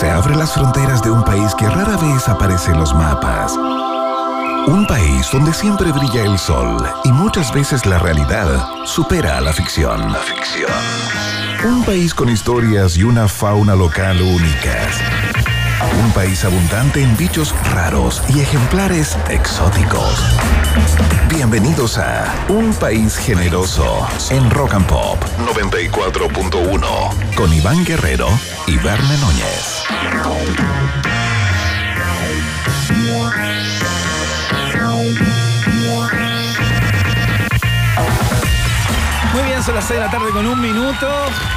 se abre las fronteras de un país que rara vez aparece en los mapas. Un país donde siempre brilla el sol y muchas veces la realidad supera a la ficción. La ficción. Un país con historias y una fauna local únicas. Un país abundante en bichos raros y ejemplares exóticos. Bienvenidos a Un País Generoso en Rock and Pop 94.1 con Iván Guerrero y Verne Núñez. Muy bien, son las 6 de la tarde con un minuto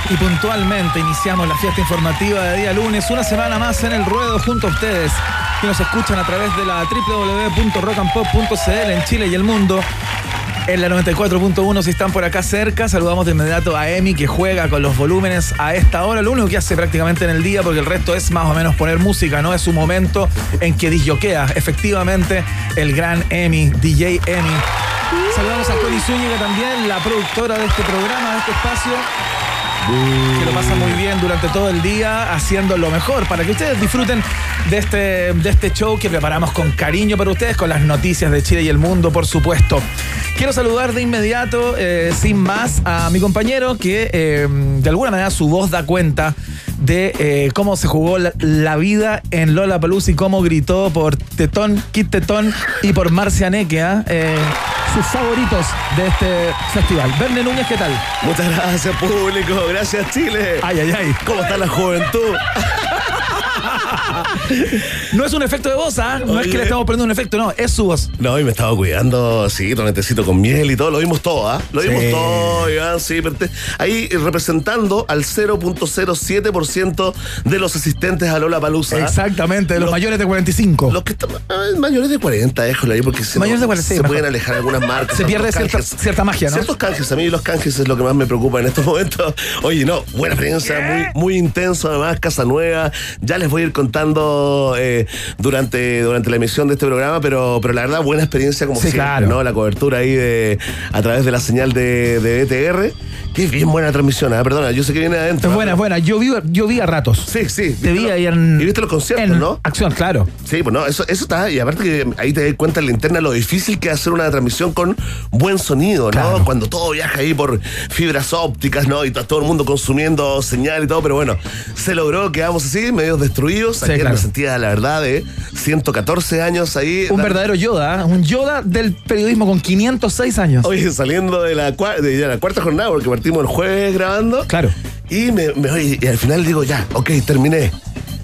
y puntualmente iniciamos la fiesta informativa de día lunes, una semana más en el ruedo junto a ustedes que nos escuchan a través de la www.rockandpop.cl en Chile y el mundo. En la 94.1 si están por acá cerca, saludamos de inmediato a Emi que juega con los volúmenes a esta hora, lo único que hace prácticamente en el día porque el resto es más o menos poner música, ¿no? Es su momento en que disjoquea efectivamente el gran Emi, DJ Emi. Saludamos a Connie Zúñiga también, la productora de este programa, de este espacio. Que lo pasa muy bien durante todo el día haciendo lo mejor para que ustedes disfruten de este, de este show que preparamos con cariño para ustedes, con las noticias de Chile y el mundo, por supuesto. Quiero saludar de inmediato, eh, sin más, a mi compañero que eh, de alguna manera su voz da cuenta de eh, cómo se jugó la, la vida en Lola Paluz y cómo gritó por Tetón, Kit Tetón y por Marcia Nequea, eh, sus favoritos de este festival. Verne Núñez, ¿qué tal? Muchas gracias, público. Gracias, Chile. Ay, ay, ay. ¿Cómo está la juventud? No es un efecto de voz, ¿ah? No es que le estamos poniendo un efecto, no, es su voz. No, y me estaba cuidando, sí, tonetecito con miel y todo. Lo vimos todo, ¿ah? Lo Sí. vimos todo, Iván, sí. pero te- Ahí representando al 0.07% de los asistentes a Lola Palusa. Exactamente, de los Los- mayores de 45. Los que están ah, mayores de 40, déjalo ahí, porque se, Mayores de 40, sí, se mejor. pueden alejar algunas marcas. Se pierde cierta- cierta magia, ¿no? Ciertos canjes, a mí los canjes es lo que más me preocupa en estos momentos. Oye, no, buena experiencia, muy, muy intenso, además, Casa Nueva. Ya les voy a ir contando eh, durante, durante la emisión de este programa, pero, pero la verdad, buena experiencia como Sí, siempre, claro. ¿no? La cobertura ahí de, a través de la señal de, de BTR. Es bien buena transmisión, ¿ah? perdona, yo sé que viene adentro. Es buena, es buena. Yo vi, yo vi a ratos. Sí, sí. Te vi ¿viste ahí en. Y viste los conciertos, en ¿no? Acción, claro. Sí, pues no, eso, eso está, y aparte que ahí te das cuenta en la interna lo difícil que es hacer una transmisión con buen sonido, ¿no? Claro. Cuando todo viaja ahí por fibras ópticas, ¿no? Y todo el mundo consumiendo señal y todo, pero bueno, se logró, quedamos así, medios destruidos. Sí, Ayer claro. me sentía, la verdad, de 114 años ahí. Un verdadero Yoda, ¿eh? un Yoda del periodismo con 506 años. Oye, saliendo de la, de la cuarta jornada, porque partimos el jueves grabando. Claro. Y, me, me- oye, y al final digo, ya, ok, terminé.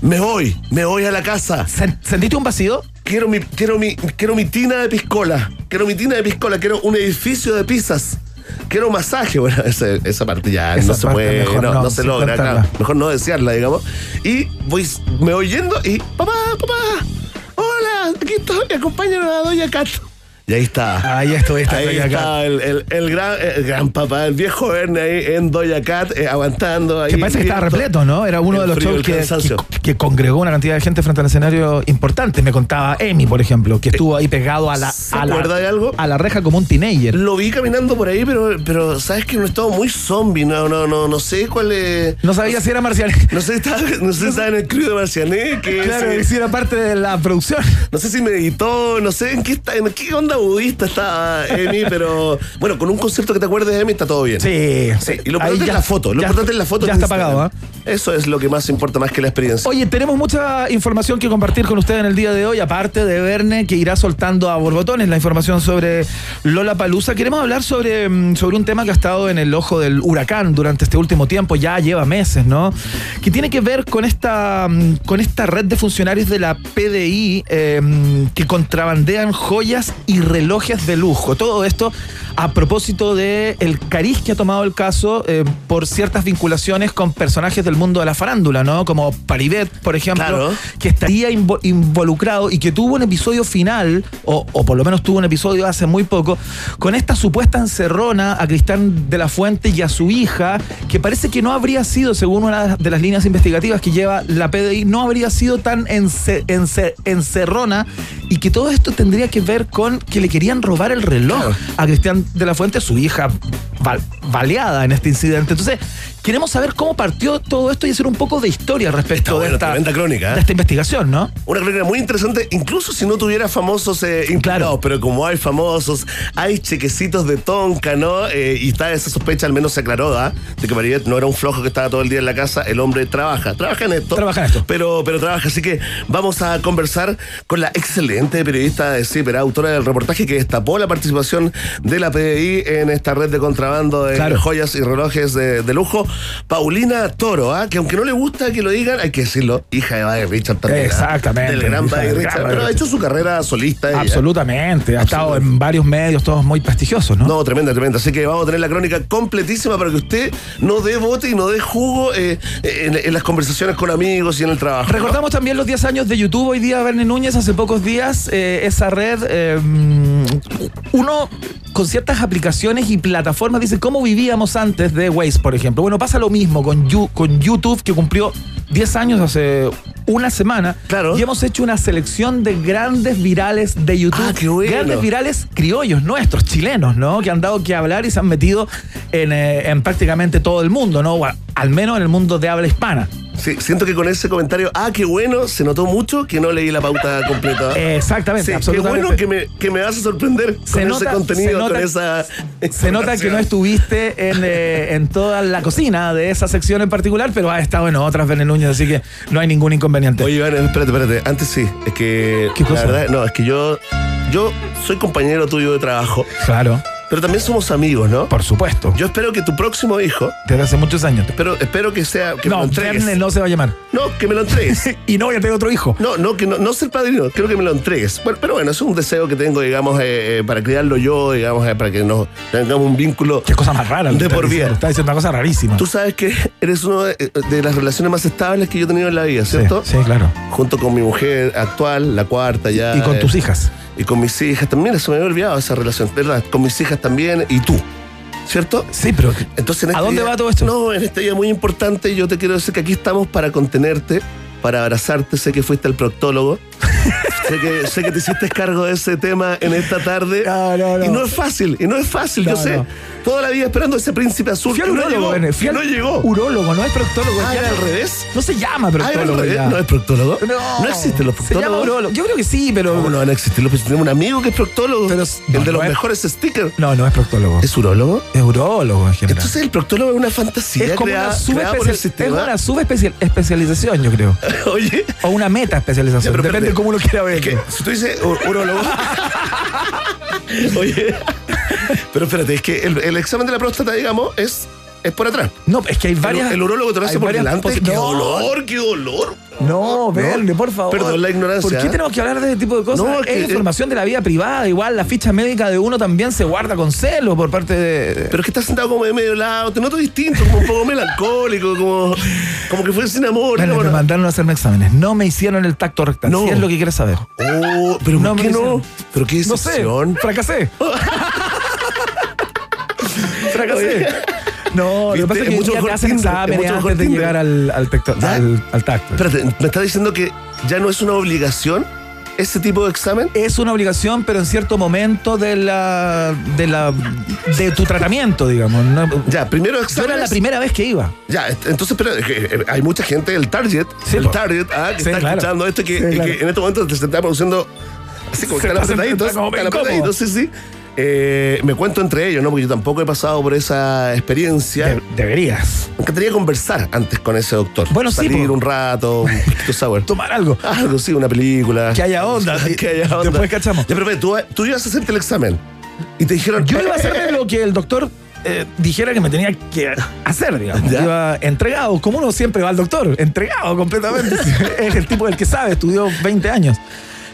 Me voy, me voy a la casa. ¿Sen- ¿Sentiste un vacío? Quiero mi, quiero mi, quiero mi tina de piscola. Quiero mi tina de piscola. Quiero un edificio de pizzas. Quiero masaje. Bueno, esa, esa parte ya Esa no se puede, mejor no, no, no se logra. claro. Mejor no desearla, digamos. Y voy, me voy yendo y, papá, papá, hola, aquí estoy, acompáñanos a Doña Cat. Y ahí está. Ahí estuviste, Ahí Doña está el, el- el gran, el gran papá, el viejo Verne ahí en Doña Cat, eh, aguantando ahí. Que parece que estaba repleto, ¿no? Era uno de los shows que, que, que congregó una cantidad de gente frente al escenario importante. Me contaba Emi, por ejemplo, que estuvo ahí pegado a la, ¿Se a la, acuerda de algo? a la reja como un teenager. Lo vi caminando por ahí, pero, pero sabes que no estaba muy zombie, no, no, no, no sé cuál es. No sabía si era marcial. No sé, estaba, no sé si estaba en el crew de Marciané, que Claro, si era parte de la producción. no sé si meditó, no sé en qué está, en qué onda budista estaba Emi, pero bueno, con un concierto que te acuerdes de Emi está todo bien. Sí, Sí, y lo importante es la foto, lo ya- importante es la foto. Ya está pagado, ¿ah? Eso es lo que más importa más que la experiencia. Oye, tenemos mucha información que compartir con ustedes en el día de hoy, aparte de Verne, que irá soltando a borbotones la información sobre Lola Palusa. Queremos hablar sobre, mm, sobre un tema que ha estado en el ojo del huracán durante este último tiempo, ya lleva meses, ¿no? Que tiene que ver con esta, mm, con esta red de funcionarios de la PDI eh, mm, que contrabandean joyas y relojes de lujo. Todo esto a propósito de el cariz que ha tomado el caso eh, por ciertas vinculaciones con personajes del mundo de la farándula, ¿no? Como Paribet, por ejemplo, Claro. que estaría invo- involucrado y que tuvo un episodio final, o, o por lo menos tuvo un episodio hace muy poco, con esta supuesta encerrona a Cristian de la Fuente y a su hija, que parece que no habría sido, según una de las líneas investigativas que lleva la PDI, no habría sido tan ence- ence- encerrona y que todo esto tendría que ver con que le querían robar el reloj Claro. a Cristian de la Fuente, su hija baleada en este incidente. Entonces, queremos saber cómo partió todo esto y hacer un poco de historia respecto Está de, bueno, esta, crónica, ¿eh? de esta investigación, ¿no? Una crónica muy interesante, incluso si no tuviera famosos eh, Claro. pero como hay famosos, hay chequecitos de tonca, ¿no? Eh, y está esa sospecha, al menos se aclaró, ¿ah? De que Maribel no era un flojo que estaba todo el día en la casa, el hombre trabaja, trabaja en esto. Trabaja en esto. Pero, pero trabaja, así que vamos a conversar con la excelente periodista de CIPER, autora del reportaje que destapó la participación de la PDI en esta red de contrabando de Claro. joyas y relojes de, de lujo, Paulina Toro, ¿ah? que aunque no le gusta que lo digan, hay que decirlo, hija de Buddy Richard también. ¿ah? Exactamente, Del gran Buddy Richard, gran pero ha hecho su carrera solista. ella. Absolutamente. Ha estado en varios medios, todos muy prestigiosos, ¿no? No, tremenda, tremenda. Así que vamos a tener la crónica completísima para que usted no dé bote y no dé jugo eh, en, en las conversaciones con amigos y en el trabajo. ¿no? Recordamos también los 10 años de YouTube. Hoy día, Verne Núñez, hace pocos días, eh, esa red, eh, uno con ciertas aplicaciones y plataformas dice cómo vivíamos antes de Waze, por ejemplo. Bueno, pasa lo mismo con, You- con YouTube, que cumplió 10 años hace una semana. Claro. Y hemos hecho una selección de grandes virales de YouTube. Ah, qué bueno. Grandes virales criollos, nuestros, chilenos, ¿no? Que han dado que hablar y se han metido en, eh, en prácticamente todo el mundo, ¿no? O al menos en el mundo de habla hispana. Sí, siento que con ese comentario, ah, qué bueno, se notó mucho que no leí la pauta completa. Exactamente, Sí, qué absolutamente. bueno que me, que me vas a sorprender con Se ese nota- contenido, se nota- con esa. Se nota que no estuviste en, eh, en toda la cocina de esa sección en particular, pero has estado en otras, Verne Núñez, así que no hay ningún inconveniente. Oye, Iván, espérate, espérate. Antes sí, es que. ¿Qué cosa? La verdad, no, es que yo. Yo soy compañero tuyo de trabajo, claro, pero también somos amigos, ¿no? por supuesto. Yo espero que tu próximo hijo, Desde hace muchos años. espero, espero que sea. Que me no, lo entregues. Verne no se va a llamar. No, que me lo entregues. y no voy a tener otro hijo. No, no, que no, no ser padrino, creo que me lo entregues. Bueno, pero bueno, es un deseo que tengo, digamos, eh, eh, para criarlo yo, digamos, eh, para que nos tengamos un vínculo. Qué cosa más rara. De por vida. Está diciendo una cosa rarísima. Tú sabes que eres una de, de las relaciones más estables que yo he tenido en la vida, sí, ¿cierto? sí, claro. Junto con mi mujer actual, la cuarta ya. Y con eh, tus hijas. Y con mis hijas también, se me había olvidado esa relación, ¿verdad? Con mis hijas también y tú, ¿cierto? Sí, pero. Entonces, en ¿A este dónde día- va todo esto? No, en este día muy importante, yo te quiero decir que aquí estamos para contenerte, para abrazarte. Sé que fuiste el proctólogo. Sé, que, sé que te hiciste cargo de ese tema en esta tarde. No, no, no. Y no es fácil, y no es fácil, yo No, sé. no. Toda la vida esperando ese príncipe azul Fui al no llegó. Fui al no llegó. Urólogo, no es proctólogo. Ah, ya ¿era no- al revés? No se llama Ah, era al proctólogo. revés. ¿No es proctólogo? No, existen los Se llama proctólogos. urólogo. Yo creo que sí, pero. ¿Cómo no a existir los Tenemos un amigo que es proctólogo. Pero- el no, de no los es- mejores stickers. No, no es proctólogo. ¿Es urólogo? Es urólogo en general. Entonces el proctólogo es una fantasía es como creada, una creada por el subespecial- es una subespecialización, yo creo. Oye, O una meta especialización. Pero Depende de cómo lo quiera ver. es que si tú dices u- urólogo. Oye, pero espérate, es que el, el examen de la próstata, digamos, es, es por atrás. No, es que hay varias. el, el urólogo te lo hace por varias delante. ¡Qué No, dolor, qué dolor! No, Verne, por favor. Perdón la ignorancia, ¿Por qué ¿eh? tenemos que hablar de este tipo de cosas? No, es es que- información de la vida privada. Igual la ficha médica de uno también se guarda con celo por parte de. Pero es que estás sentado como de medio lado, te noto distinto, como un poco melancólico, como, como que fue sin amor. Bueno, me mandaron a hacerme exámenes. No me hicieron el tacto rectal. No. Si es lo que quieres saber. Oh, pero No ¿por qué no? Pero qué No sé, fracasé. fracasé. No, lo que pasa es que mucho te mejor hacen Tinder, es exámenes mucho mejor antes de Tinder. llegar al, al, tecto- ¿Ya? al- al tacto. Espérate, ¿me estás diciendo que ya no es una obligación ese tipo de examen? Es una obligación, pero en cierto momento de la de la de tu tratamiento, digamos. No- Ya, primero Yo examen. era la primera vez que iba. Ya, est- entonces, pero que, eh, hay mucha gente del Target, Sí, el po. Target, ah, que Sí, está claro. escuchando esto, que, Sí, que claro. en este momento se está produciendo así como Se están está sentando apretaditos, como están incómodo. apretaditos, sí, sí. Eh, me cuento entre ellos, ¿no? Porque yo tampoco he pasado por esa experiencia. De- deberías. Me encantaría conversar antes con ese doctor. Bueno, sí, Salir po. un rato, un poquito sour. Tomar algo. Algo, sí, una película. Que haya onda. que haya onda. Después cachamos. Ya, pero tú, tú ibas a hacerte el examen y te dijeron. Yo iba a hacerme lo que el doctor eh, dijera que me tenía que hacer, digamos. Ya. Iba entregado, como uno siempre va al doctor, entregado completamente. es el tipo del que sabe, estudió 20 años.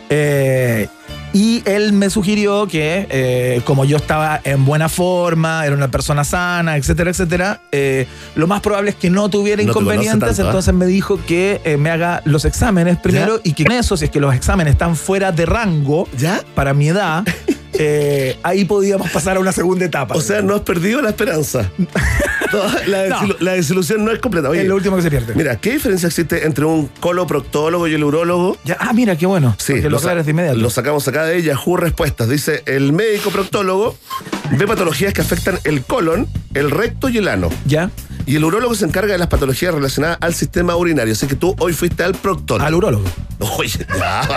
Eh, y él me sugirió que, eh, como yo estaba en buena forma, era una persona sana, etcétera, etcétera, eh, lo más probable es que no tuviera No inconvenientes. tanto, ¿ah? entonces me dijo que eh, me haga los exámenes primero y que en eso, si es que los exámenes están fuera de rango, ¿Ya? para mi edad, eh, ahí podíamos pasar a una segunda etapa. O sea, no has perdido la esperanza. No, la, No. la desilusión no es completa. Oye, es lo último que se pierde. Mira, ¿qué diferencia existe entre un coloproctólogo y el urólogo? Ya, ah, mira, qué bueno. Sí, lo sa- de inmediato. lo sacamos acá de Yahoo Respuestas. Dice, el médico proctólogo ve patologías que afectan el colon, el recto y el ano. ¿Ya? Y el urólogo se encarga de las patologías relacionadas al sistema urinario. Así que tú hoy fuiste al proctólogo. Al urólogo. Oye.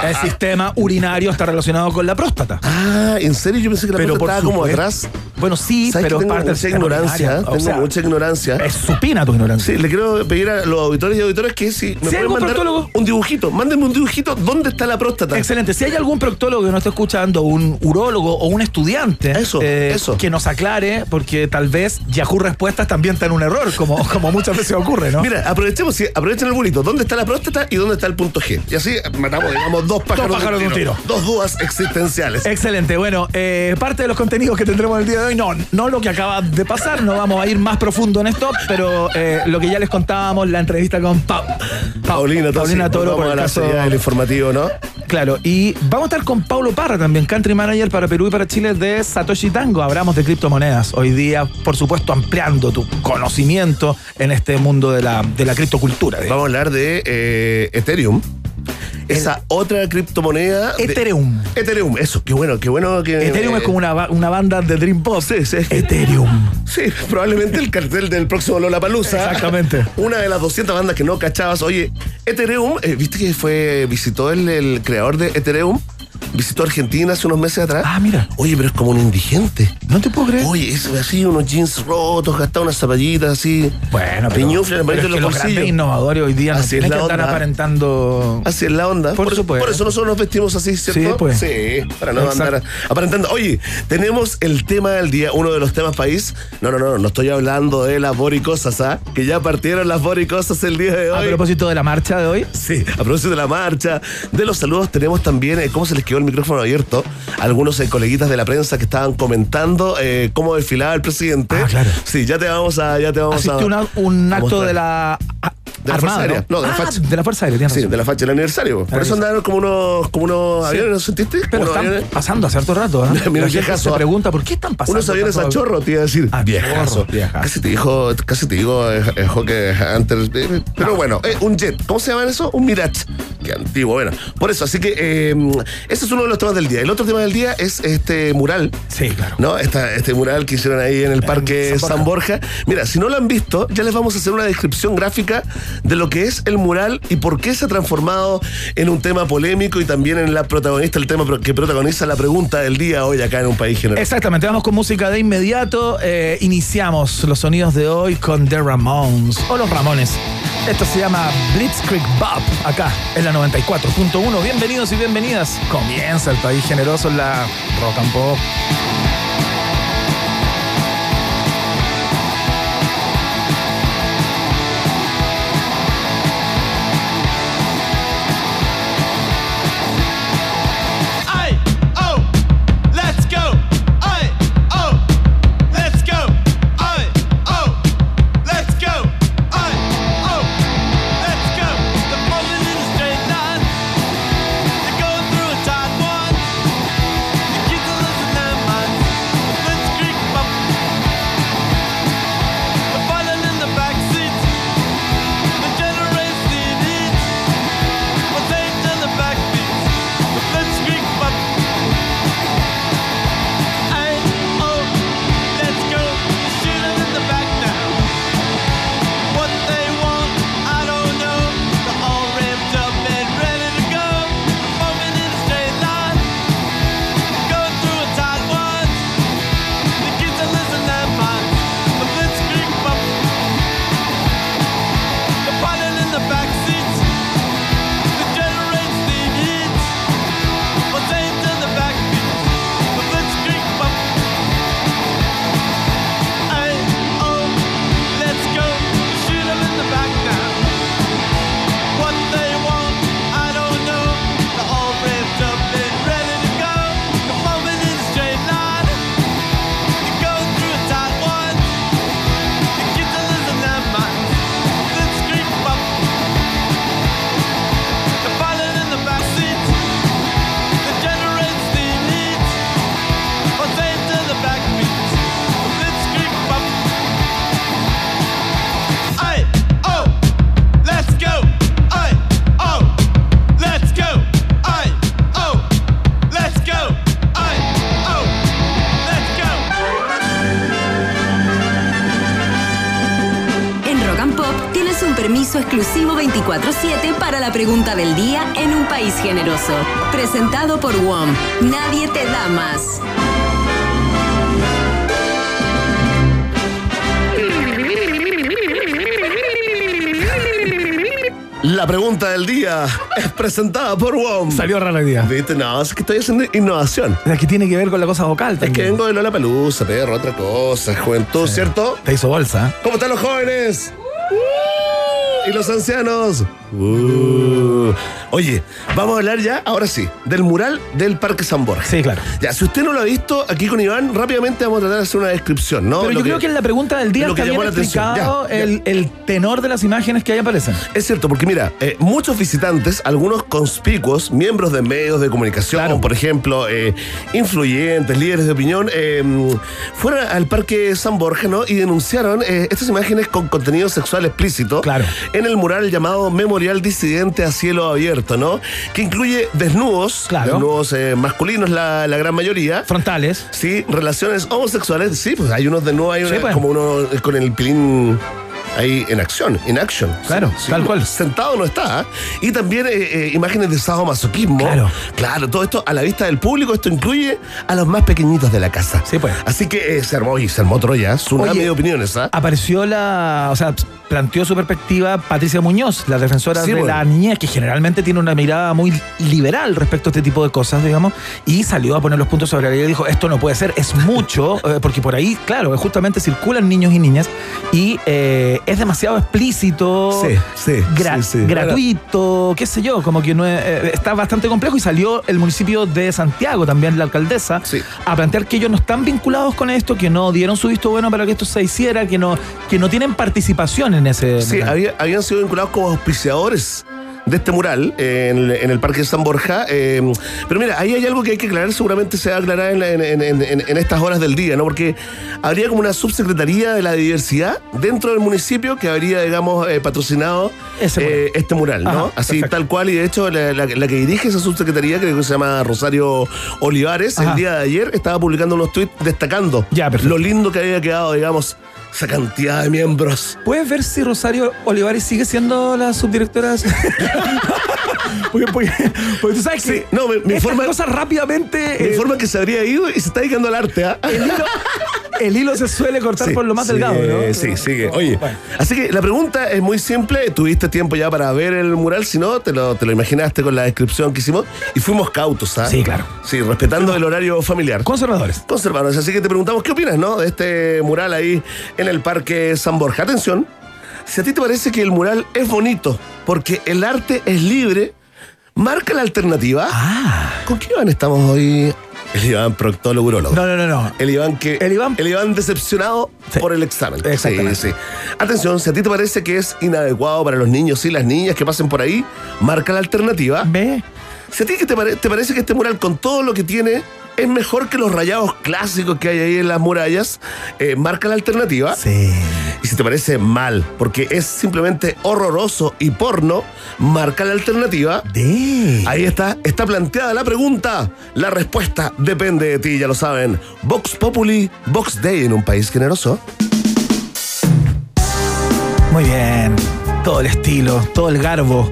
El sistema urinario está relacionado con la próstata. Ah, ¿en serio? Yo pensé que la Pero próstata estaba como atrás. Bueno, sí, ¿Sabes pero tengo parte mucha ignorancia? Tengo sea, mucha ignorancia. Es supina tu ignorancia. Sí, le quiero pedir a los auditores y auditoras que si me ¿Sí pueden mandar proctólogo? un dibujito. Mándenme un dibujito. ¿Dónde está la próstata? Excelente. Si hay algún proctólogo que no esté escuchando, un urólogo o un estudiante eh, Eso, eso. que nos aclare, porque tal vez Yahoo Respuestas también está en un error, como, como muchas veces ocurre, ¿no? Mira, aprovechemos, aprovechen el bulito. ¿Dónde está la próstata y dónde está el punto G? Y así matamos, digamos, dos pájaros, pájaros de un tiro. Dos dudas existenciales. Excelente, bueno, eh, parte de los contenidos que tendremos el día de hoy, no, no lo que acaba de pasar, no vamos a ir más profundo en esto, pero eh, lo que ya les contábamos, la entrevista con Pau- Paulina, Paulina Toro, por el caso- del informativo, ¿no? Claro, y vamos a estar con Paulo Parra también, country manager para Perú y para Chile de Satoshi Tango. Hablamos de criptomonedas. Hoy día, por supuesto, ampliando tu conocimiento en este mundo de la, de la criptocultura. digamos. Vamos a hablar de eh, Ethereum. Esa otra criptomoneda. de- Ethereum. Ethereum, eso, qué bueno, qué bueno que. Ethereum es como una, una banda de Dream Pop. Sí, sí. Ethereum. Sí, probablemente el cartel del próximo Lollapalooza. Exactamente. Una de las 200 bandas que no cachabas. Oye, Ethereum, eh, ¿viste que fue visitó el, el creador de Ethereum? Visitó Argentina hace unos meses atrás. Ah, mira. Oye, pero es como un indigente. No te puedo creer. Oye, es así, unos jeans rotos, gastado unas zapatillitas así. Bueno, pero, Piñufles, pero es que los los grandes innovadores hoy día no Así es tienen la que onda. aparentando. Así es la onda. Por supuesto. Por eso nosotros nos vestimos así, ¿cierto? Sí, pues. Sí, para no Exacto. andar aparentando. Oye, tenemos el tema del día, uno de los temas país. No, no, no, no estoy hablando de las boricosas, ¿ah? Que ya partieron las boricosas el día de A hoy. propósito de la marcha de hoy. Sí, a propósito de la marcha, de los saludos, tenemos también eh, cómo se les quedó el micrófono abierto. Algunos eh, coleguitas de la prensa que estaban comentando eh, cómo desfilaba el presidente. Ah, claro. Sí, ya te vamos a. Ya te vamos a una- un acto de la. Ah, De la Fuerza Aérea. No, de la Ah, facha. de la Fuerza Aérea, tienes Sí, razón. de la facha del aniversario. Por eso andaron como unos, como unos Sí. aviones, ¿no sentiste? Pero están aviones- pasando hace harto rato, ¿eh? Mira, La gente se ¿ah? pregunta por qué están pasando. Unos aviones a chorro, te iba a decir. A viejazo. Casi te dijo, casi te digo, eh, eh, Hawke Hunter. eh, Pero bueno, eh, un jet. ¿Cómo se llama eso? Un Mirage. Qué antiguo, bueno. Por eso, así que eh, ese es uno de los temas del día. El otro tema del día es este mural. Sí, claro. ¿No? Esta, este mural que hicieron ahí en el Parque San San Borja. Mira, si no lo han visto, ya les vamos a hacer una descripción gráfica de lo que es el mural y por qué se ha transformado en un tema polémico y también en la protagonista, el tema que protagoniza la pregunta del día hoy acá en un país general. Exactamente, vamos con música de inmediato. Eh, iniciamos los sonidos de hoy con The Ramones o los Ramones. Esto se llama Blitzkrieg Bop, acá en la 94.1. Bienvenidos y bienvenidas. Comienza el país generoso en la rock and pop. Generoso. Presentado por WOM. Nadie te da más. La pregunta del día es presentada por WOM. Salió raro el día. ¿Viste? No, es que estoy haciendo innovación. Es que tiene que ver con la cosa vocal Es que también. vengo de Lola Pelusa, perro, otra cosa, juventud, ¿cierto? Te hizo bolsa. ¿Cómo están los jóvenes? ¿Y los ancianos? Uh. Oye, vamos a hablar ya, ahora sí, del mural del Parque San Borja. Sí, claro. Ya, si usted no lo ha visto, aquí con Iván, rápidamente vamos a tratar de hacer una descripción, ¿no? Pero Lo yo creo que en la pregunta del día lo que está bien la explicado Ya, ya. El, el tenor de las imágenes que ahí aparecen. Es cierto, porque mira, eh, muchos visitantes, algunos conspicuos, miembros de medios de comunicación, Claro. por ejemplo, eh, influyentes, líderes de opinión, eh, fueron al Parque San Borja, ¿no? Y denunciaron eh, estas imágenes con contenido sexual explícito Claro. en el mural llamado Memorial Disidente a Cielo Abierto, ¿no? Que incluye desnudos, Claro. desnudos eh, masculinos, la, la gran mayoría. Frontales. Sí, relaciones homosexuales, sí, pues hay unos desnudos, hay Sí, una- pues. como uno eh, con el pilín ahí en acción, in action. Claro, tal cual. Sentado no está. ¿eh? Y también eh, eh, imágenes de sadomasoquismo. Claro. Claro, todo esto a la vista del público, esto incluye a los más pequeñitos de la casa. Sí, pues. Así que eh, se armó y se armó Troya, tsunami Oye, de opiniones, ¿ah? Apareció la. O sea, planteó su perspectiva Patricia Muñoz, la defensora de bueno. la niñez, que generalmente tiene una mirada muy liberal respecto a este tipo de cosas, digamos, y salió a poner los puntos sobre la y dijo: Esto no puede ser, es mucho, porque por ahí, claro, justamente circulan niños y niñas, y eh, es demasiado explícito. Sí, sí, gra- sí, sí. gratuito, qué sé yo, como que no es- eh, está bastante complejo y salió el municipio de Santiago, también la alcaldesa, a plantear que ellos no están vinculados con esto, que no dieron su visto bueno para que esto se hiciera, que no, que no tienen participación en ese. Sí, había- habían sido vinculados como auspiciadores de este mural en, el- en el Parque de San Borja. eh, pero mira, ahí hay algo que hay que aclarar, seguramente se va a aclarar en, la- en- en- en- en estas horas del día, ¿no? Porque habría como una subsecretaría de la diversidad dentro del municipio que habría, digamos, eh, patrocinado Ese mural. eh, este mural, ¿no? Ajá, Así perfecto. tal cual, y de hecho la, la- la que dirige esa subsecretaría, creo que se llama Rosario Olivares, Ajá. el día de ayer estaba publicando unos tweets destacando Ya, lo lindo que había quedado, digamos, esa cantidad de miembros. ¿Puedes ver si Rosario Olivares sigue siendo la subdirectora? porque, porque- porque tú sabes Sí, que no, me- me informa- cosas rápidamente Me eh, informa que se habría ido y se está dedicando al arte, ¿ah? el, hilo, el hilo se suele cortar Sí, por lo más sí, delgado, ¿no? Sí, sigue. Oye, Bueno. así que la pregunta es muy simple. Tuviste tiempo ya para ver el mural, si no, te lo, te lo imaginaste con la descripción que hicimos. Y fuimos cautos, ¿ah? Sí, claro. Sí, respetando el horario familiar. Conservadores. Conservadores. Así que te preguntamos qué opinas, ¿no? De este mural ahí en el Parque San Borja. Atención, si a ti te parece que el mural es bonito porque el arte es libre, marca la alternativa. Ah. ¿Con qué Iván estamos hoy? El Iván proctólogo urólogo. No, no, no, no. El Iván que. El Iván- decepcionado Sí. por el examen. Exactamente. Sí, sí. Atención, si a ti te parece que es inadecuado para los niños y las niñas que pasen por ahí, marca la alternativa. Ve. Si a ti que te, pare- te parece que este mural, con todo lo que tiene, es mejor que los rayados clásicos que hay ahí en las murallas, eh, marca la alternativa. Sí. Y si te parece mal, porque es simplemente horroroso y porno, marca la alternativa. De. Ahí está, está planteada la pregunta. La respuesta depende de ti, ya lo saben. Vox Populi, Vox Day en un país generoso. Muy bien. Todo el estilo, todo el garbo.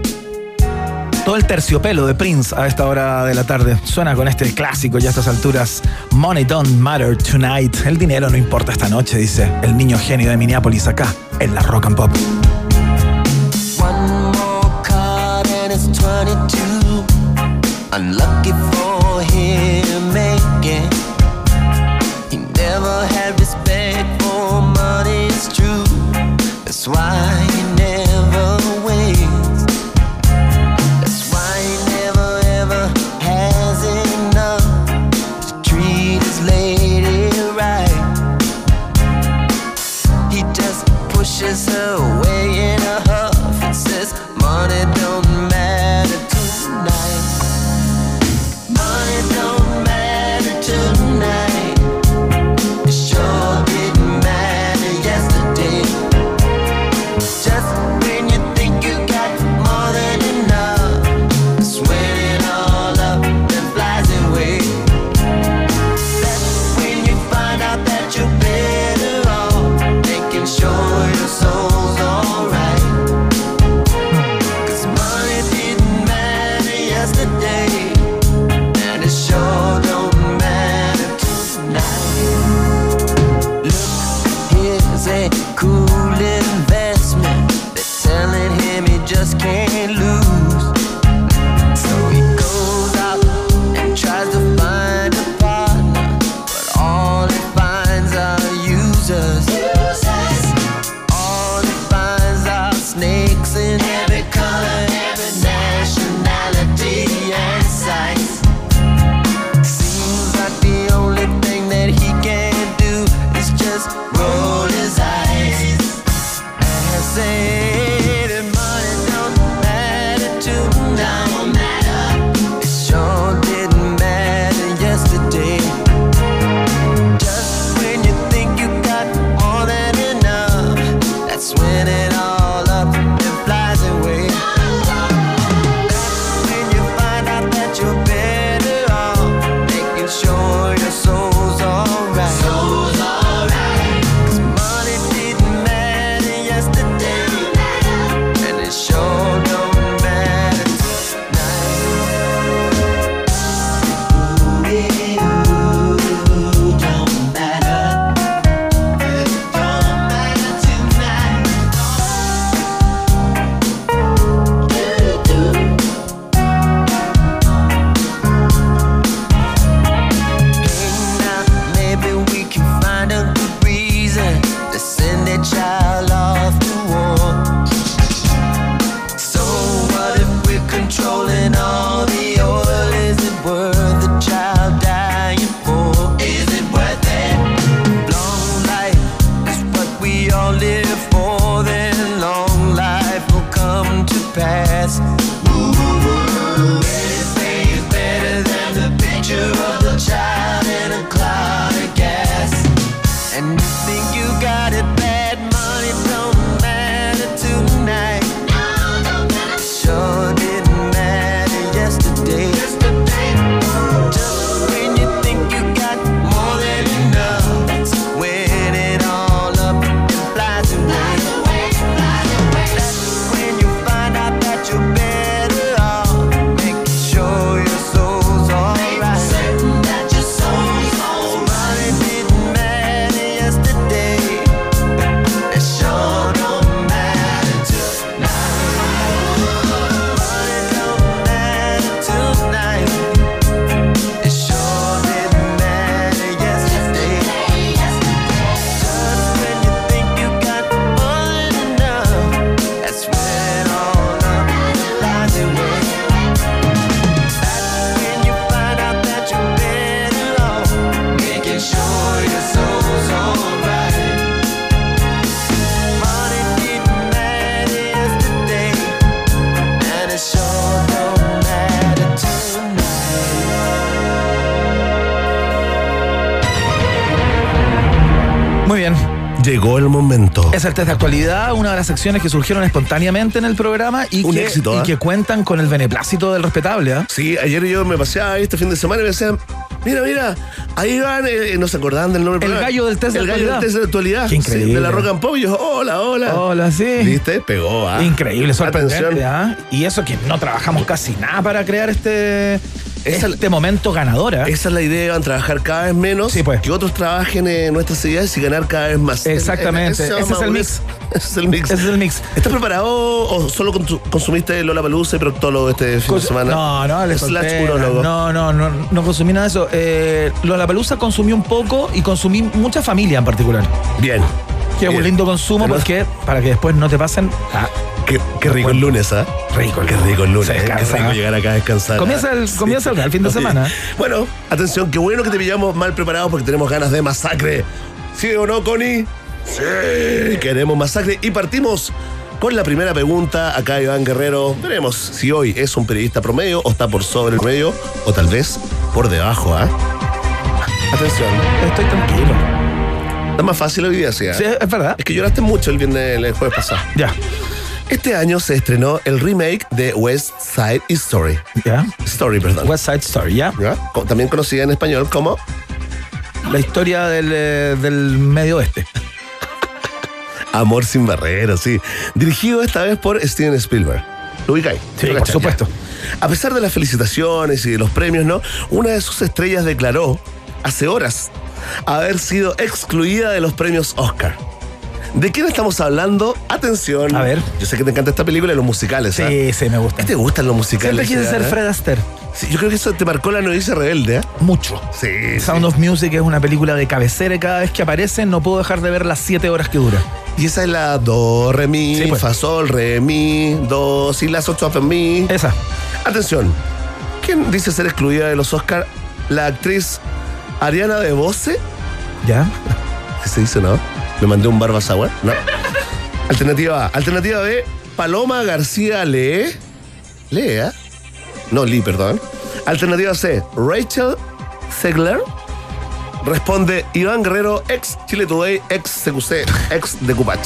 Todo el terciopelo de Prince a esta hora de la tarde. Suena con este clásico ya a estas alturas. Money don't matter tonight. El dinero no importa esta noche, dice el niño genio de Minneapolis acá, en la rock and pop. One more card and it's 22. Llegó el momento. Es el test de actualidad, una de las secciones que surgieron espontáneamente en el programa y, Un que, éxito, y que cuentan con el beneplácito del respetable. ¿ah? Sí, ayer yo me paseaba este fin de semana y me decían, mira, mira, ahí van, eh, no se acordaban del nombre. El programa. gallo del test de El gallo del actualidad. test de actualidad. Qué increíble. Sí, de la rock and pop. Yo, hola, hola. Hola, sí. ¿Viste? Pegó, ¿ah? Increíble, sorprendente. ¿ah? Y eso que no trabajamos casi nada para crear este, Esa- este momento ganador. ¿ah? Esa es la idea, van a trabajar cada vez menos, Sí, pues. que otros trabajen en nuestras ideas y ganar cada vez más. Exactamente. Ese es el mix. Ese es el mix. Ese es el mix. ¿Estás preparado o solo consu- consumiste Lola Palusa y proctólogo este fin de Cos- semana? No, no, le Slash solté, urólogo. No, no, no, no consumí nada de eso. Eh, Lollapalooza consumí un poco y consumí mucha familia en particular. Bien. Que es un lindo consumo Pero- porque para que después no te pasen. Ah, Qué, qué rico el lunes, ¿ah? Rico el Qué rico el lunes. ¿eh? Qué rico ¿ah? llegar acá a descansar. Comienza ¿ah? el- comienza el- el fin de semana. Bueno, atención, qué bueno que te pillamos mal preparados porque tenemos ganas de masacre. ¿Sí o no, Connie? Sí, queremos masacre. Y partimos con la primera pregunta. Acá Iván Guerrero. Veremos si hoy es un periodista promedio o está por sobre el promedio o tal vez por debajo, ¿ah? Atención. estoy tranquilo. Está más fácil hoy día, ¿sí? ah? Sí, es verdad. Es que lloraste mucho el viernes, el jueves pasado. Ya, Este año se estrenó el remake de West Side Story. ya. Story, perdón. West Side Story, ya. También conocida en español como La historia del, eh, del medio oeste. Amor sin barreras, sí. Dirigido esta vez por Steven Spielberg. ¿Lo ubicáis? Sí, ¿Lo por supuesto. Ya. A pesar de las felicitaciones y de los premios, ¿no? Una de sus estrellas declaró hace horas haber sido excluida de los premios Oscar. ¿De quién estamos hablando? Atención. A ver. Yo sé que te encanta esta película y los musicales. ¿ah? Sí, sí, me gusta. ¿Qué te gustan los musicales? Siempre quise ser Iván, ah? Fred Astaire. Sí, yo creo que eso te marcó la novicia rebelde, ¿eh? Mucho. Sí. Sound of Music es una película de cabecera y cada vez que aparece no puedo dejar de ver las siete horas que dura. Y esa es la do, re, mi, Sí, pues. fa, sol, re, mi, do, si, la, sol, fa, mi. Esa. Atención. ¿Quién dice ser excluida de los Oscars? La actriz Ariana de Bose. ¿Ya? ¿Qué se dice, no? ¿Le mandé un barba sour? No. Alternativa A. Alternativa B. Paloma García Lee. Lea. No, Lee, perdón. Alternativa C. Rachel Segler. Responde Iván Guerrero, ex Chile Today, ex CQC, ex de Cupach.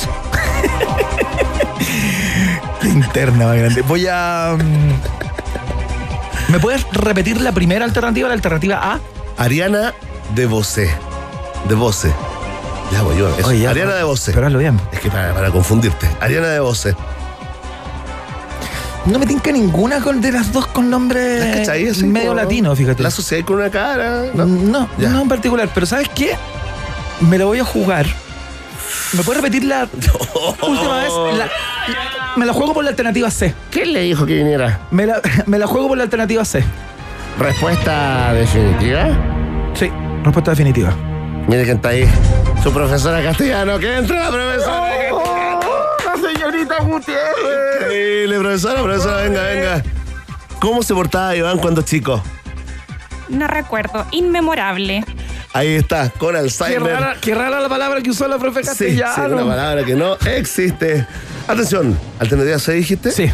Linterna más grande. Voy a. mm, ¿Me puedes repetir la primera alternativa, la alternativa A? Ariana de Bose. De Bose. Ya voy yo. eso. Oye, ya, Ariana de Bose. Pero hazlo bien. Es que para, para confundirte. Ariana de Bose. No me tinca ninguna con, de las dos con nombre ¿La? Así medio como latino, fíjate. La sociedad con una cara. No, no, en particular. Pero ¿sabes qué? Me lo voy a jugar. ¿Me puedes repetir la última vez? La- me la juego por la alternativa C. ¿Quién le dijo que viniera? Me la, me la juego por la alternativa C. Respuesta definitiva. Sí, respuesta definitiva. Mire quién está ahí. Su profesora castellano. Que entra la profesora. la señorita Gutiérrez. Increíble, profesora, profesora, venga, venga. ¿Cómo se portaba Iván cuando chico? No recuerdo. Inmemorable. Ahí está, con Qué Alzheimer. rara, qué rara la palabra que usó la profe Sí, castellano. sí, una palabra que no existe. Atención, alternativa C dijiste. Sí.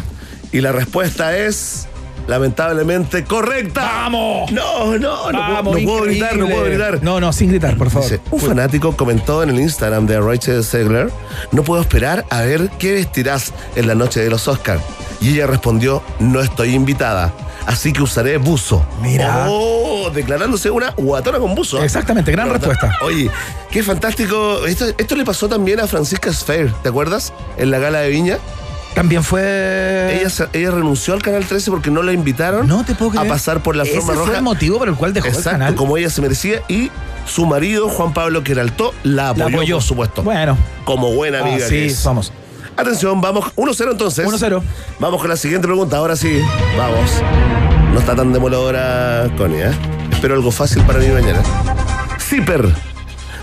Y la respuesta es lamentablemente correcta. ¡Vamos! No, no, no, Vamos, puedo, no puedo gritar, no puedo gritar. No, no, sin gritar, por favor. Dice, un fanático comentó en el Instagram de Rachel Segler, no puedo esperar a ver qué vestirás en la noche de los Oscars. Y ella respondió, no estoy invitada, así que usaré buzo. Mira. Oh, declarándose una guatona con buzo. Exactamente, gran respuesta. Oye, qué fantástico. Esto, esto le pasó también a Francisca Sfair, ¿te acuerdas? En la gala de Viña. También fue. Ella, ella renunció al Canal 13 porque no la invitaron no te puedo creer. a pasar por la Ese forma fue roja. el motivo por el cual dejó el Exacto, canal. como ella se merecía. Y su marido, Juan Pablo Queraltó, la apoyó, La apoyó. por supuesto. Bueno, Como buena amiga que es. somos. Atención, vamos. 1-0 entonces. 1-0. Vamos con la siguiente pregunta. Ahora sí, vamos. No está tan demoledora, Connie, ¿eh? Espero algo fácil para mí mañana. CIPER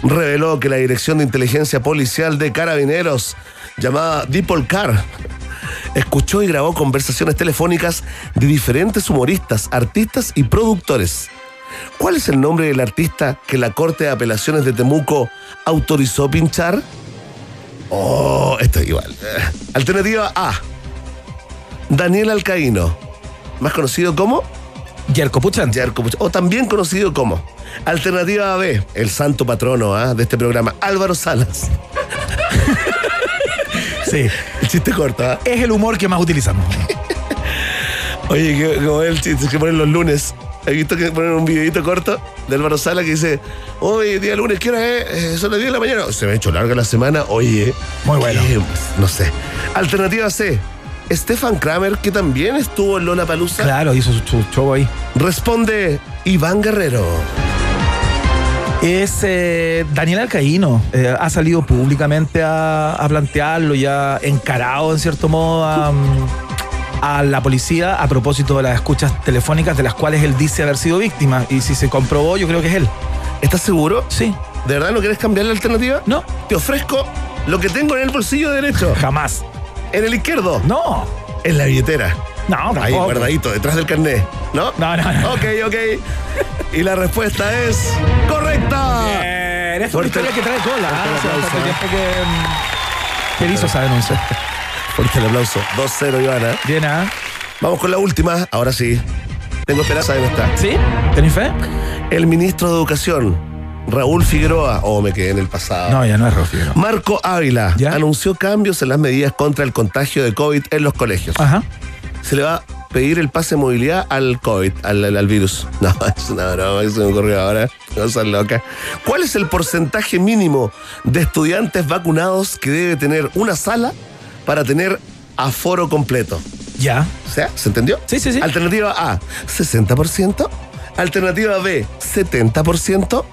reveló que la Dirección de Inteligencia Policial de Carabineros, llamada Dipolcar, escuchó y grabó conversaciones telefónicas de diferentes humoristas, artistas y productores. ¿Cuál es el nombre del artista que la Corte de Apelaciones de Temuco autorizó pinchar? Oh, esto es igual. Eh, Alternativa A. Daniel Alcaíno, más conocido como Yerko Puchan. Yarko Puch- o también conocido como Alternativa B, el santo patrono ¿ah? de este programa, Álvaro Salas. Sí. El chiste corto, ¿ah? Es el humor que más utilizamos. Oye, que- como el chiste que ponen los lunes. He visto que ponen un videito corto de Álvaro Sala que dice, hoy día lunes, ¿qué hora es? Eh, son las 10 de la mañana. Se me ha hecho larga la semana. Oye. Muy bueno. No sé. Alternativa C. Stefan Kramer, que también estuvo en Lola Palusa. Claro, hizo su show ahí. Responde Iván Guerrero. Es eh, Daniel Alcaíno. Eh, ha salido públicamente a, a plantearlo, ya encarado en cierto modo a, a la policía a propósito de las escuchas telefónicas de las cuales él dice haber sido víctima. Y si se comprobó, yo creo que es él. ¿Estás seguro? Sí. ¿De verdad no quieres cambiar la alternativa? No. Te ofrezco lo que tengo en el bolsillo derecho. Jamás. En el izquierdo. No. En la billetera. No, Ahí tampoco. guardadito, detrás del carnet. ¿No? No, no, no. Ok, ok. Y la respuesta es correcta. Bien, es una historia que trae cola. ¿ah? que, mm, esa denuncia. Fuerte el aplauso. 2-0, Ivana. Bien, ¿ah? Vamos con la última. Ahora sí. Tengo esperanza en esta. ¿Sí? ¿Tenés fe? El ministro de Educación, Raúl Figueroa. Oh, me quedé en el pasado. No, ya no es Rofi. no. Marco Ávila ¿Ya? anunció cambios en las medidas contra el contagio de COVID en los colegios. Ajá. Se le va a pedir el pase de movilidad al COVID, al, al- al virus. No, es una broma que se me ocurrió ahora. Cosa loca. ¿Cuál es el porcentaje mínimo de estudiantes vacunados que debe tener una sala para tener aforo completo? Ya. O sea, ¿se entendió? Sí, sí, sí. Alternativa A, 60%. Alternativa B, 70%.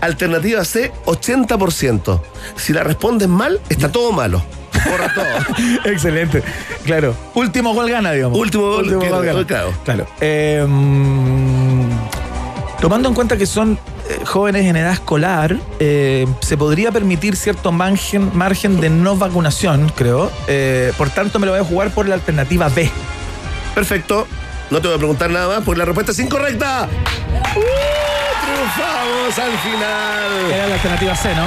Alternativa C, 80%. Si la respondes mal, está todo malo. Borra todo. Excelente. Claro. Último gol gana, digamos. Último gol, Último gol gana. claro. Claro. Eh, mm, tomando en cuenta que son eh, jóvenes en edad escolar, eh, se podría permitir cierto margen, margen de no vacunación, creo. Eh, por tanto, me lo voy a jugar por la alternativa B. Perfecto. No te voy a preguntar nada más porque la respuesta es incorrecta. ¡Uh! Triunfamos al final. Era la alternativa C, ¿no?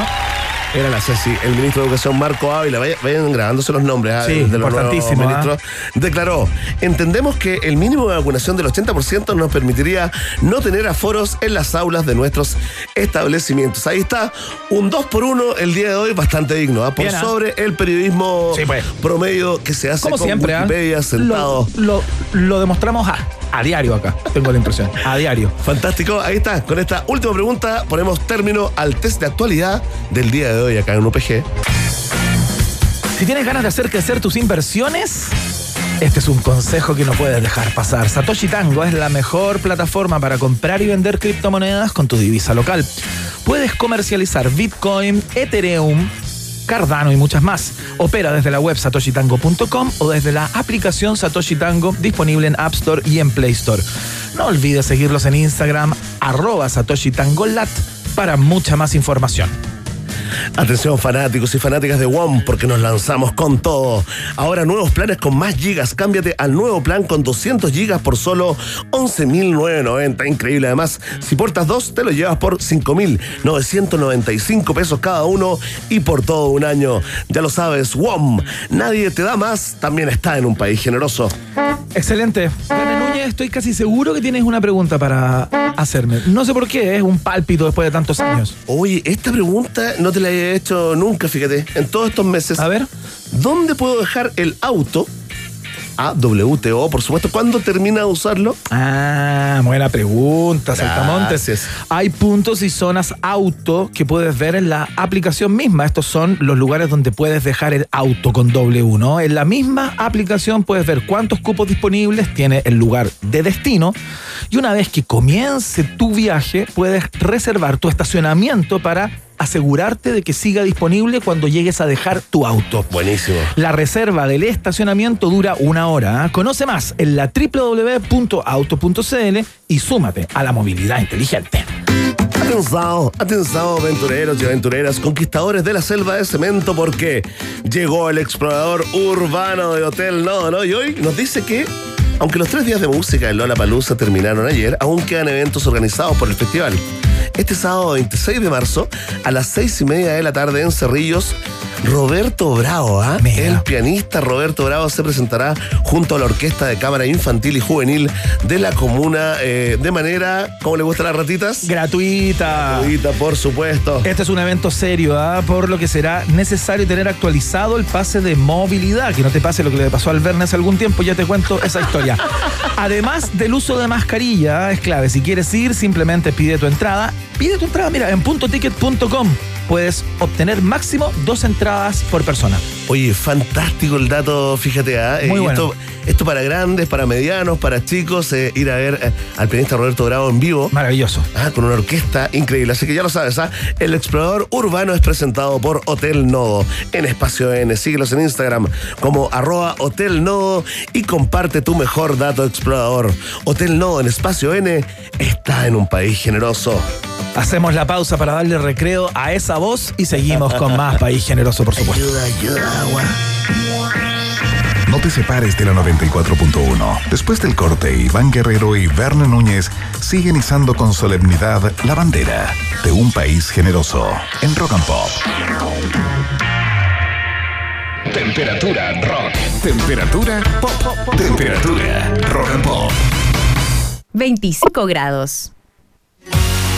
Era la Ceci, el ministro de Educación Marco Ávila, vayan, vayan grabándose los nombres ah, Sí, de los importantísimo, nuevos ministros, declaró, entendemos que el mínimo de vacunación del 80% nos permitiría no tener aforos en las aulas de nuestros establecimientos. Ahí está, un 2 por 1 el día de hoy, bastante digno, ah, por Bien, ah. sobre el periodismo Sí, pues. promedio que se hace Como con siempre, ¿ah? Wikipedia sentado. Lo, lo- lo demostramos a, a diario acá, tengo la impresión. A diario. Fantástico, ahí está. Con esta última pregunta ponemos término al test de actualidad del día de hoy acá en UPG. Si tienes ganas de hacer crecer tus inversiones, este es un consejo que no puedes dejar pasar. Satoshi Tango es la mejor plataforma para comprar y vender criptomonedas con tu divisa local. Puedes comercializar Bitcoin, Ethereum, Cardano y muchas más. Opera desde la web satoshitango.com o desde la aplicación Satoshi Tango disponible en App Store y en Play Store. No olvides seguirlos en Instagram, arroba Satoshi Tango Lat, para mucha más información. Atención fanáticos y fanáticas de WOM porque nos lanzamos con todo. Ahora nuevos planes con más gigas. Cámbiate al nuevo plan con 200 gigas por solo 11.990. Increíble. Además, si portas dos, te lo llevas por 5.995 pesos cada uno y por todo un año. Ya lo sabes, WOM. Nadie te da más. También está en un país generoso. Excelente. René Núñez, estoy casi seguro que tienes una pregunta para hacerme. No sé por qué, es un pálpito después de tantos años. Oye, esta pregunta no te la he hecho nunca, fíjate, en todos estos meses. A ver. ¿Dónde puedo dejar el auto? A WTO, por supuesto. ¿Cuándo termina de usarlo? Ah, buena pregunta, Saltamontes. Hay puntos y zonas auto que puedes ver en la aplicación misma. Estos son los lugares donde puedes dejar el auto con W, ¿no? En la misma aplicación puedes ver cuántos cupos disponibles tiene el lugar de destino. Y una vez que comience tu viaje, puedes reservar tu estacionamiento para asegurarte de que siga disponible cuando llegues a dejar tu auto. Buenísimo. La reserva del estacionamiento dura una hora. ¿ah? Conoce más en la www.auto.cl y súmate a la movilidad inteligente. Atención, atención, aventureros y aventureras, conquistadores de la selva de cemento, porque llegó el explorador urbano de Hotel No, ¿no? Y hoy nos dice que, aunque los tres días de música en Lollapalooza terminaron ayer, aún quedan eventos organizados por el festival. Este sábado 26 de marzo, a las seis y media de la tarde en Cerrillos, Roberto Bravo, ¿ah? El pianista Roberto Bravo se presentará junto a la Orquesta de Cámara Infantil y Juvenil de la comuna eh, de manera, ¿cómo le gustan las ratitas? Gratuita. Gratuita, por supuesto. Este es un evento serio, ¿ah? por lo que será necesario tener actualizado el pase de movilidad. Que no te pase lo que le pasó al Verne hace algún tiempo, ya te cuento esa historia. Además del uso de mascarilla, es clave. Si quieres ir, simplemente pide tu entrada. Pide tu entrada, mira, en puntoticket.com puedes obtener máximo dos entradas por persona. Oye, fantástico el dato, fíjate, ¿ah? Muy Eh, bueno. esto, esto para grandes, para medianos, para chicos, eh, ir a ver eh, al pianista Roberto Bravo en vivo. Maravilloso. Ah, con una orquesta increíble. Así que ya lo sabes, ¿ah? El explorador urbano es presentado por Hotel Nodo en Espacio N. Síguelos en Instagram como arroba Hotel Nodo y comparte tu mejor dato explorador. Hotel Nodo en Espacio N está en un país generoso. Hacemos la pausa para darle recreo a esa voz y seguimos con más País Generoso, por supuesto. Ayuda, ayuda, agua. No te separes de la 94.1. Después del corte, Iván Guerrero y Verne Núñez siguen izando con solemnidad la bandera de un país generoso en Rock and Pop. Temperatura rock. Temperatura pop. Temperatura rock and pop. 25 grados.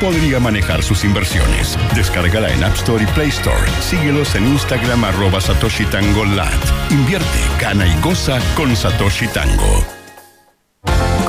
podría manejar sus inversiones. Descárgala en App Store y Play Store. Síguelos en Instagram arroba Satoshi Tango. Invierte, gana y goza con Satoshi Tango.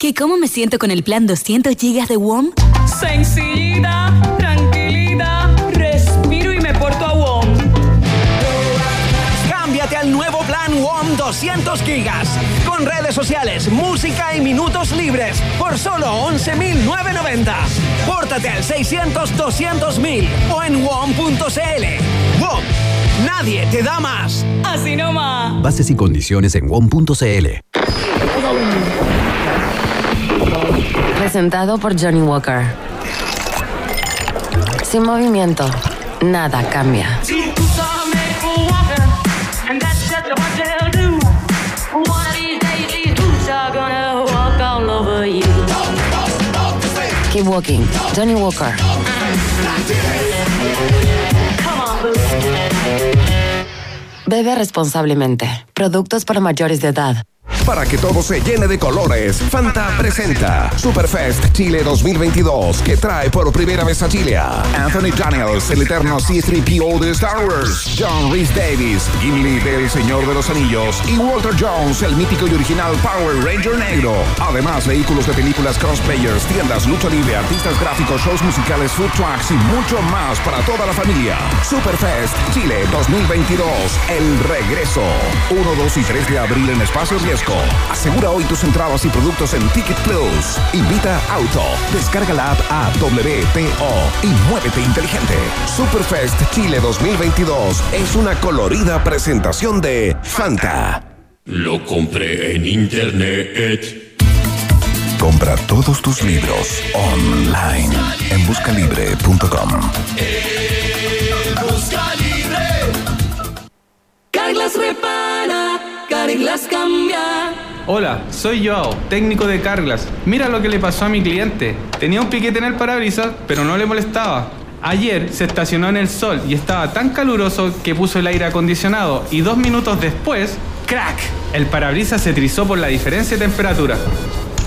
¿Qué cómo me siento con el plan 200 GB de WOM? Sencillita, tranquilidad, respiro y me porto a WOM. Cámbiate al nuevo plan WOM 200 gigas. Con redes sociales, música y minutos libres. Por solo 11.990. Pórtate al 600-200.000 o en WOM.cl. WOM. Nadie te da más. Así nomás. Bases y condiciones en WOM.cl. Presentado por Johnny Walker. Sin movimiento, nada cambia. Keep walking. Johnny Walker. Bebe responsablemente. Productos para mayores de edad. Para que todo se llene de colores, Fanta presenta Superfest Chile 2022, que trae por primera vez a Chile a Anthony Daniels, el eterno C-3PO de Star Wars, John Rhys Davis, Gimli del Señor de los Anillos y Walter Jones, el mítico y original Power Ranger negro. Además, vehículos de películas cosplayers, tiendas, lucha libre, artistas gráficos, shows musicales, food trucks y mucho más para toda la familia. Superfest Chile 2022, el regreso. 1, 2 y 3 de abril en Espacio Asegura hoy tus entradas y productos en Ticket Plus. Invita Auto. Descarga la app a WTO y muévete inteligente. Superfest Chile 2022 es una colorida presentación de Fanta. Lo compré en internet. Compra todos tus libros online en buscalibre.com. Busca libre. Carglass repara, Carglass cambia. Hola, soy Joao, técnico de Carglass. Mira lo que le pasó a mi cliente. Tenía un piquete en el parabrisas, pero no le molestaba. Ayer se estacionó en el sol y estaba tan caluroso que puso el aire acondicionado y dos minutos después, ¡crack! El parabrisas se trizó por la diferencia de temperatura.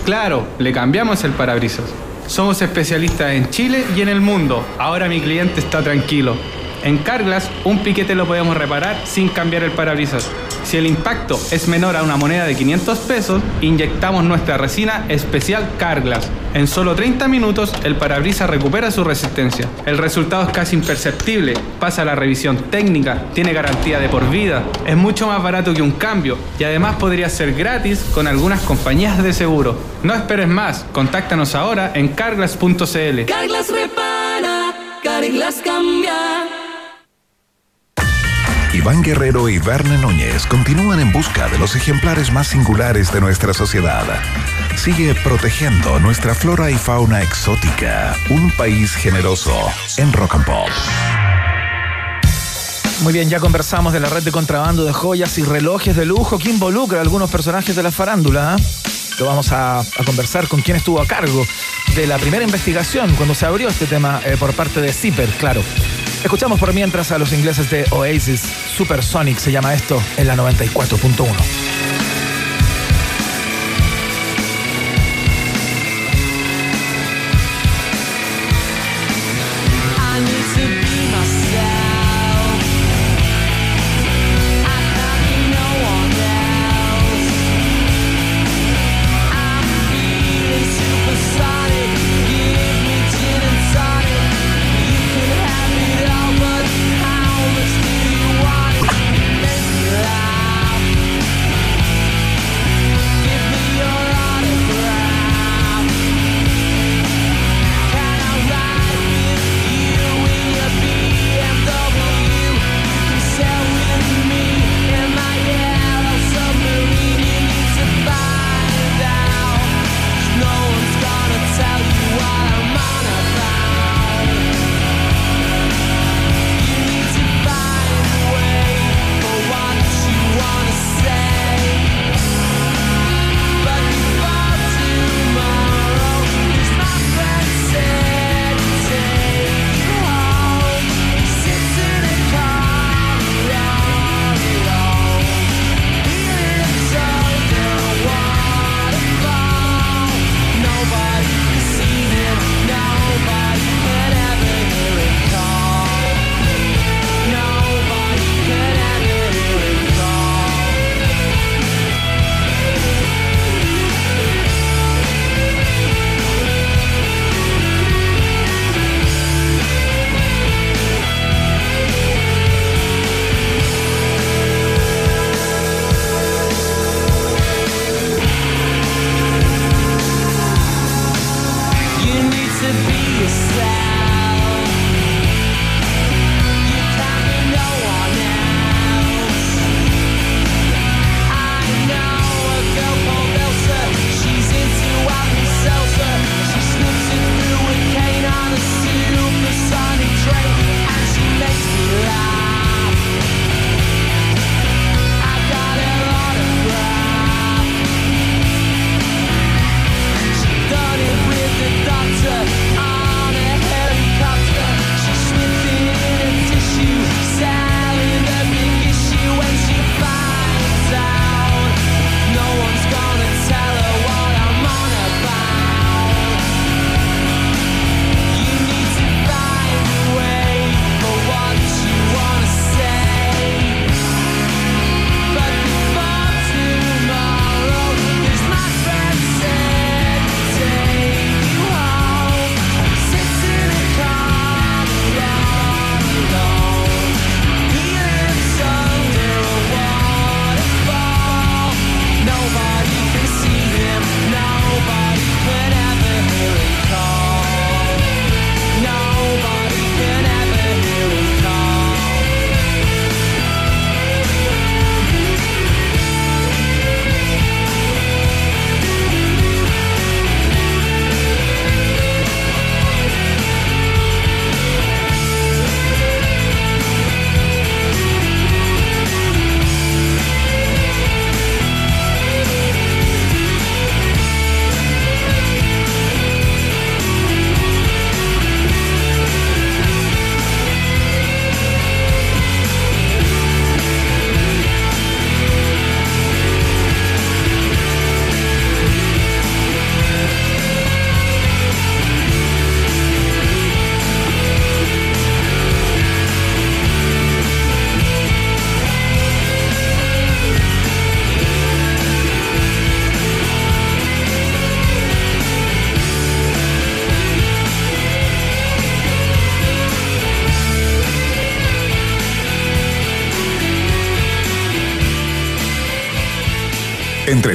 Claro, le cambiamos el parabrisas. Somos especialistas en Chile y en el mundo. Ahora mi cliente está tranquilo. En Carglass, un piquete lo podemos reparar sin cambiar el parabrisas. Si el impacto es menor a una moneda de 500 pesos, inyectamos nuestra resina especial Carglass. En solo 30 minutos, el parabrisas recupera su resistencia. El resultado es casi imperceptible. Pasa la revisión técnica, tiene garantía de por vida, es mucho más barato que un cambio y además podría ser gratis con algunas compañías de seguro. No esperes más, contáctanos ahora en carglass.cl. Carglass repara, Carglass cambia. Iván Guerrero y Verne Núñez continúan en busca de los ejemplares más singulares de nuestra sociedad. Sigue protegiendo nuestra flora y fauna exótica. Un país generoso en Rock and Pop. Muy bien, ya conversamos de la red de contrabando de joyas y relojes de lujo que involucra a algunos personajes de la farándula. ¿eh? Lo vamos a, a conversar con quien estuvo a cargo de la primera investigación cuando se abrió este tema eh, por parte de Zipper, claro. Escuchamos por mientras a los ingleses de Oasis, Supersonic se llama esto, en la 94.1.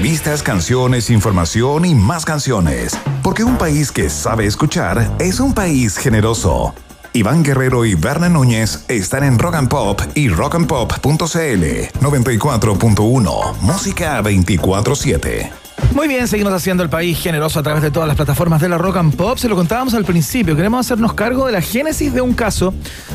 Entrevistas, canciones, información y más canciones. Porque un país que sabe escuchar es un país generoso. Iván Guerrero y Berna Núñez están en Rock and Pop y rockandpop.cl 94.1 Música 24-7. Muy bien, seguimos haciendo el país generoso a través de todas las plataformas de la Rock and Pop. Se lo contábamos al principio. Queremos hacernos cargo de la génesis de un caso,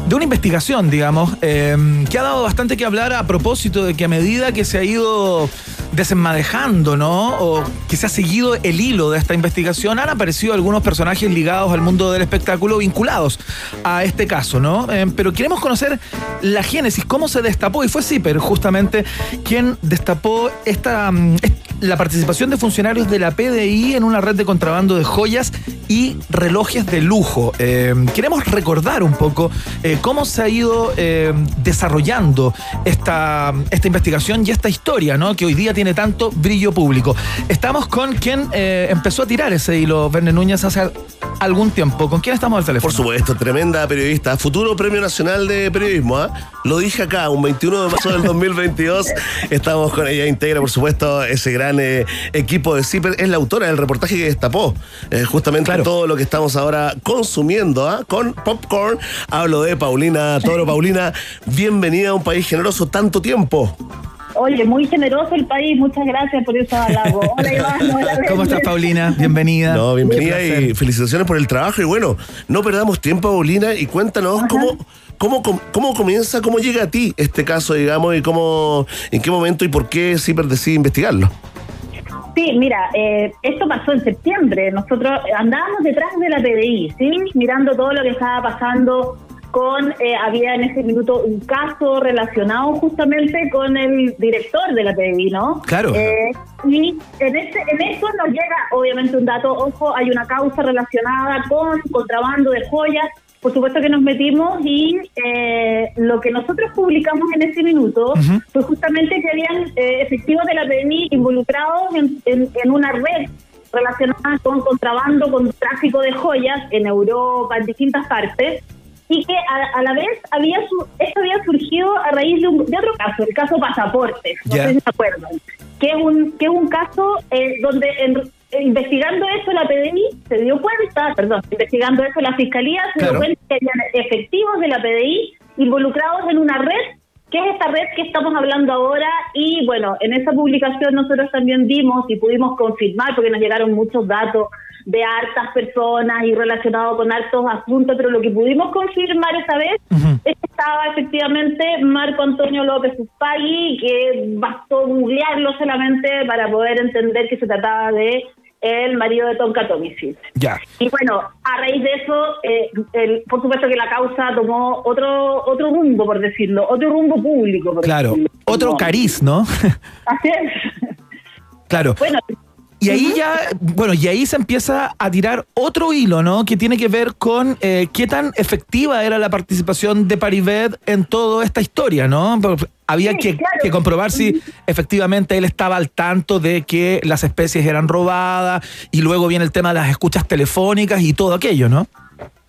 de una investigación, digamos, eh, que ha dado bastante que hablar a propósito de que a medida que se ha ido desenmadejando, ¿no? O que se ha seguido el hilo de esta investigación, han aparecido algunos personajes ligados al mundo del espectáculo vinculados a este caso, ¿no? Eh, pero queremos conocer la génesis, cómo se destapó, y fue Zipper justamente quien destapó esta, mm, la participación de funcionarios de la PDI en una red de contrabando de joyas y relojes de lujo. Eh, queremos recordar un poco eh, cómo se ha ido eh, desarrollando esta, esta investigación y esta historia, ¿no? Que hoy día tiene tanto brillo público. Estamos con quien empezó a tirar ese hilo, Verne Núñez, hace algún tiempo. ¿Con quién estamos al teléfono? Por supuesto, tremenda periodista. Futuro Premio Nacional de Periodismo, ¿ah? Lo dije acá, un 21 de marzo del 2022. Estamos con ella, integra, por supuesto, ese gran eh, equipo de CIPER. Es la autora del reportaje que destapó eh, justamente todo lo que estamos ahora consumiendo, ¿ah? Con popcorn. Hablo de Paulina Toro. Paulina, bienvenida a un país generoso tanto tiempo. Oye, muy generoso el país, muchas gracias por eso halago. Hola Iván, hola ¿Cómo estás. Paulina? Bienvenida. No, bienvenida y felicitaciones por el trabajo. Y bueno, no perdamos tiempo, Paulina, y cuéntanos cómo, cómo, cómo, cómo comienza, cómo llega a ti este caso, digamos, y cómo, en qué momento y por qué CIPER decide investigarlo. Sí, mira, eh, esto pasó en septiembre. Nosotros andábamos detrás de la PDI, ¿sí? Mirando todo lo que estaba pasando con, eh, había en ese minuto un caso relacionado justamente con el director de la PDI, ¿no? Claro. Eh, y en, ese, en eso nos llega, obviamente, un dato, ojo, hay una causa relacionada con contrabando de joyas. Por supuesto que nos metimos y eh, lo que nosotros publicamos en ese minuto fue justamente que habían eh, efectivos de la PDI involucrados en, en- en una red relacionada con contrabando, con tráfico de joyas en Europa, en distintas partes, y que a, a la vez había su- esto había surgido a raíz de, un- de otro caso, el caso Pasaportes, no sé si se acuerdan, que es un, que es un caso eh, donde en- investigando eso la PDI se dio cuenta, perdón, investigando eso la Fiscalía se Claro. dio cuenta que habían efectivos de la PDI involucrados en una red que es esta red que estamos hablando ahora y bueno, en esa publicación nosotros también dimos y pudimos confirmar porque nos llegaron muchos datos de hartas personas y relacionado con hartos asuntos, pero lo que pudimos confirmar esa vez es que estaba efectivamente Marco Antonio López Uspagui, que bastó googlearlo solamente para poder entender que se trataba de el marido de Tonka. Ya. Y bueno, a raíz de eso, eh, el- por supuesto que la causa tomó otro otro rumbo, por decirlo, otro rumbo público. por Claro. decirlo. Otro cariz, ¿no? Así es. Claro. Bueno, Y ahí ya, bueno, y ahí se empieza a tirar otro hilo, ¿no? Que tiene que ver con eh, qué tan efectiva era la participación de Paribet en toda esta historia, ¿no? Había que, que comprobar si efectivamente él estaba al tanto de que las especies eran robadas y luego viene el tema de las escuchas telefónicas y todo aquello, ¿no?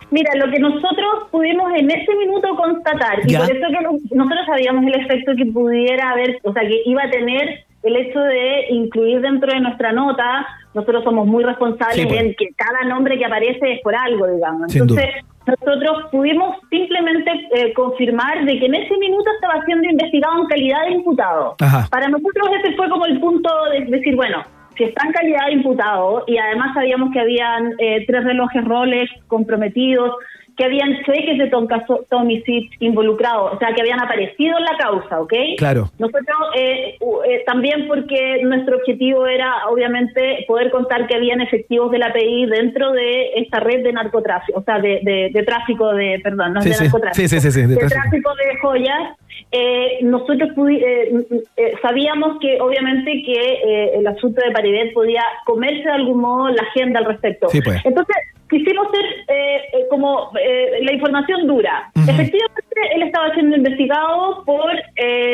Mira, lo que nosotros pudimos en ese minuto constatar, y por eso que no- nosotros sabíamos el efecto que pudiera haber, o sea, que iba a tener el hecho de incluir dentro de nuestra nota, nosotros somos muy responsables Sí, pues. en que cada nombre que aparece es por algo, digamos. Entonces, nosotros pudimos simplemente eh, confirmar de que en ese minuto estaba siendo investigado en calidad de imputado. Ajá. Para nosotros ese fue como el punto de decir, bueno, si está en calidad de imputado y además sabíamos que habían eh, tres relojes Rolex comprometidos, que habían cheques de Tommy Sitch involucrados, o sea, que habían aparecido en la causa, ¿ok? Claro. Nosotros eh, eh, también porque nuestro objetivo era, obviamente, poder contar que habían efectivos de la PI dentro de esta red de narcotráfico, o sea, de, de- de tráfico de, perdón, no es de sí. narcotráfico, Sí, sí, sí, sí, de de tráfico. tráfico de joyas. Eh, nosotros eh, eh, sabíamos que, obviamente, que eh, el asunto de Paribet podía comerse de algún modo la agenda al respecto. Sí, pues. Entonces, quisimos ser eh, eh, como eh, la información dura. Efectivamente, él estaba siendo investigado por eh,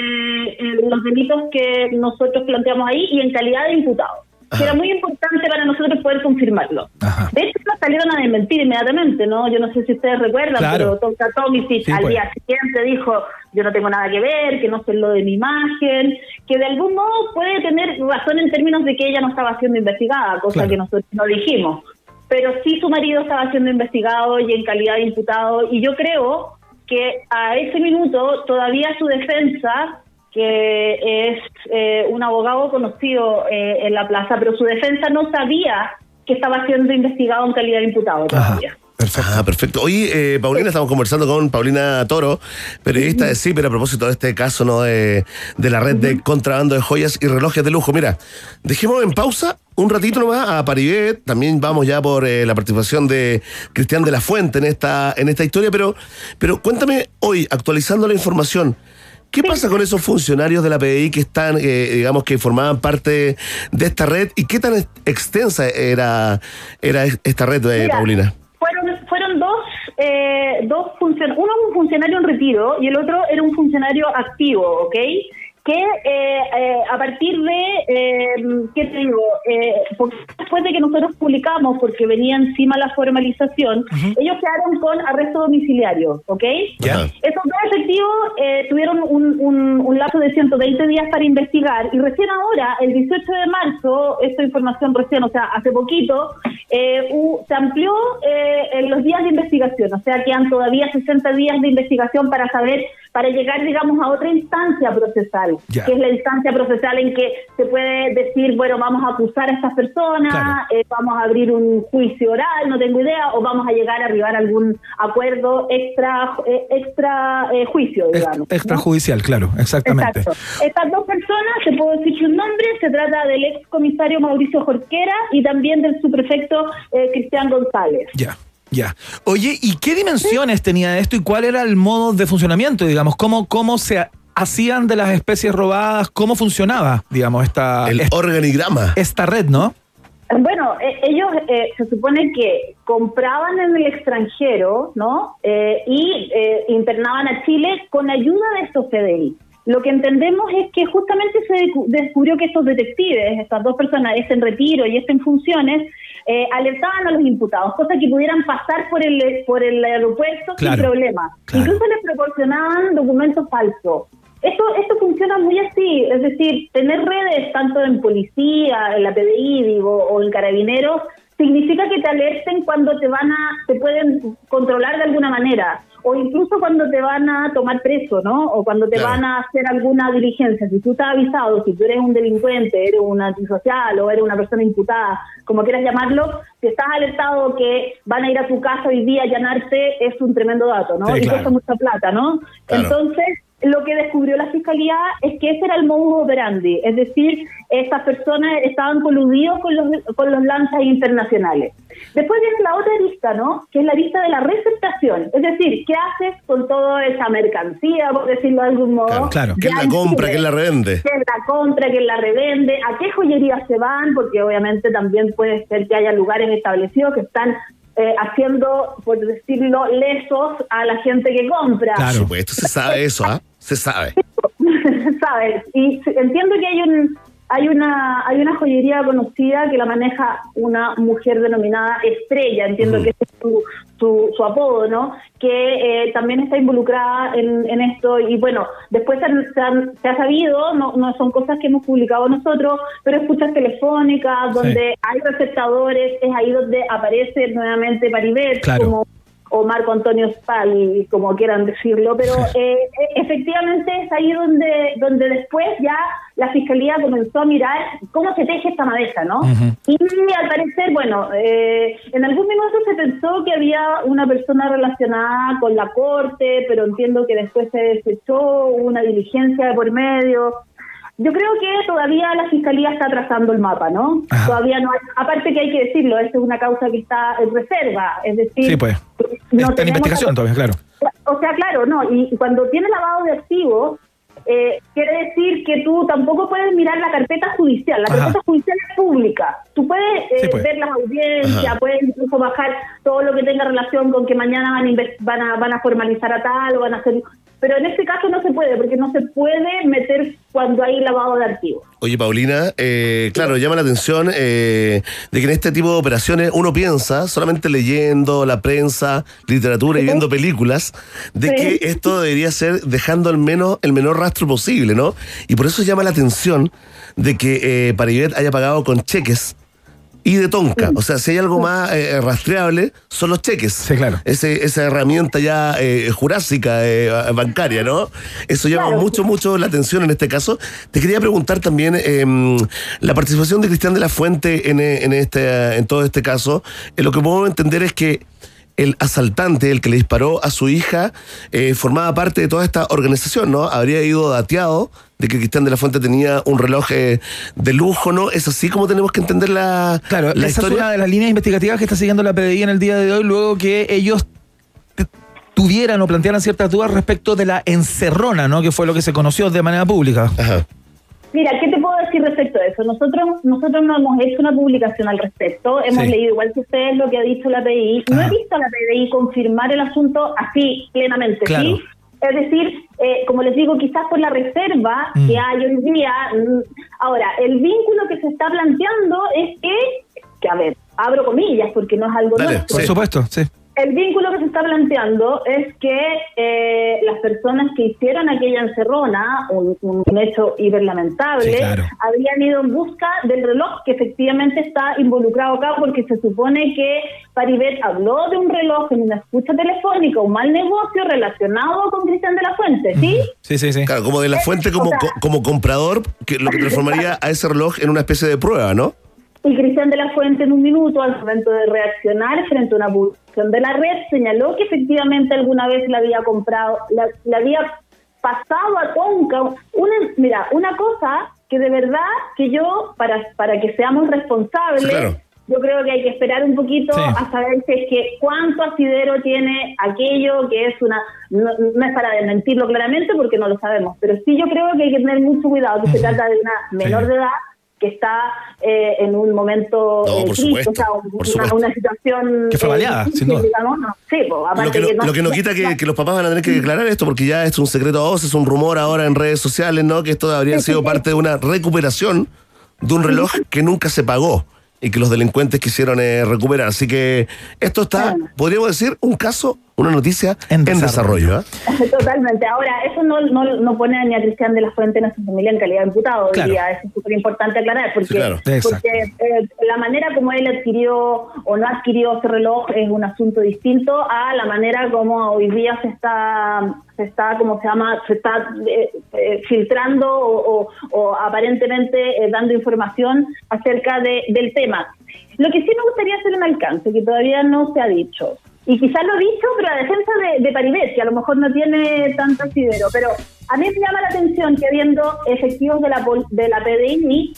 eh, los delitos que nosotros planteamos ahí y en calidad de imputado. que era muy importante para nosotros poder confirmarlo. De hecho, salieron a desmentir inmediatamente, ¿no? Yo no sé si ustedes recuerdan, Claro. pero Tonka Tomisic Sí, al pues. día siguiente dijo, yo no tengo nada que ver, que no sé lo de mi imagen, que de algún modo puede tener razón en términos de que ella no estaba siendo investigada, cosa Claro. que nosotros no dijimos. Pero sí su marido estaba siendo investigado y en calidad de imputado, y yo creo que a ese minuto todavía su defensa que es eh, un abogado conocido eh, en la plaza, pero su defensa no sabía que estaba siendo investigado en calidad de imputado todavía. Perfecto. Ah, perfecto. Hoy, eh, Paulina, estamos conversando con Paulina Toro, periodista de CIPER, a propósito de este caso ¿no? de, de la red de contrabando de joyas y relojes de lujo. Mira, dejemos en pausa un ratito nomás a Paribet. También vamos ya por eh, la participación de Cristian de la Fuente en esta, en esta historia, pero, pero cuéntame hoy, actualizando la información. ¿Qué pasa con esos funcionarios de la PDI que están, eh, digamos, que formaban parte de esta red y qué tan ex- extensa era, era esta red, eh, Mira, Paulina? Fueron, fueron dos, eh, dos funcionarios, uno un funcionario en retiro y el otro era un funcionario activo, ¿ok? Que eh, eh, a partir de, eh, ¿qué te digo? Eh, después de que nosotros publicamos, porque venía encima la formalización, ellos quedaron con arresto domiciliario, ¿ok? Ya. Esos dos efectivos tuvieron un, un, un lapso de 120 días para investigar y recién ahora, el 18 de marzo, esta información recién, o sea, hace poquito, eh, hu- se amplió en los días de investigación, o sea, quedan todavía 60 días de investigación para saber, para llegar, digamos, a otra instancia procesal, que es la instancia procesal en que se puede decir, bueno, vamos a acusar a estas personas, Claro. eh, vamos a abrir un juicio oral, no tengo idea, o vamos a llegar a arribar a algún acuerdo extra eh, extra eh, juicio, digamos. Extrajudicial, claro, exactamente. Exacto. Estas dos personas, te puedo decir sus nombres, se trata del ex comisario Mauricio Jorquera y también del subprefecto eh, Cristian González. Ya, ya. Oye, ¿y qué dimensiones tenía esto y cuál era el modo de funcionamiento, digamos? ¿Cómo, cómo se hacían de las especies robadas? ¿Cómo funcionaba, digamos, esta, El esta, organigrama. esta red, no? Bueno, eh, ellos eh, se supone que compraban en el extranjero, ¿no? Eh, y eh, internaban a Chile con ayuda de estos CDI. Lo que entendemos es que justamente se descubrió que estos detectives, estas dos personas, este en retiro y este en funciones, eh, alertaban a los imputados, cosa que pudieran pasar por el por el aeropuerto Claro, sin problema. claro. Incluso les proporcionaban documentos falsos. Esto, esto funciona muy así, es decir, tener redes tanto en policía, en la PDI, digo, o en carabineros, significa que te alerten cuando te van a, te pueden controlar de alguna manera, o incluso cuando te van a tomar preso, ¿no? O cuando te Claro. van a hacer alguna diligencia. Si tú estás avisado, si tú eres un delincuente, eres un antisocial o eres una persona imputada, como quieras llamarlo, si estás alertado que van a ir a tu casa hoy día a allanarte, es un tremendo dato, ¿no? Sí, y cuesta mucha plata, ¿no? Claro. Entonces, lo que descubrió la fiscalía es que ese era el modus operandi, es decir, estas personas estaban coludidos con los, con los lanzas internacionales. Después viene la otra lista, ¿no? Que es la lista de la receptación, es decir, ¿qué haces con toda esa mercancía, por decirlo de algún modo? Claro, Claro. ¿Quién la compra? ¿Quién la revende? quién la compra, quién la revende, a qué joyerías se van, porque obviamente también puede ser que haya lugares establecidos que están eh, haciendo, por decirlo, lesos a la gente que compra. Claro. Por supuesto, se sabe eso, ¿ah? Se sabe. ¿Sabes? Y entiendo que hay un hay una hay una joyería conocida que la maneja una mujer denominada Estrella, entiendo que es su, su, su apodo, ¿no? Que eh, también está involucrada en, en esto y bueno, después se, han- se han- se ha sabido, no, no son cosas que hemos publicado nosotros, pero escuchas telefónicas donde hay receptadores, es ahí donde aparece nuevamente Paribet Claro. como o Marco Antonio Spal, como quieran decirlo, pero eh, e- efectivamente es ahí donde, donde después ya la fiscalía comenzó a mirar cómo se teje esta madeja, ¿no? Y al parecer, bueno, eh, en algún minuto se pensó que había una persona relacionada con la corte, pero entiendo que después se desechó, una diligencia de por medio. Yo creo que todavía la fiscalía está trazando el mapa, ¿no? Ajá. Todavía no hay, aparte que hay que decirlo, esta es una causa que está en reserva, es decir, Sí, pues. no Está en investigación todavía, claro. O sea, claro, no, y, y cuando tiene lavado de activos, eh, quiere decir que tú tampoco puedes mirar la carpeta judicial. La Ajá. carpeta judicial es pública. Tú puedes eh, Sí, pues. ver las audiencias, Ajá. puedes incluso bajar todo lo que tenga relación con que mañana van a, van a, van a formalizar a tal o van a hacer... pero en este caso no se puede, porque no se puede meter cuando hay lavado de archivos. Oye, Paulina, eh, claro, llama la atención eh, de que en este tipo de operaciones uno piensa, solamente leyendo la prensa, literatura y viendo películas, de que esto debería ser dejando al menos el menor rastro posible, ¿no? Y por eso llama la atención de que eh, Paribet haya pagado con cheques y de tonca. O sea, si hay algo más eh, rastreable, son los cheques. Sí, claro. Ese, esa herramienta ya eh, jurásica, eh, bancaria, ¿no? Eso llama mucho, mucho la atención en este caso. Te quería preguntar también em, la participación de Cristian de la Fuente en, eh, en este, en todo este caso. Eh, lo que podemos entender es que el asaltante, el que le disparó a su hija, eh, formaba parte de toda esta organización, ¿no? Habría ido dateado de que Cristian de la Fuente tenía un reloj eh, de lujo, ¿no? ¿Es así como tenemos que entender la, Claro, la esa es historia? una de las líneas investigativas que está siguiendo la PDI en el día de hoy, luego que ellos tuvieran o plantearan ciertas dudas respecto de la encerrona, ¿no? Que fue lo que se conoció de manera pública. Mira, ¿qué te puedo decir respecto a eso? Nosotros nosotros no hemos hecho una publicación al respecto, hemos Sí. leído igual que ustedes lo que ha dicho la PDI. No he visto a la PDI confirmar el asunto así plenamente, Claro. ¿sí? Es decir, eh, como les digo, quizás por la reserva Mm. que hay hoy día. mm, Ahora, el vínculo que se está planteando es que, que a ver, abro comillas porque no es algo nuestro. Por supuesto, sí. El vínculo que se está planteando es que eh, las personas que hicieron aquella encerrona, un, un hecho hiperlamentable, Sí, claro. habían ido en busca del reloj que efectivamente está involucrado acá, porque se supone que Paribet habló de un reloj en una escucha telefónica, un mal negocio relacionado con Cristian de la Fuente, ¿sí? Sí, sí, sí. Claro, como de la fuente como, co- como comprador, que lo que transformaría a ese reloj en una especie de prueba, ¿no? Y Cristian de la Fuente en un minuto, al momento de reaccionar frente a una de la red, señaló que efectivamente alguna vez la había comprado, la, la había pasado a Tonka. Una, mira, una cosa que de verdad que yo, para, para que seamos responsables, claro. yo creo que hay que esperar un poquito Sí. a saber si es que cuánto asidero tiene aquello que es una, no, no es para desmentirlo claramente porque no lo sabemos, pero sí yo creo que hay que tener mucho cuidado, que se trata de una menor de edad que está eh, en un momento No, eh, por supuesto, o sea, por una, supuesto. una situación Que fue eh, baleada, sin duda. digamos, no. Sí, pues, aparte Lo que, no, que no- lo que no quita que, que los papás van a tener que declarar esto, porque ya es un secreto a voces, es un rumor ahora en redes sociales, ¿no? Que esto habría sido parte de una recuperación de un reloj que nunca se pagó y que los delincuentes quisieron eh, recuperar. Así que esto está, podríamos decir, un caso, una noticia en, desarrollo. ¿eh? Totalmente. Ahora, eso no, no, no pone ni a Cristian de la Fuente ni a su familia en calidad de imputado. hoy Claro. día. Eso es súper importante aclarar, porque, Sí, claro. Porque eh, la manera como él adquirió o no adquirió ese reloj es un asunto distinto a la manera como hoy día se está, se está como se llama, se está eh, eh, filtrando o, o- o aparentemente eh, dando información acerca de, del tema. Lo que sí me gustaría hacer un alcance, que todavía no se ha dicho, y quizás lo he dicho, pero a defensa de, de Paribet, que a lo mejor no tiene tanto asidero, pero a mí me llama la atención que habiendo efectivos de la, de la PDI,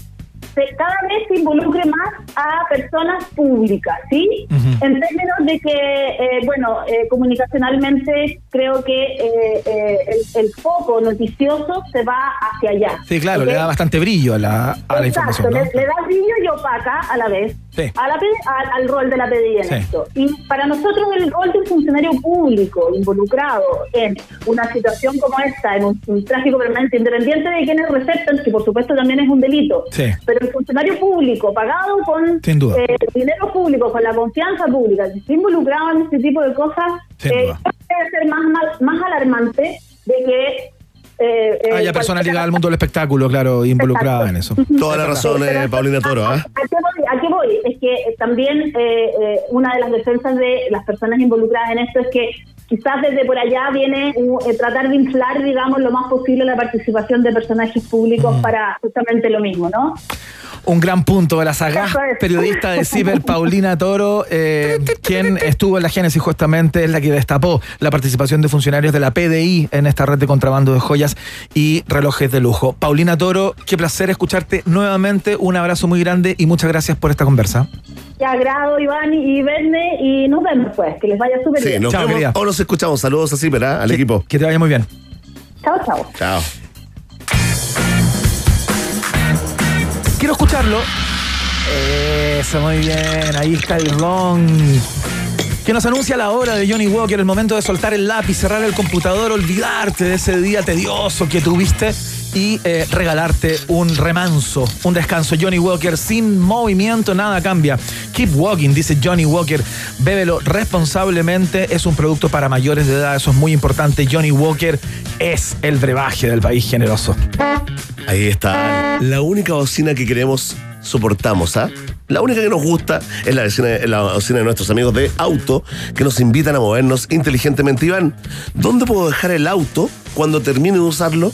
se- cada vez se involucre más a personas públicas, ¿sí? En términos de que, eh, bueno, eh, comunicacionalmente creo que eh, eh, el, el foco noticioso se va hacia allá. Sí, claro, le da bastante brillo a la, a la Exacto, información. ¿no? le, le da brillo y opaca a la vez Sí. a la P- al, al rol de la PDI en Sí. esto. Y para nosotros el rol del funcionario público involucrado en una situación como esta, en un, un tráfico permanente, independiente de quienes receptan, que por supuesto también es un delito, Sí. pero el funcionario público pagado con Sin duda. eh, dinero público, con la confianza pública, que esté involucrado en este tipo de cosas, eh, puede ser más, mal- más alarmante de que... Eh, eh, Haya personas ligadas al mundo del espectáculo, claro, involucradas en eso. Toda la razón, eh, Paulina Toro. ¿ah? ¿A qué voy? ¿A qué voy? Es que también eh, eh, una de las defensas de las personas involucradas en esto es que quizás desde por allá viene uh, tratar de inflar, digamos, lo más posible la participación de personajes públicos para justamente lo mismo, ¿no? Un gran punto de la sagaz es. periodista de Ciber, Paulina Toro, eh, quien estuvo en la Génesis justamente, es la que destapó la participación de funcionarios de la PDI en esta red de contrabando de joyas y relojes de lujo. Paulina Toro, qué placer escucharte nuevamente, un abrazo muy grande y muchas gracias por esta conversa. Te agrado, Iván y Verne, y nos vemos pues, que les vaya súper Sí, bien. nos vemos o nos escuchamos. Saludos así, ¿verdad? Al equipo. Que te vaya muy bien. Chao, chao. Chao. Quiero escucharlo. Eso, muy bien. Ahí está el gong. Que nos anuncia la hora de Johnny Walker, el momento de soltar el lápiz, cerrar el computador, olvidarte de ese día tedioso que tuviste y eh, regalarte un remanso, un descanso. Johnny Walker, sin movimiento, nada cambia. Keep walking, dice Johnny Walker. Bébelo responsablemente. Es un producto para mayores de edad, eso es muy importante. Johnny Walker es el brebaje del país generoso. Ahí está. La única bocina que queremos, soportamos, ¿ah? La única que nos gusta es la bocina de nuestros amigos de auto que nos invitan a movernos inteligentemente. Iván, ¿dónde puedo dejar el auto cuando termine de usarlo?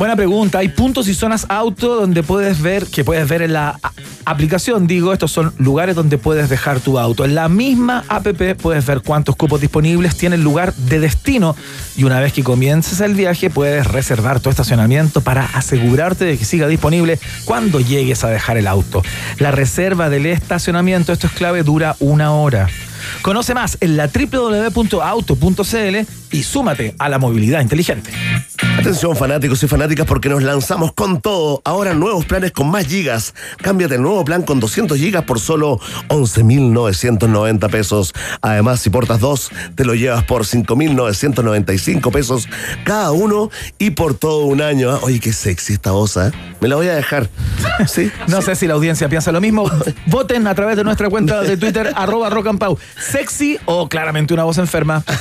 Buena pregunta. Hay puntos y zonas auto donde puedes ver, que puedes ver en la aplicación, digo, estos son lugares donde puedes dejar tu auto. En la misma app puedes ver cuántos cupos disponibles tiene el lugar de destino y una vez que comiences el viaje puedes reservar tu estacionamiento para asegurarte de que siga disponible cuando llegues a dejar el auto. La reserva del estacionamiento, esto es clave, dura una hora. Conoce más en la www.auto.cl y súmate a la movilidad inteligente. Atención fanáticos y fanáticas porque nos lanzamos con todo. Ahora nuevos planes con más gigas. Cámbiate el nuevo plan con 200 gigas por solo 11.990 pesos. Además, si portas dos, te lo llevas por 5.995 pesos cada uno y por todo un año. ¿ah? Oye, qué sexy esta voz, ¿ah? Me la voy a dejar. Sí. No sé si la audiencia piensa lo mismo. Voten a través de nuestra cuenta de Twitter, arroba rock and pau. Sexy o claramente una voz enferma.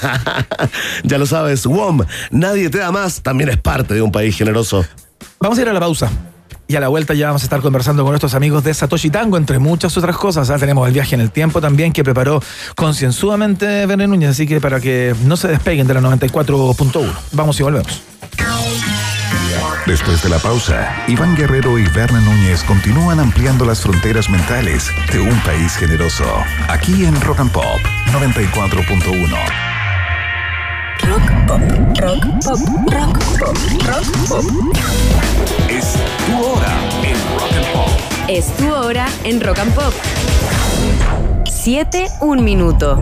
Ya lo sabes, WOM, nadie te da más, también es parte de un país generoso. Vamos a ir a la pausa. Y a la vuelta ya vamos a estar conversando con nuestros amigos de Satoshi Tango, entre muchas otras cosas. Ya tenemos el viaje en el tiempo también que preparó concienzudamente Verne Núñez, así que para que no se despeguen de la 94.1. Vamos y volvemos. Después de la pausa, Iván Guerrero y Berna Núñez continúan ampliando las fronteras mentales de un país generoso. Aquí en Rock and Pop 94.1. Rock pop, rock pop, rock pop, rock pop. Es tu hora en Rock and Pop. Es tu hora en Rock and Pop. 7, un minuto.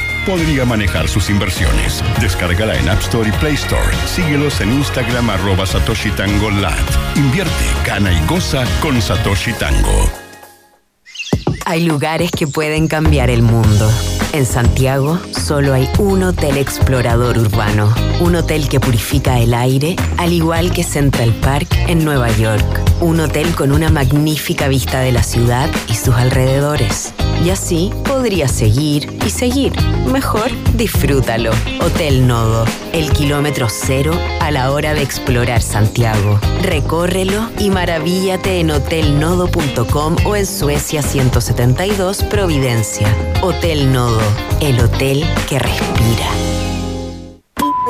podría manejar sus inversiones. Descárgala en App Store y Play Store. Síguelos en Instagram arroba Satoshi Tango. Invierte, gana y goza con Satoshi Tango. Hay lugares que pueden cambiar el mundo. En Santiago solo hay un hotel explorador urbano, un hotel que purifica el aire, al igual que Central Park en Nueva York, un hotel con una magnífica vista de la ciudad y sus alrededores. Y así podrías seguir y seguir. Mejor disfrútalo. Hotel Nodo, el kilómetro cero a la hora de explorar Santiago. Recórrelo y maravíllate en hotelnodo.com o en Suecia 172 Providencia. Hotel Nodo, el hotel que respira.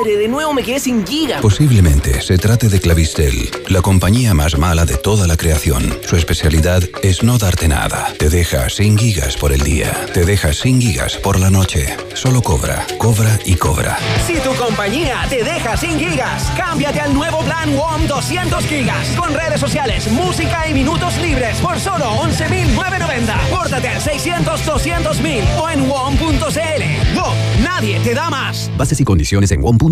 De nuevo me quedé sin giga. Posiblemente se trate de Clavistel, la compañía más mala de toda la creación. Su especialidad es no darte nada. Te deja sin gigas por el día. Te deja sin gigas por la noche. Solo cobra, cobra y cobra. Si tu compañía te deja sin gigas, cámbiate al nuevo plan WOM 200 gigas con redes sociales, música y minutos libres por solo 11.990. Pórtate al 600 200.000 o en WOM.cl. WOM, nadie te da más. Bases y condiciones en WOM.cl.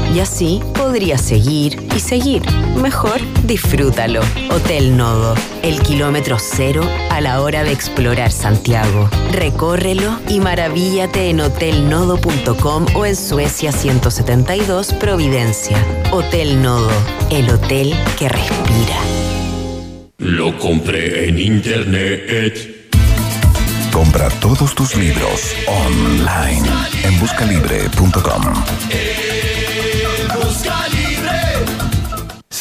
Y así podrías seguir y seguir. Mejor disfrútalo. Hotel Nodo, el kilómetro cero a la hora de explorar Santiago. Recórrelo y maravíllate en hotelnodo.com o en Suecia 172 Providencia. Hotel Nodo, el hotel que respira. Lo compré en internet. Compra todos tus libros online en buscalibre.com.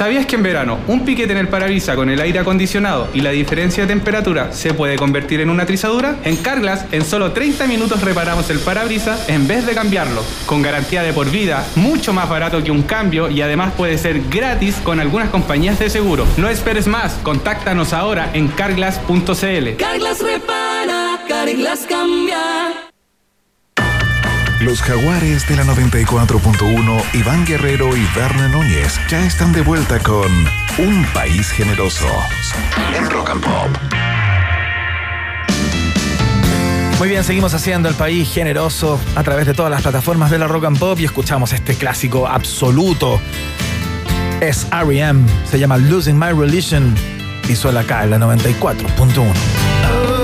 ¿Sabías que en verano un piquete en el parabrisas con el aire acondicionado y la diferencia de temperatura se puede convertir en una trizadura? En Carglass, en solo 30 minutos reparamos el parabrisas en vez de cambiarlo, con garantía de por vida, mucho más barato que un cambio y además puede ser gratis con algunas compañías de seguro. No esperes más, contáctanos ahora en carglass.cl. Carglass repara, Carglass cambia. Los jaguares de la 94.1, Iván Guerrero y Berna Núñez ya están de vuelta con Un País Generoso en Rock and Pop. Muy bien, seguimos haciendo el país generoso a través de todas las plataformas de la Rock and Pop y escuchamos este clásico absoluto. Es R.E.M., se llama Losing My Religion y suena acá en la 94.1.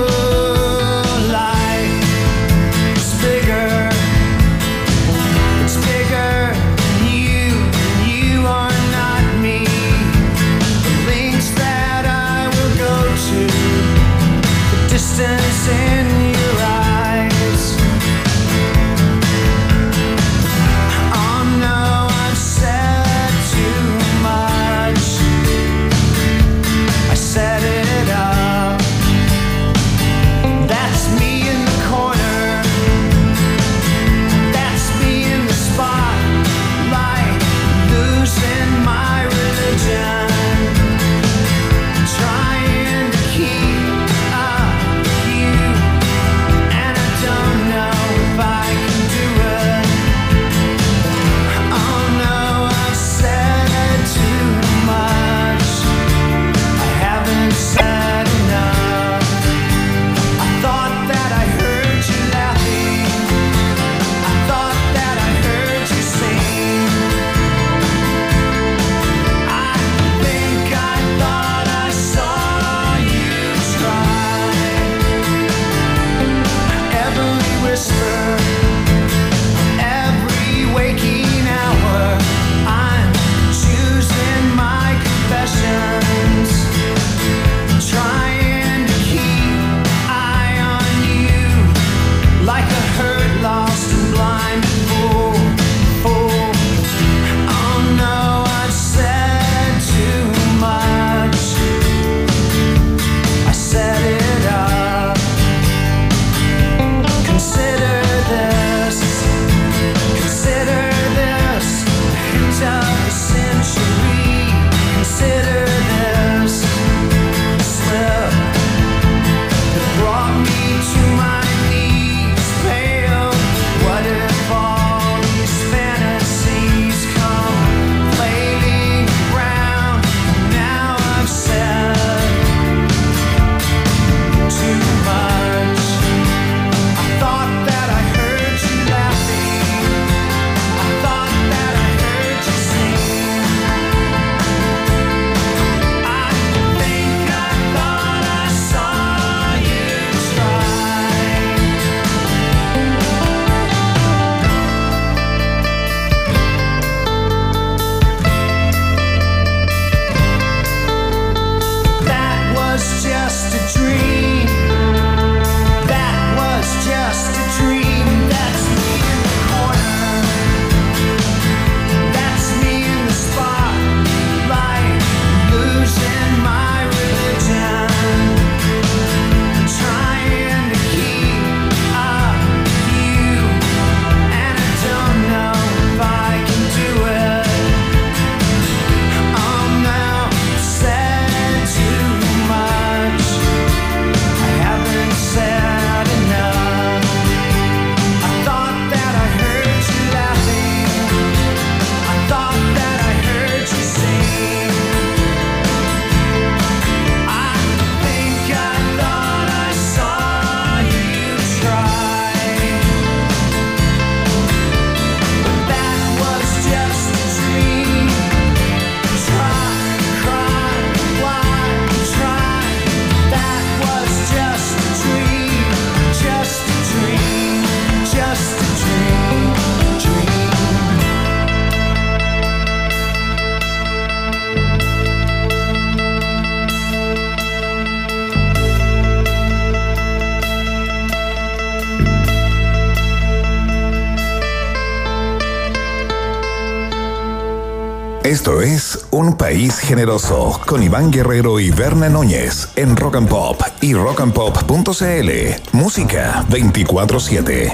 País Generoso con Iván Guerrero y Berna Núñez en Rock and Pop y rockandpop.cl. Música 24-7.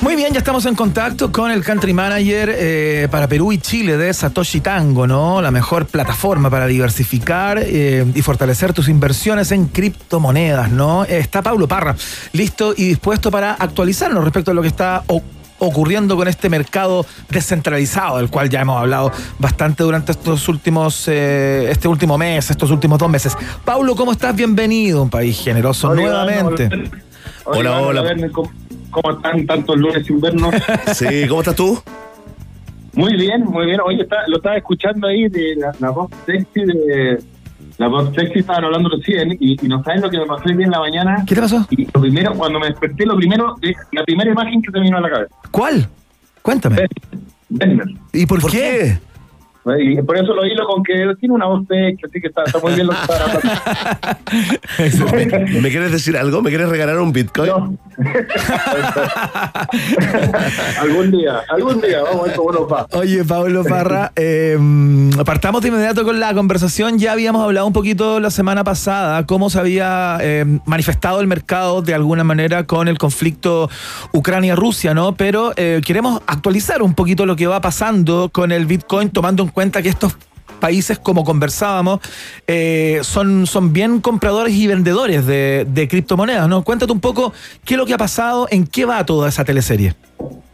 Muy bien, ya estamos en contacto con el country manager eh, para Perú y Chile de Satoshi Tango, ¿no? La mejor plataforma para diversificar eh, y fortalecer tus inversiones en criptomonedas, ¿no? Está Pablo Parra, listo y dispuesto para actualizarnos respecto a lo que está o- ocurriendo con este mercado descentralizado, del cual ya hemos hablado bastante durante estos últimos, eh, este último mes, estos últimos dos meses. Pablo, ¿cómo estás? Bienvenido, un país generoso Hola, nuevamente. Hola, hola. ¿Cómo, cómo están tantos lunes invernos? Sí, ¿cómo estás tú? Muy bien, muy bien. Oye, está- lo estaba escuchando ahí de la, la voz sexy de... La voz sexy estaban hablando recién y, y no saben lo que me pasó hoy día en la mañana. ¿Qué te pasó? Y lo primero, cuando me desperté, lo primero, de- la primera imagen que se me vino a la cabeza. ¿Cuál? Cuéntame. Denver. ¿Y por, qué? Y por eso lo hilo con que tiene una voz sexy, así que está, está muy bien lo que está hablando. ¿Me quieres decir algo? ¿Me quieres regalar un Bitcoin? algún día, algún día, vamos a ver cómo nos va. Oye, Pablo Parra, eh, partamos de inmediato con la conversación. Ya habíamos hablado un poquito la semana pasada cómo se había eh, manifestado el mercado de alguna manera con el conflicto Ucrania-Rusia, ¿no? Pero eh, queremos actualizar un poquito lo que va pasando con el Bitcoin, tomando en cuenta que estos países, como conversábamos, eh, son, son bien compradores y vendedores de, de criptomonedas, ¿no? Cuéntate un poco qué es lo que ha pasado, en qué va toda esa teleserie.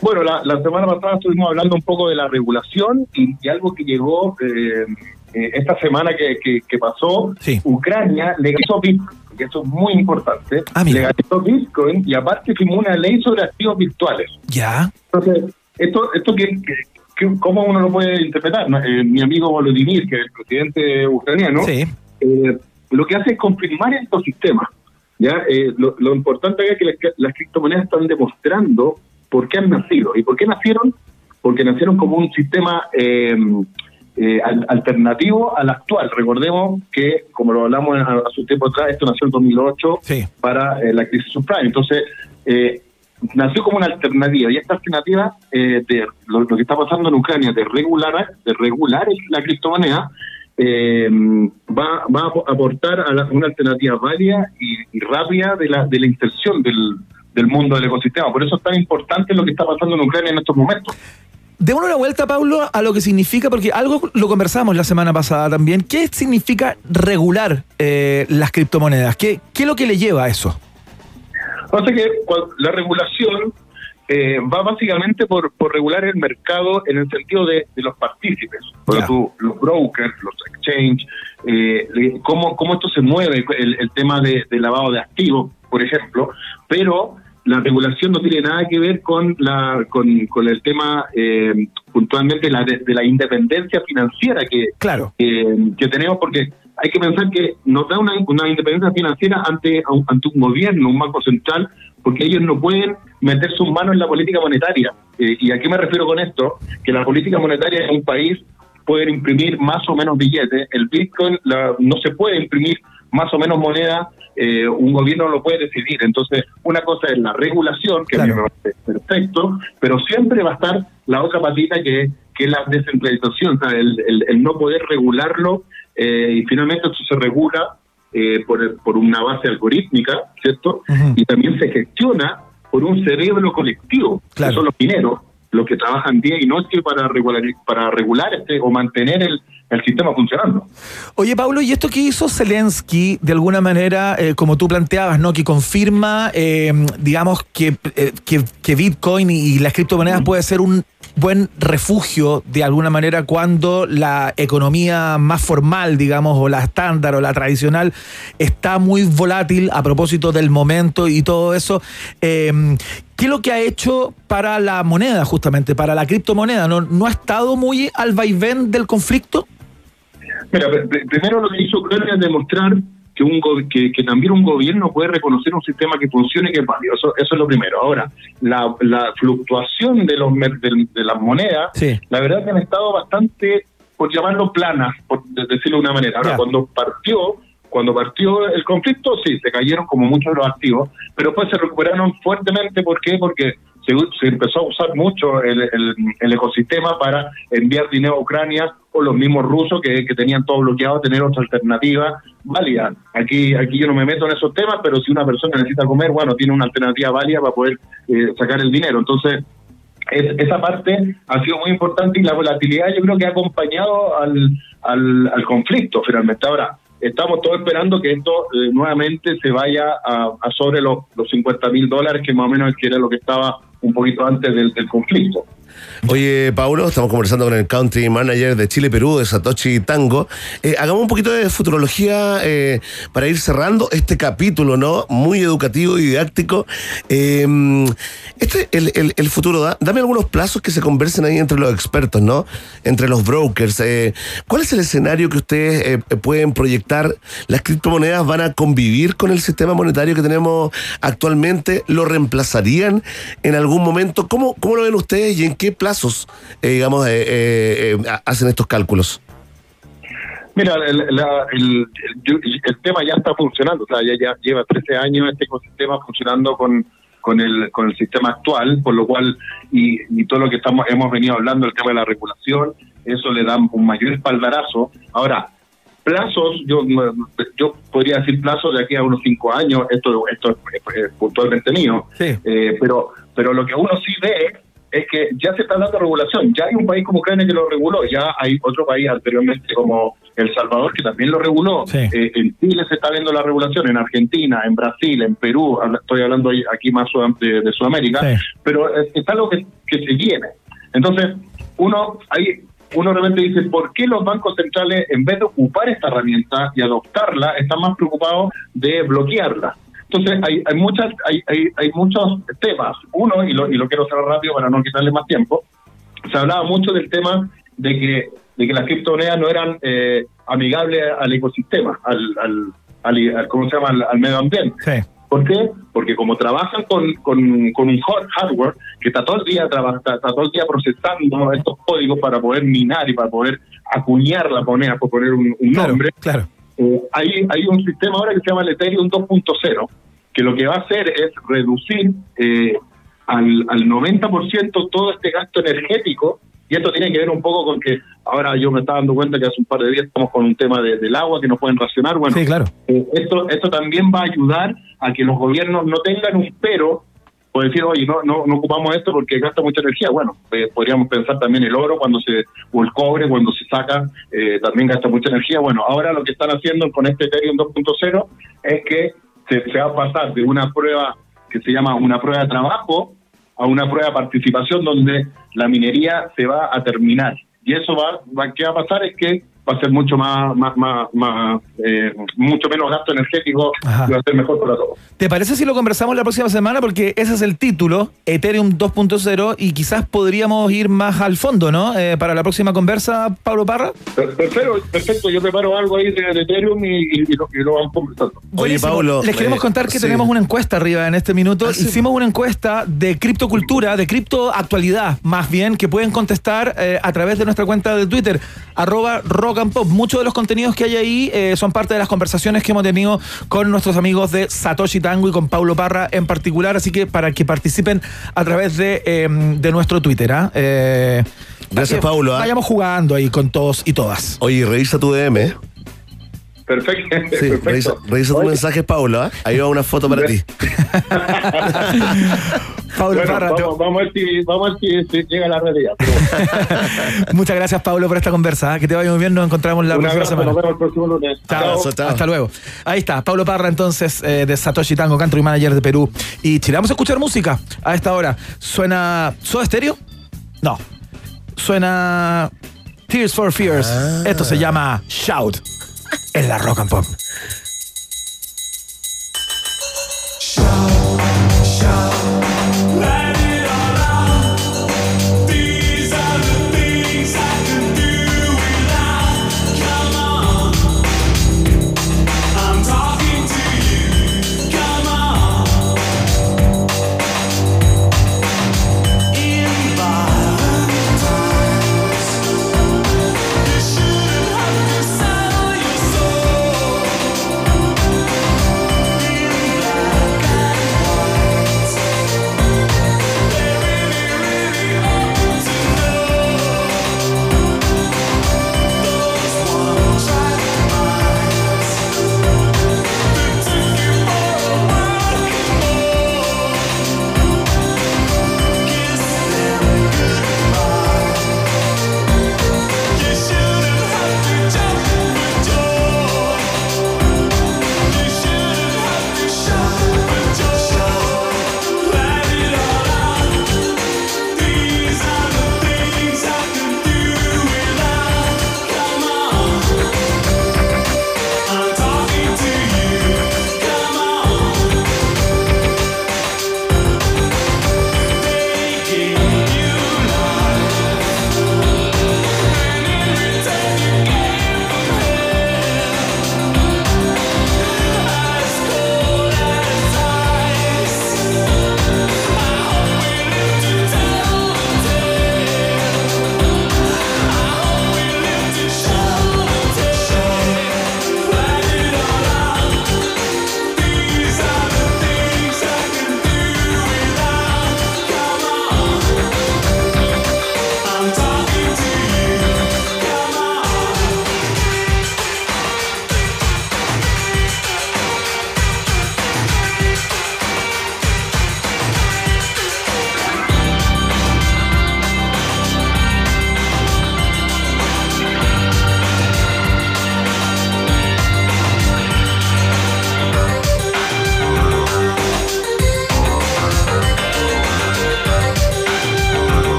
Bueno, la, la semana pasada estuvimos hablando un poco de la regulación y, y algo que llegó eh, eh, esta semana que, que- que pasó, Ucrania legalizó Bitcoin, que eso es muy importante, legalizó Bitcoin y aparte firmó una ley sobre activos virtuales. Ya. Entonces, esto, esto que- ¿cómo uno lo puede interpretar? Eh, mi amigo Volodymyr, que es el presidente ucraniano, eh, lo que hace es confirmar el ecosistema. ¿ya? Eh, lo, lo importante es que las, las criptomonedas están demostrando por qué han nacido. ¿Y por qué nacieron? Porque nacieron como un sistema al- alternativo al actual. Recordemos que, como lo hablamos a- hace un tiempo atrás, esto nació en 2008 para eh, la crisis subprime. Entonces, eh, nació como una alternativa y esta alternativa eh, de lo, que está pasando en Ucrania de regular de regular la criptomoneda eh, va, va a aportar a la- una alternativa válida y, y rápida de la de la inserción del, del mundo del ecosistema por eso es tan importante lo que está pasando en Ucrania en estos momentos Démonos una vuelta, Pablo, a lo que significa, porque algo lo conversamos la semana pasada también. ¿Qué significa regular eh, las criptomonedas? ¿Qué, ¿Qué es lo que le lleva a eso? Sea que la regulación eh, va básicamente por, por regular el mercado en el sentido de, de los partícipes, Por los brokers, los exchange, eh, cómo, cómo esto se mueve, el, el tema de, de lavado de activos, por ejemplo, pero la regulación no tiene nada que ver con la con, con el tema eh, puntualmente la de, de la independencia financiera que, claro. que tenemos, porque hay que pensar que nos da una, una independencia financiera ante, ante un gobierno, un banco central, porque ellos no pueden meter sus manos en la política monetaria. Eh, ¿Y a qué me refiero con esto? Que la política monetaria en un país puede imprimir más o menos billetes. El Bitcoin la- no se puede imprimir más o menos moneda, eh, un gobierno lo puede decidir. Entonces, una cosa es la regulación, que a mí me parece perfecto, pero siempre va a estar la otra patita que, que es la descentralización, o sea, el, el- el no poder regularlo eh, y finalmente esto se regula eh, por, por una base algorítmica, ¿cierto? Y también se gestiona por un cerebro colectivo, que son los mineros, los que trabajan día y noche para regular, para regular este o mantener el, el sistema funcionando. Oye, Pablo, ¿y esto que hizo Zelensky, de alguna manera, eh, como tú planteabas, ¿no? Que confirma, eh, digamos, que, eh, Bitcoin y, las criptomonedas puede ser un buen refugio, de alguna manera, cuando la economía más formal, digamos, o la estándar o la tradicional, está muy volátil a propósito del momento y todo eso. Eh, ¿Qué es lo que ha hecho para la moneda, justamente, para la criptomoneda? ¿No, no ha estado muy al vaivén del conflicto? Mira, pr- pr- primero lo que hizo Ucrania es demostrar que, un que, que también un gobierno puede reconocer un sistema que funcione y que es válido. Eso, eso es lo primero. Ahora, la, la fluctuación de, los, del- de, las monedas, la verdad que han estado bastante, por llamarlo planas, por de- decirlo de una manera. Ahora, Ya. cuando partió cuando partió el conflicto, sí, se cayeron como muchos de los activos, pero después se recuperaron fuertemente. ¿Por qué? Porque se, se empezó a usar mucho el, el- el ecosistema para enviar dinero a Ucrania o los mismos rusos que, tenían todo bloqueado, tener otra alternativa válida. Aquí, aquí yo no me meto en esos temas, pero si una persona necesita comer, bueno, tiene una alternativa válida para poder eh, sacar el dinero. Entonces, es- esa parte ha sido muy importante y la volatilidad yo creo que ha acompañado al, al, al conflicto finalmente. Ahora, estamos todos esperando que esto eh, nuevamente se vaya a, sobre los, los 50 mil dólares, que más o menos que era lo que estaba un poquito antes del conflicto. Oye, Paulo, estamos conversando con el country manager de Chile Perú, de Satoshi Tango. Eh, hagamos un poquito de futurología eh, para ir cerrando este capítulo, ¿no? Muy educativo y didáctico. Eh, este, el, el- el futuro, da- dame algunos plazos que se conversen ahí entre los expertos, ¿no? Entre los brokers. ¿Cuál es el escenario que ustedes pueden proyectar? ¿Las criptomonedas van a convivir con el sistema monetario que tenemos actualmente? ¿Lo reemplazarían en algún momento? ¿Cómo, cómo lo ven ustedes y en qué plazos, eh, digamos, eh, eh, eh, hacen estos cálculos? Mira, el, la- el- el- el tema ya está funcionando, o sea, ya, ya lleva 13 años este ecosistema funcionando con, con, el, con el sistema actual, por lo cual, y, y todo lo que estamos hemos venido hablando, el tema de la regulación, eso le da un mayor espaldarazo. Ahora, plazos, yo yo podría decir plazos de aquí a unos cinco años, esto, esto es, puntualmente mío, Eh, pero, pero lo que uno sí ve es que ya se está dando regulación. Ya hay un país como Ucrania que lo reguló, ya hay otro país anteriormente como El Salvador que también lo reguló. Eh, en Chile se está viendo la regulación, en Argentina, en Brasil, en Perú, estoy hablando aquí más de, de Sudamérica, pero eh, es algo que, que se viene. Entonces, uno ahí uno realmente dice, ¿por qué los bancos centrales, en vez de ocupar esta herramienta y adoptarla, están más preocupados de bloquearla? Entonces, hay, hay muchas hay, hay, hay muchos temas. Uno, y lo, y lo quiero hacer rápido para no quitarle más tiempo, se hablaba mucho del tema de que de que las criptomonedas no eran eh, amigables al ecosistema, al, al, al, al- ¿cómo se llama? Al, al medio ambiente. ¿Por qué? Porque como trabajan con, con, con un hard- hardware que está todo el día traba- está, está todo el día procesando estos códigos para poder minar y para poder acuñar la moneda, por poner un, un nombre, claro. Eh, hay, hay un sistema ahora que se llama el Ethereum 2.0, que lo que va a hacer es reducir eh, al, al 90% todo este gasto energético, y esto tiene que ver un poco con que ahora yo me estaba dando cuenta que hace un par de días estamos con un tema de- del agua que no pueden racionar. Bueno, Sí, claro. eh, esto, esto también va a ayudar a que los gobiernos no tengan un pero por decir, oye, no, no, ocupamos esto porque gasta mucha energía. Bueno, eh, podríamos pensar también el oro cuando se, o el cobre cuando se saca, eh, también gasta mucha energía. Bueno, ahora lo que están haciendo con este Ethereum 2.0 es que se, se va a pasar de una prueba que se llama una prueba de trabajo a una prueba de participación donde la minería se va a terminar. Y eso va, va ¿qué va a pasar? Es que va a ser mucho más, más, más, más, eh, mucho menos gasto energético y va a ser mejor para todos. ¿Te parece si lo conversamos la próxima semana? Porque ese es el título, Ethereum 2.0, y quizás podríamos ir más al fondo, ¿no? Eh, para la próxima conversa, Pablo Parra. Perfecto, perfecto, yo preparo algo ahí de, de Ethereum y, y- y lo, y lo vamos conversando. Buenísimo. Les queremos eh, contar que sí. tenemos una encuesta arriba en este minuto. Ah, sí. Hicimos una encuesta de criptocultura, de criptoactualidad, más bien, que pueden contestar eh, a través de nuestra cuenta de Twitter, arroba rock and pop. Muchos de los contenidos que hay ahí eh, son parte de las conversaciones que hemos tenido con nuestros amigos de Satoshi Tango y con Paulo Parra en particular. Así que para que participen a través de, eh, de nuestro Twitter. ¿ah? Eh, Gracias, Paulo, ¿ah? Vayamos jugando ahí con todos y todas. Oye, revisa tu DM, ¿eh? Perfecto. Sí, revisa, revisa tu mensaje, Paulo, ¿ah? Ahí va una foto para ti. Pablo Bueno, Parra, vamos, vamos a ver si, vamos a ver si, si llega la realidad. Muchas gracias, Pablo, por esta conversa. ¿ah? Que te vaya muy bien. Nos encontramos la Un próxima abrazo, semana. nos vemos el próximo lunes. Chao. Hasta luego. Ahí está, Pablo Parra, entonces, eh, de Satoshi Tango, country manager de Perú. Y Chile, vamos a escuchar música a esta hora. ¿Suena Soda Stereo? No. Suena Tears for Fears. Esto se llama Shout en la Rock and Pop.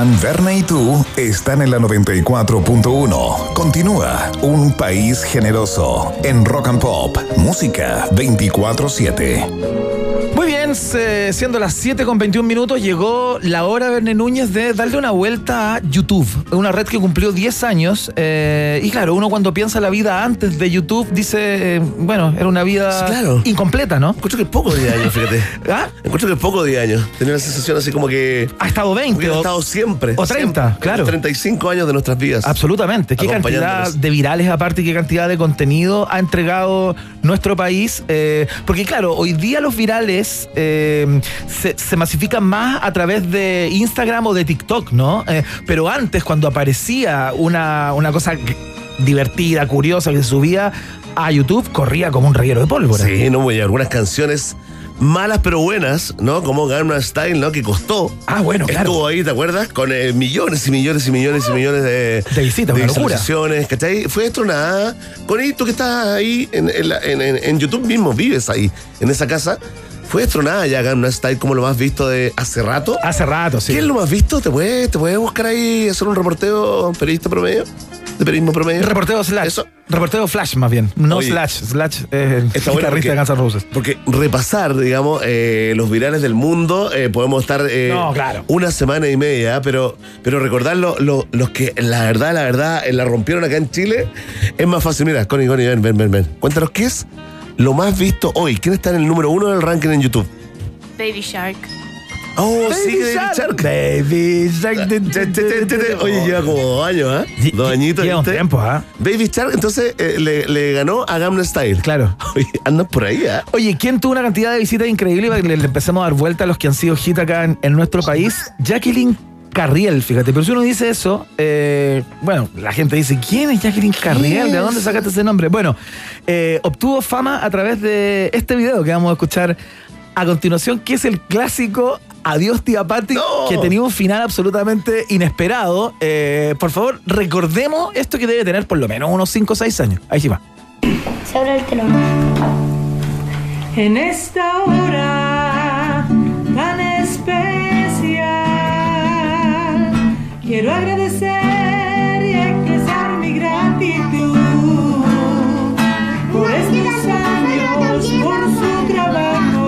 Dan, Verne y tú están en la 94.1. Continúa Un País Generoso en Rock and Pop. Música 24-7. Bien, siendo las 7 con 21 minutos, llegó la hora, Verne Núñez, de darle una vuelta a YouTube. Una red que cumplió 10 años. eh, y claro, uno cuando piensa la vida antes de YouTube dice, eh, bueno, era una vida claro. incompleta, ¿no? Encuentro que es poco 10 años, fíjate. ¿Ah? Encuentro que es poco 10 años. Tenía la sensación así como que. Ha estado 20 Hubiera o- estado siempre. o 30, siempre. claro. 35 años de nuestras vidas. Absolutamente. Qué cantidad de virales aparte y qué cantidad de contenido ha entregado nuestro país. eh, porque claro, hoy día los virales eh, se, se masifican más a través de Instagram o de TikTok, ¿no? Eh, pero antes, cuando aparecía una, una cosa divertida, curiosa que se subía a YouTube, corría como un reguero de pólvora. Sí, no, y algunas canciones malas pero buenas, ¿no? Como Gangnam Style, ¿no? Que costó. Ah, bueno, claro. Estuvo ahí, ¿te acuerdas? Con eh, millones y millones y millones y millones de, De visitas, locura. visualizaciones, ¿cachai? Fue destronada con esto que estás ahí en, en la- en- en- en YouTube mismo, vives ahí, en esa casa. Fue destronada ya Gangnam Style como lo más visto de hace rato. Hace rato, sí. ¿Qué es lo más visto? ¿Te puedes, te puedes buscar ahí, hacer un reporteo periodista promedio? ¿De periodismo promedio? Reporteo slash. Reporteo flash, más bien. No Oye, slash. Slash es el guitarrista de Guns N' Roses. Porque repasar, digamos, eh, los virales del mundo, eh, podemos estar eh, No, claro. una semana y media, pero, pero recordar lo- lo- los que la verdad, la verdad, la rompieron acá en Chile, es más fácil. Mira, Connie, Connie, ven, ven, ven, ven. Cuéntanos qué es lo más visto hoy. ¿Quién está en el número uno del ranking en YouTube? Baby Shark. Oh, Baby sí, Baby Shark. Shark. Baby Shark. Oye, lleva como dos años. Lle- Dos añitos. lleva un tiempo, ¿ah? Baby Shark, entonces eh, le, le ganó a Gamma Style. Claro. Oye, andan por ahí, ¿ah? Oye, ¿quién tuvo una cantidad de visitas increíble para que le, le empecemos a dar vuelta a los que han sido hit acá en, en nuestro país? Jacqueline Carriel, fíjate. Pero si uno dice eso, eh, bueno, la gente dice, ¿quién es Jacqueline Carriel? ¿De dónde sacaste ese nombre? Bueno, eh, obtuvo fama a través de este video que vamos a escuchar a continuación, que es el clásico Adiós Tía Patti, que tenía un final absolutamente inesperado. Eh, por favor, recordemos esto que debe tener por lo menos unos 5 o 6 años. Ahí sí va. Se abre el telón. En esta hora tan especial, quiero agradecer y expresar mi gratitud por estos años, por su trabajo,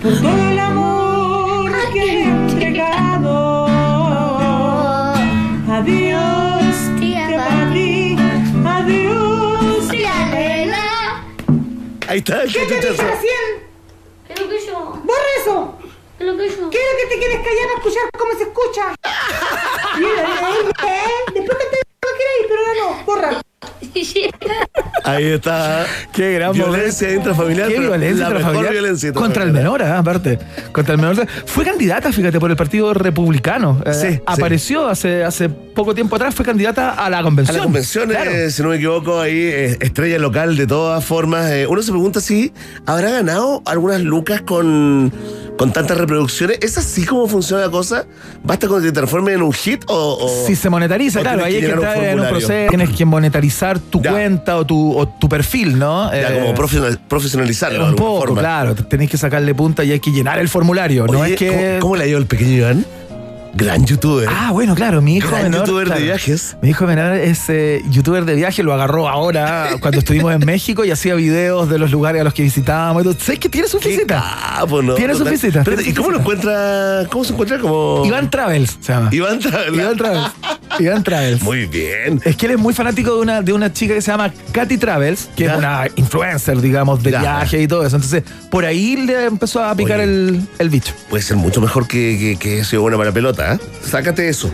por todo el amor que he entregado. Adiós, tía adiós, tía Nela. Ahí está. ¿Qué te dije recién? ¿Qué es lo que yo? ¡Borra eso! ¿Qué es lo que? ¿Qué es lo que te quieres callar para escuchar cómo se escucha? Mira, mira, ¿eh? Después te lo que queréis, pero ahora no, borra. Ahí está. Qué gran Violencia momento. intrafamiliar. Qué violencia la mejor intrafamiliar. violencia Contra el menor, ah, aparte. Contra el menor. Fue candidata, fíjate, por el Partido Republicano. Eh, Sí, sí. Apareció hace, hace poco tiempo atrás, fue candidata a la A convención. la convención, Claro. eh, si no me equivoco, ahí eh, estrella local de todas formas. Eh, uno se pregunta si habrá ganado algunas lucas con, con tantas reproducciones. ¿Es así como funciona la cosa? ¿Basta con que te transforme en un hit o...? o- Si se monetariza, claro, ahí hay que entrar en un proceso. Tienes que monetarizar tu Ya. cuenta o tu, o tu perfil, ¿no? Ya, Eh, como profesional- profesionalizarlo un poco, forma. claro. Tenés que sacarle punta y hay que llenar el formulario. no Oye, es que. ¿cómo, cómo le ha ido el pequeño Iván? Gran youtuber. Ah, bueno, claro, mi hijo Gran menor. youtuber de viajes. Mi hijo menor es eh, youtuber de viaje, lo agarró ahora cuando estuvimos en México y hacía videos de los lugares a los que visitábamos. ¿Sabes que tiene su visita? Ah, pues no. Tiene sus total. visitas, Espérate, tiene ¿Y cómo lo encuentra? ¿Cómo se encuentra? Como... Iván Travels se llama. Iván Travels. Iván Travels. Iván Travels. Muy bien. Es que él es muy fanático de una, de una chica que se llama Katy Travels, que Ya. es una influencer, digamos, de Ya. viaje y todo eso. Entonces, por ahí le empezó a picar Oye. el, el bicho. Puede ser mucho mejor que, que, que ese buena para pelota, Sácate eso.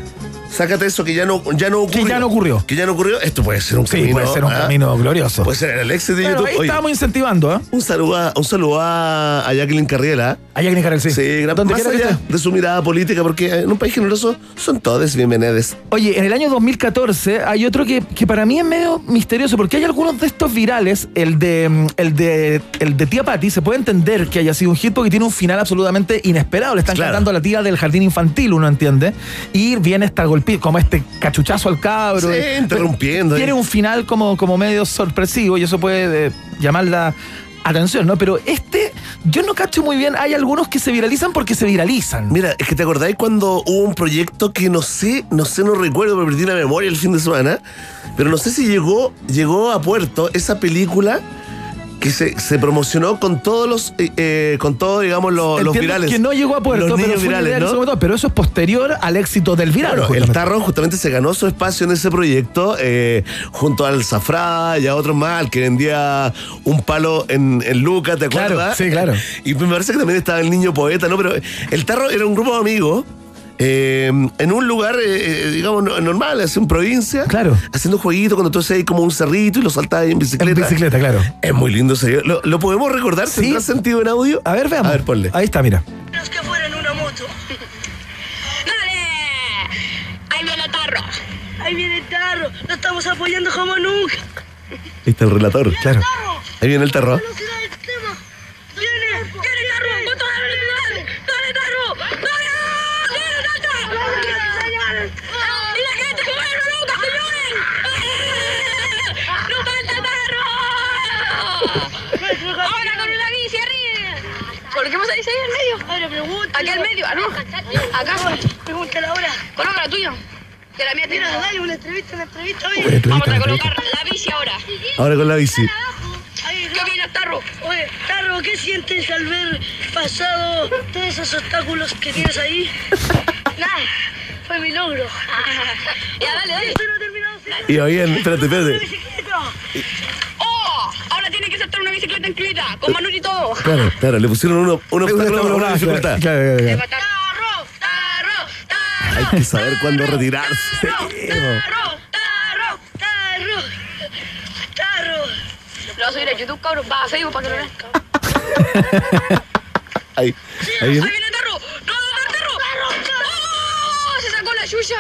Sácate eso que ya no, ya no ocurrió. ya no ocurrió. Que ya no ocurrió. Esto puede ser un Sí, camino. puede ser un ¿ah? camino glorioso. Puede ser el éxito de YouTube. ahí Oye, estábamos incentivando, ¿eh? un saludo, a, un saludo a, a Jacqueline Carriela. A Jacqueline Carrel, sí. Sí, gran- más que allá de su mirada política, porque en un país generoso son todos bienvenidos. Oye, en el año 2014 hay otro que, que para mí es medio misterioso, porque hay algunos de estos virales, el de, el de el de Tía Patti, se puede entender que haya sido un hit porque tiene un final absolutamente inesperado. Le están Claro. cantando a la tía del jardín infantil, uno entiende. Y viene esta golpe, como este cachuchazo al cabro. Sí, Eh, interrumpiendo. Tiene un final como, como medio sorpresivo y eso puede eh, llamar la atención, ¿no? Pero este yo no cacho muy bien, hay algunos que se viralizan porque se viralizan. Mira, es que te acordáis cuando hubo un proyecto que no sé, no sé, no recuerdo, me perdí la memoria el fin de semana, pero no sé si llegó, llegó a puerto esa película que se, se promocionó con todos los, eh, eh, con todos, digamos, los, virales. que no llegó a puerto, los pero, pero eso es posterior al éxito del viral. Claro, el. Tarro justamente se ganó su espacio en ese proyecto eh, junto al Zafrada y a otros más, al que vendía un palo en, en Lucas, ¿te Claro, acuerdas? sí, claro. Y me parece que también estaba el niño poeta, ¿no? Pero el Tarro era un grupo de amigos. Eh, en un lugar, eh, eh, digamos, no- normal, así en provincia. Claro. Haciendo jueguitos cuando tú haces ahí como un cerrito y lo saltas ahí en bicicleta. En bicicleta, claro. Es muy lindo ese video. ¿Lo, lo podemos recordar? ¿Tendrá sentido en audio? A ver, veamos. A ver, ponle. Ahí está, mira. que fuera en una moto. ¡Dale! Ahí viene Tarro. Ahí viene Tarro. Lo estamos apoyando como nunca. Ahí está el relator. Claro. Ahí viene el Tarro. Velocidad extrema. Viene, viene Tarro. Con toda la velocidad. Dale, Tarro. Dale. Dale, Tarro. Y la gente que vuelve loca, señores. ¡No falta Tarro! Ahora con una bici arriba. ¿Por qué vos ahí ahí en medio? Ahora pregunta. Aquí al medio, ah, no. Acá. Pregúntale ahora. Coloca la tuya. Que la mía tiene. Mira, dale una entrevista, una entrevista, Una oye. entrevista, Vamos a una colocar la bici ahora. Ahora con la bici. ¿Qué opinas, Tarro? Oye, Tarro, ¿qué sientes al ver pasado todos esos obstáculos que tienes ahí? Nada, fue mi logro. ya, dale, dale. Esto no ha terminado, Y oían, espérate, espérate. Ahora tiene que saltar una bicicleta en clita, con Manuel y todo. Claro, claro, le pusieron uno, un obstáculo, una, una dificultad. Claro, claro, claro. ¡Tarro! ¡Tarro! ¡Tarro! Hay que saber cuándo retirarse. ¡Tarro! ¡Tarro! ¡Tarro! ¡Tarro! Lo vas a subir a YouTube, cabrón. Va a Facebook para que lo vean. Ahí, ahí ¡Ahí viene. viene Tarro! ¡No, no, no, Tarro! ¡Oh! ¡Se sacó la yuya!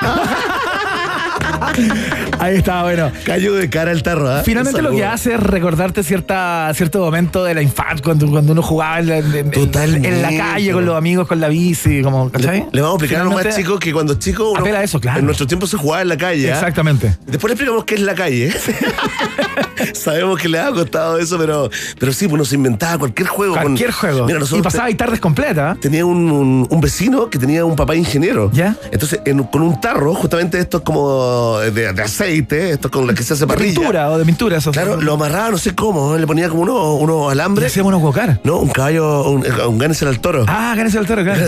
Ahí está, bueno. Cayó de cara el tarro, ¿ah? Finalmente lo que hace es recordarte cierta, cierto momento de la infancia, cuando, cuando uno jugaba en la, en- en- en la calle con los amigos, con la bici, como, ¿cachai? Le vamos a explicar a los más chicos que cuando chicos uno, a eso, claro. en nuestro tiempo se jugaba en la calle. ¿ah? Exactamente. Después le explicamos qué es la calle. Sabemos que le ha costado eso, pero, pero sí, pues nos inventaba cualquier juego. con- Cualquier juego. Mira, y pasaba ahí tardes completas. tenía un, un- un vecino que tenía un papá ingeniero. ¿Ya? Entonces, en- con un tarro, justamente esto es como de, de aceite, esto es con la que se hace De parrilla. pintura o de pintura, eso. Claro, lo amarraba, no sé cómo, le ponía como unos, unos alambres. hacíamos unos guacar. No, un caballo, un, un gánese al toro. Ah, gánese al toro, claro.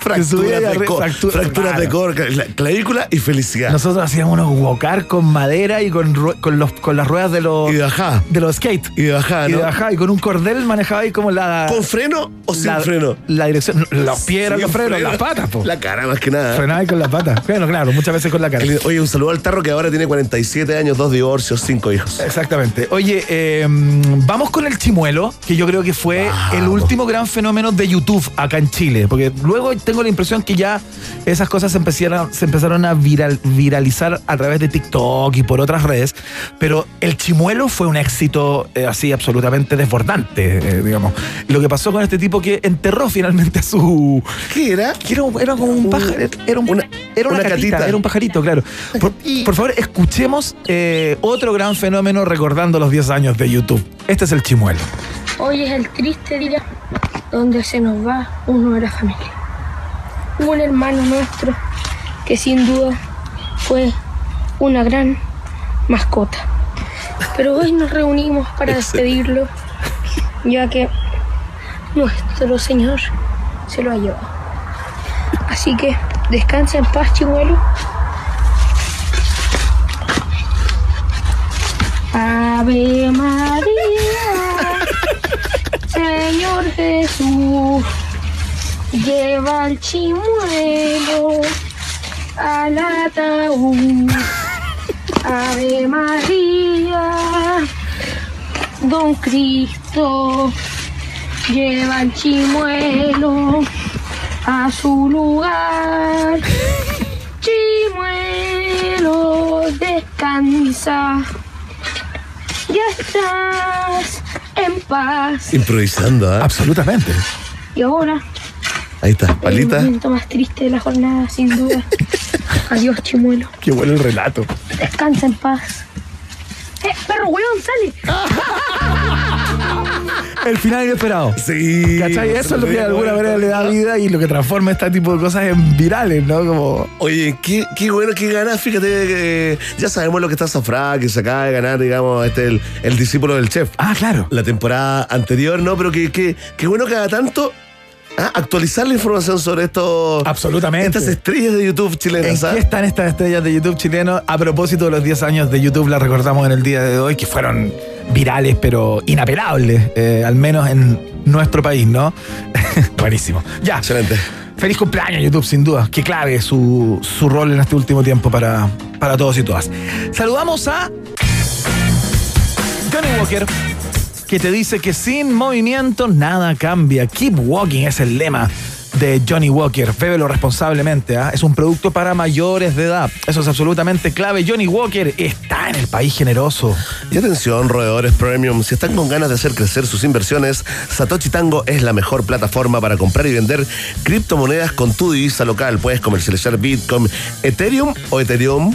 Fracturas de cor, fractura- fracturas de claro. cor, la clavícula y felicidad. Nosotros hacíamos unos guacar con madera y con, con, los, con las ruedas de los, Y de bajada. de los skate. Y de bajada, Y ¿no? de bajada, y con un cordel manejaba ahí como la. ¿Con freno o sin la- freno? La dirección. Los pies eran Sin los frenos, freno. las patas, po. La cara más que nada. Frenaba ahí con las patas. Bueno, claro, muchas veces con la cara. Oye, un saludo al tarro que ahora tiene 47 años, dos divorcios, cinco hijos. Exactamente. Oye, eh, vamos con el chimuelo, que yo creo que fue el último gran fenómeno de YouTube acá en Chile. Porque luego tengo la impresión que ya esas cosas se empezaron, se empezaron a viral- viralizar a través de TikTok y por otras redes. Pero el chimuelo fue un éxito eh, así absolutamente desbordante, eh, digamos. Lo que pasó con este tipo que enterró finalmente a su. ¿Qué era? Que era, como un pájaro. Era, un- una- era una, una catita, catita. era un pajarito, claro. Por, por favor, escuchemos eh, otro gran fenómeno recordando los 10 años de YouTube. Este es el chimuelo. Hoy es el triste día donde se nos va uno de la familia. Un hermano nuestro que sin duda fue una gran mascota. Pero hoy nos reunimos para despedirlo, ya que nuestro Señor se lo ha llevado. Así que descansa en paz, chimuelo. Ave María, Señor Jesús, lleva al chimuelo al ataúd. Ave María, Don Cristo, lleva al chimuelo a su lugar. Chimuelo, descansa. Ya estás en paz. Improvisando, ¿ah? Absolutamente. Y ahora, Ahí está, el palita. momento más triste de la jornada, sin duda. Adiós, chimuelo. Qué bueno el relato. Descansa en paz. ¡Eh, perro, weón, sale! El final inesperado. Sí. ¿Cachai? Eso es lo que de alguna manera le da vida y lo que transforma este tipo de cosas en virales, ¿no? Como. Oye, qué, qué bueno que ganas. Fíjate que ya sabemos lo que está Zafra, que se acaba de ganar, digamos, este el, el discípulo del chef. Ah, claro. La temporada anterior, ¿no? Pero que, que, qué bueno que haga tanto. Ah, actualizar la información sobre esto. Absolutamente. Estas estrellas de YouTube ¿En chilenas. ¿ah? qué están estas estrellas de YouTube chileno? A propósito de los 10 años de YouTube, las recordamos en el día de hoy, que fueron virales, pero inapelables, eh, al menos en nuestro país, ¿no? Buenísimo. Ya. Excelente. Feliz cumpleaños, YouTube, sin duda. Qué clave su, su rol en este último tiempo para, para todos y todas. Saludamos a Johnny Walker, que te dice que sin movimiento nada cambia. Keep walking es el lema de Johnny Walker. Bébelo responsablemente. ¿ah? Es un producto para mayores de edad. Eso es absolutamente clave. Johnny Walker está en el país generoso. Y atención, roedores premium, si están con ganas de hacer crecer sus inversiones, Satoshi Tango es la mejor plataforma para comprar y vender criptomonedas con tu divisa local. Puedes comercializar Bitcoin, Ethereum o Ethereum.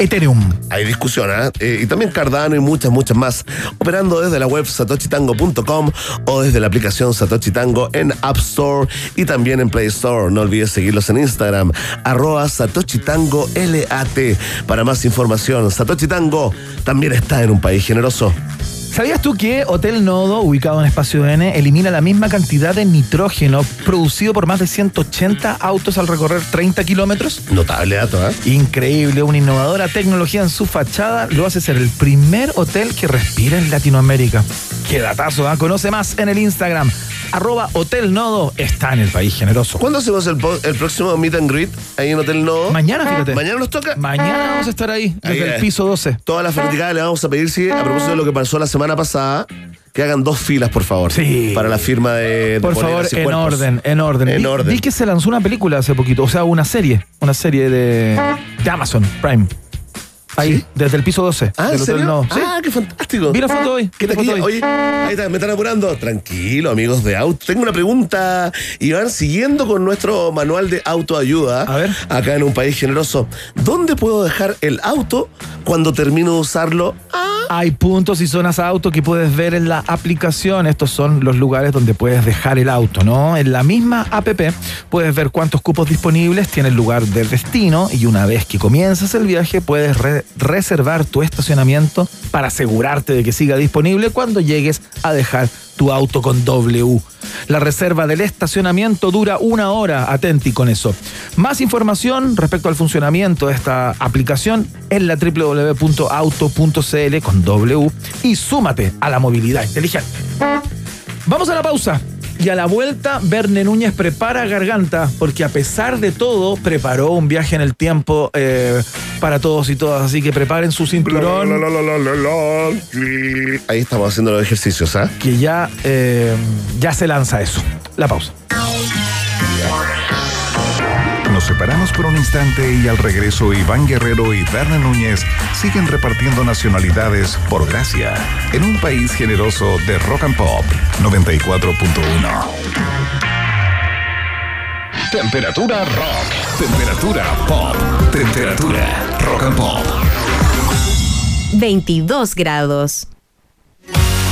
Ethereum. Hay discusión, ¿ah? Eh, y también Cardano y muchas, muchas más. Operando desde la web satoshitango.com o desde la aplicación Satoshi Tango en App Store y también en Play Store. No olvides seguirlos en Instagram, arroba Satoshi Tango LAT. Para más información, Satoshi Tango también está en un país generoso. ¿Sabías tú que Hotel Nodo, ubicado en Espacio N, elimina la misma cantidad de nitrógeno producido por más de 180 autos al recorrer 30 kilómetros? Notable dato, ¿eh? Increíble, una innovadora tecnología en su fachada lo hace ser el primer hotel que respira en Latinoamérica. Qué datazo, ¿ah? Conoce más en el Instagram. Arroba Hotel Nodo está en el país generoso. ¿Cuándo hacemos el, po- el próximo meet and greet ahí en Hotel Nodo? Mañana, fíjate. ¿Mañana nos toca? Mañana vamos a estar ahí, desde Ahí, el piso 12. Todas las fanaticada le vamos a pedir, sí, a propósito de lo que pasó la semana pasada, que hagan dos filas, por favor. Sí. Para la firma de, de Por favor, poleras y en cuerpos. orden, en orden. En vi, orden. vi que se lanzó una película hace poquito, o sea, una serie, una serie de, de Amazon Prime. Ahí, desde el piso 12. Ah. Nodo. Sí. Ah, qué fantástico. Vi la foto hoy. ¿Qué hoy. Oye, ahí está, me están apurando. Tranquilo, amigos de auto. Tengo una pregunta y van siguiendo con nuestro manual de autoayuda. A ver. Acá en un país generoso. ¿Dónde puedo dejar el auto cuando termino de usarlo? Hay puntos y zonas auto que puedes ver en la aplicación. Estos son los lugares donde puedes dejar el auto, ¿no? En la misma app puedes ver cuántos cupos disponibles tiene el lugar de destino y una vez que comienzas el viaje puedes re- reservar tu estacionamiento para asegurarte de que siga disponible cuando llegues a dejar tu auto con W. La reserva del estacionamiento dura una hora, atenti con eso. Más información respecto al funcionamiento de esta aplicación en la www.auto.cl con W y súmate a la movilidad inteligente. Vamos a la pausa. Y a la vuelta, Verne Núñez prepara garganta, porque a pesar de todo, preparó un viaje en el tiempo eh, para todos y todas. Así que preparen su cinturón, Ahí estamos haciendo los ejercicios, ¿ah? que ya, eh, ya se lanza eso. La pausa. Separamos por un instante y al regreso Iván Guerrero y Berna Núñez siguen repartiendo nacionalidades por gracia en un país generoso de rock and pop 94.1. Temperatura rock. Temperatura pop. Temperatura rock and pop. 22 grados.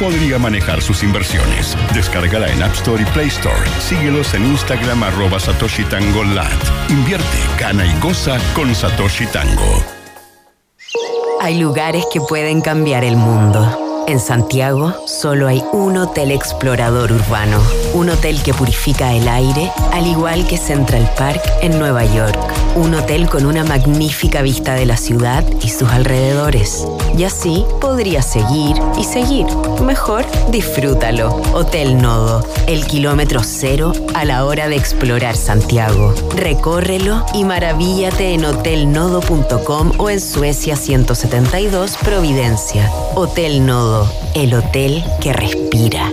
podría manejar sus inversiones. Descárgala en App Store y Play Store. Síguelos en Instagram arroba Satoshi Tango. Invierte, gana y goza con Satoshi Tango. Hay lugares que pueden cambiar el mundo. En Santiago solo hay un hotel explorador urbano, un hotel que purifica el aire, al igual que Central Park en Nueva York, un hotel con una magnífica vista de la ciudad y sus alrededores. Y así podrías seguir y seguir. Mejor disfrútalo. Hotel Nodo, el kilómetro cero a la hora de explorar Santiago. Recórrelo y maravíllate en hotelnodo.com o en Suecia 172 Providencia. Hotel Nodo, el hotel que respira.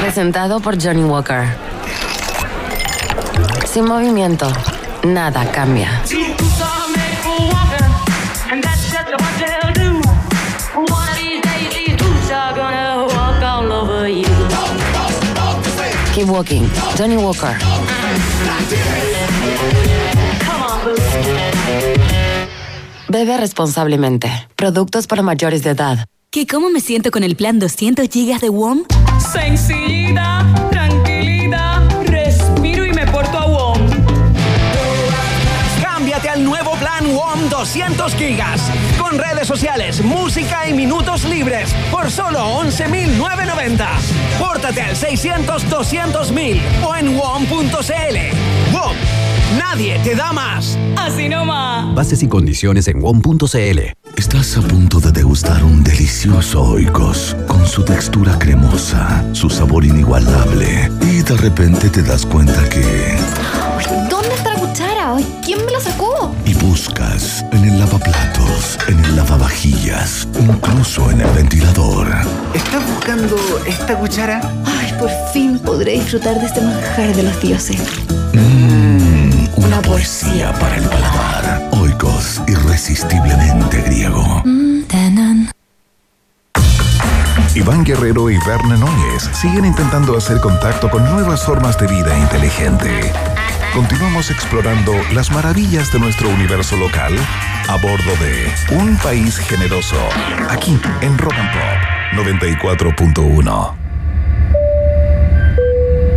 Presentado por Johnny Walker. Sin movimiento, nada cambia. Keep walking. Johnny Walker. Bebe responsablemente. Productos para mayores de edad. ¿Qué cómo me siento con el plan 200 GB de WOM? Sencillita, tranquilidad, respiro y me porto a WOM. Cámbiate al nuevo plan WOM 200 gigas. Con redes sociales, música y minutos libres. Por solo 11.990. Pórtate al 600-200.000 o en WOM.cl. WOM. Nadie te da más. Así nomás. Bases y condiciones en WOM.cl. Estás a punto de degustar un delicioso oikos con su textura cremosa, su sabor inigualable y de repente te das cuenta que ¿Dónde está la cuchara? ¿Quién me la sacó? y buscas en el lavaplatos, en el lavavajillas, incluso en el ventilador. ¿Estás buscando esta cuchara? Ay, por fin podré disfrutar de este manjar de los dioses. Mmm, una poesía para el paladar. Oikos, irresistiblemente griego. Iván Guerrero y Verne Núñez siguen intentando hacer contacto con nuevas formas de vida inteligente. Continuamos explorando las maravillas de nuestro universo local a bordo de Un País Generoso, aquí en Rock and Pop 94.1.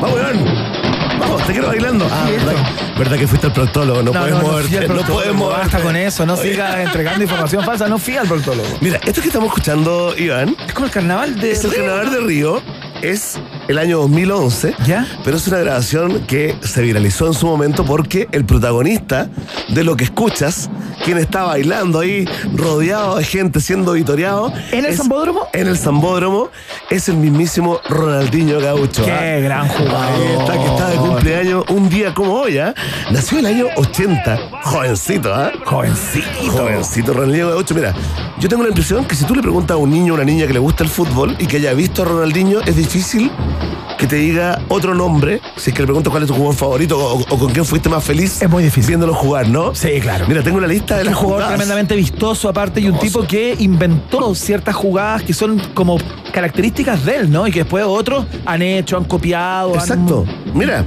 ¡Vamos, Iván! ¡Vamos, te quiero bailando! Ah, ¿verdad, verdad que fuiste al proctólogo, no, puedes moverte, no, puedes moverte. Basta con eso, no sigas entregando información falsa, no fui al proctólogo. Mira, esto que estamos escuchando, Iván, Es como el carnaval de es el Río. carnaval de Río, es el año 2011, ¿Ya? pero es una grabación que se viralizó en su momento porque el protagonista de lo que escuchas, quien está bailando ahí, rodeado de gente, siendo vitoreado. ¿En el es- Zambódromo? En el Zambódromo, es el mismísimo Ronaldinho Gaucho. Qué ¿ah? gran jugador. Ahí está, que está de cumpleaños un día como hoy, ¿ah? Nació en el año 80. Jovencito, ¿ah? Jovencito. Jovencito Ronaldinho Gaucho. Mira, yo tengo la impresión que si tú le preguntas a un niño o una niña que le gusta el fútbol y que haya visto a Ronaldinho, es difícil que te diga otro nombre, si es que le preguntas cuál es tu jugador favorito o, o con quién fuiste más feliz. Es muy difícil. Viéndolo jugar, ¿no? Sí, claro. Mira, tengo una lista de un las jugador jugadas. tremendamente vistoso aparte y un tipo que inventó ciertas jugadas que son como características de él, ¿no? Y que después otros han hecho, han copiado. han- Exacto. Mira,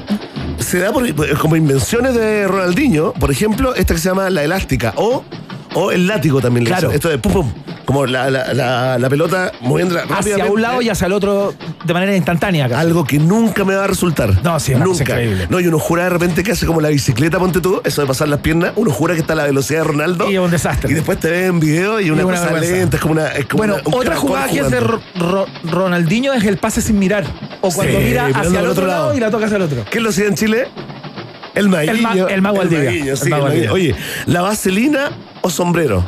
se da por, como invenciones de Ronaldinho, por ejemplo, esta que se llama la elástica o, o el látigo también. Claro. Esto de pum pum, como la, la, la, la pelota moviéndola hacia un lado y hacia el otro de manera instantánea. casi. Algo que nunca me va a resultar. No, sí, es nunca. increíble. No, y uno jura de repente que hace como la bicicleta, ponte tú, eso de pasar las piernas, uno jura que está a la velocidad de Ronaldo. Y es un desastre. Y después te ves en video y una, Y una cosa vergüenza. lenta, es como una. Es como Bueno, una- un otra jugada que es de jugando. Ro- Ro- Ronaldinho es el pase sin mirar. O cuando Sí, mira hacia el otro lado lado. y la toca hacia el otro. ¿Quién lo hacía en Chile? El maguillo. El ma- el mago Valdivia. maguillo, sí, El mago maguillo. Oye, ¿la vaselina o sombrero?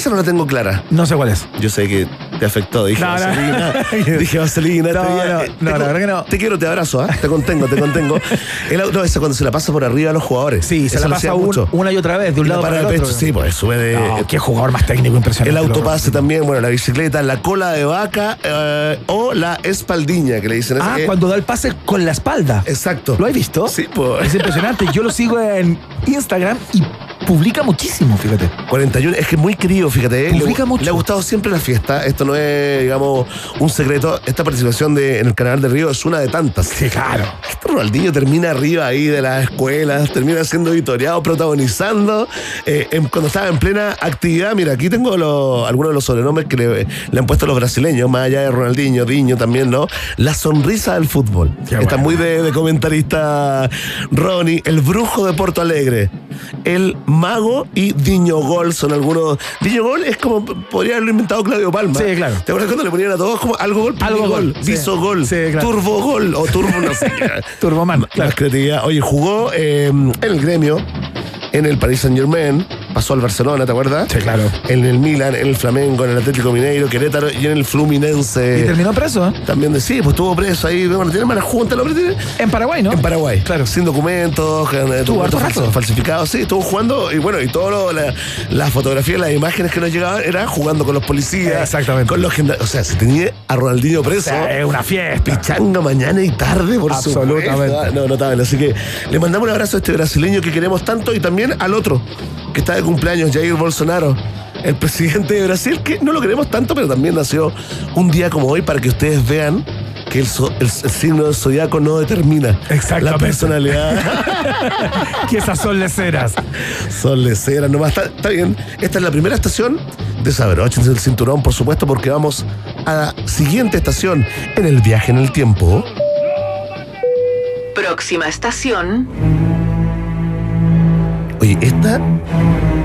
Esa no la tengo clara. No sé cuál es. Yo sé que te afectó. Dije No, no. vaselina. Dije vaselina. No, este día. no, Eh, la verdad que no. Te quiero, te abrazo, ¿ah? Te contengo, te contengo. El auto, esa cuando se la pasa por arriba a los jugadores. Sí, se la pasa un- mucho. una y otra vez, de un Y la lado para para el otro. pecho, sí, pues sube de. No, qué jugador más técnico impresionante. El autopase también, bueno, la bicicleta, la cola de vaca eh, o la espaldiña que le dicen. Ah, que- cuando da el pase con la espalda. Exacto. ¿Lo has visto? Sí, pues. Es impresionante. Yo lo sigo en Instagram y publica muchísimo, fíjate. 41, es que muy querido, fíjate. ¿eh? Publica le, mucho. le ha gustado siempre la fiesta. Esto no es, digamos, un secreto. Esta participación de, en el Canal de Río es una de tantas. Sí, claro. Este Ronaldinho termina arriba ahí de las escuelas, termina siendo editoriado, protagonizando. eh, en- cuando estaba en plena actividad, mira, aquí tengo los- algunos de los sobrenombres que le, le han puesto los brasileños, más allá de Ronaldinho, Diño también, ¿no? La sonrisa del fútbol. Está muy de, de comentarista Ronnie, el brujo de Porto Alegre, el mago y Diño Gol son algunos. Diño Gol es como podría haberlo inventado Claudio Palma. Sí, claro. ¿Te acuerdas cuando le ponían a todos como algo gol, Algo gol. Viso gol, Sí, claro. Turbo gol o Turbo no sé qué. Turboman, Más creatividad. Oye, jugó eh, en el gremio, en el Paris Saint Germain, pasó al Barcelona, ¿te acuerdas? Sí, claro. En el Milan, en el Flamengo, en el Atlético Mineiro, Querétaro y en el Fluminense. Y terminó preso, ¿eh? También de sí, pues estuvo preso ahí. Bueno, tiene mala junta, lo tiene. En Paraguay, ¿no? En Paraguay. Claro. Sin documentos, con, eh, Estuvo falsificados. Sí, estuvo jugando y bueno, y todo la, las fotografías, las imágenes que nos llegaban era jugando con los policías. Exactamente. Con los gendarmes. O sea, se tenía a Ronaldinho preso. sea, es una fiesta. Pichanga mañana y tarde, por Absolutamente. Ah, No, notable. Así que le mandamos un abrazo a este brasileño que queremos tanto y también al otro, que está de cumpleaños, Jair Bolsonaro. El presidente de Brasil, que no lo queremos tanto, pero también nació un día como hoy para que ustedes vean que el, so- el- el signo del zodiaco no determina la personalidad. que esas son leceras. Son leceras nomás. Está, está bien. Esta es la primera estación. Desabróchense el cinturón, por supuesto, porque vamos a la siguiente estación en el viaje en el tiempo. Próxima estación, Oye, esta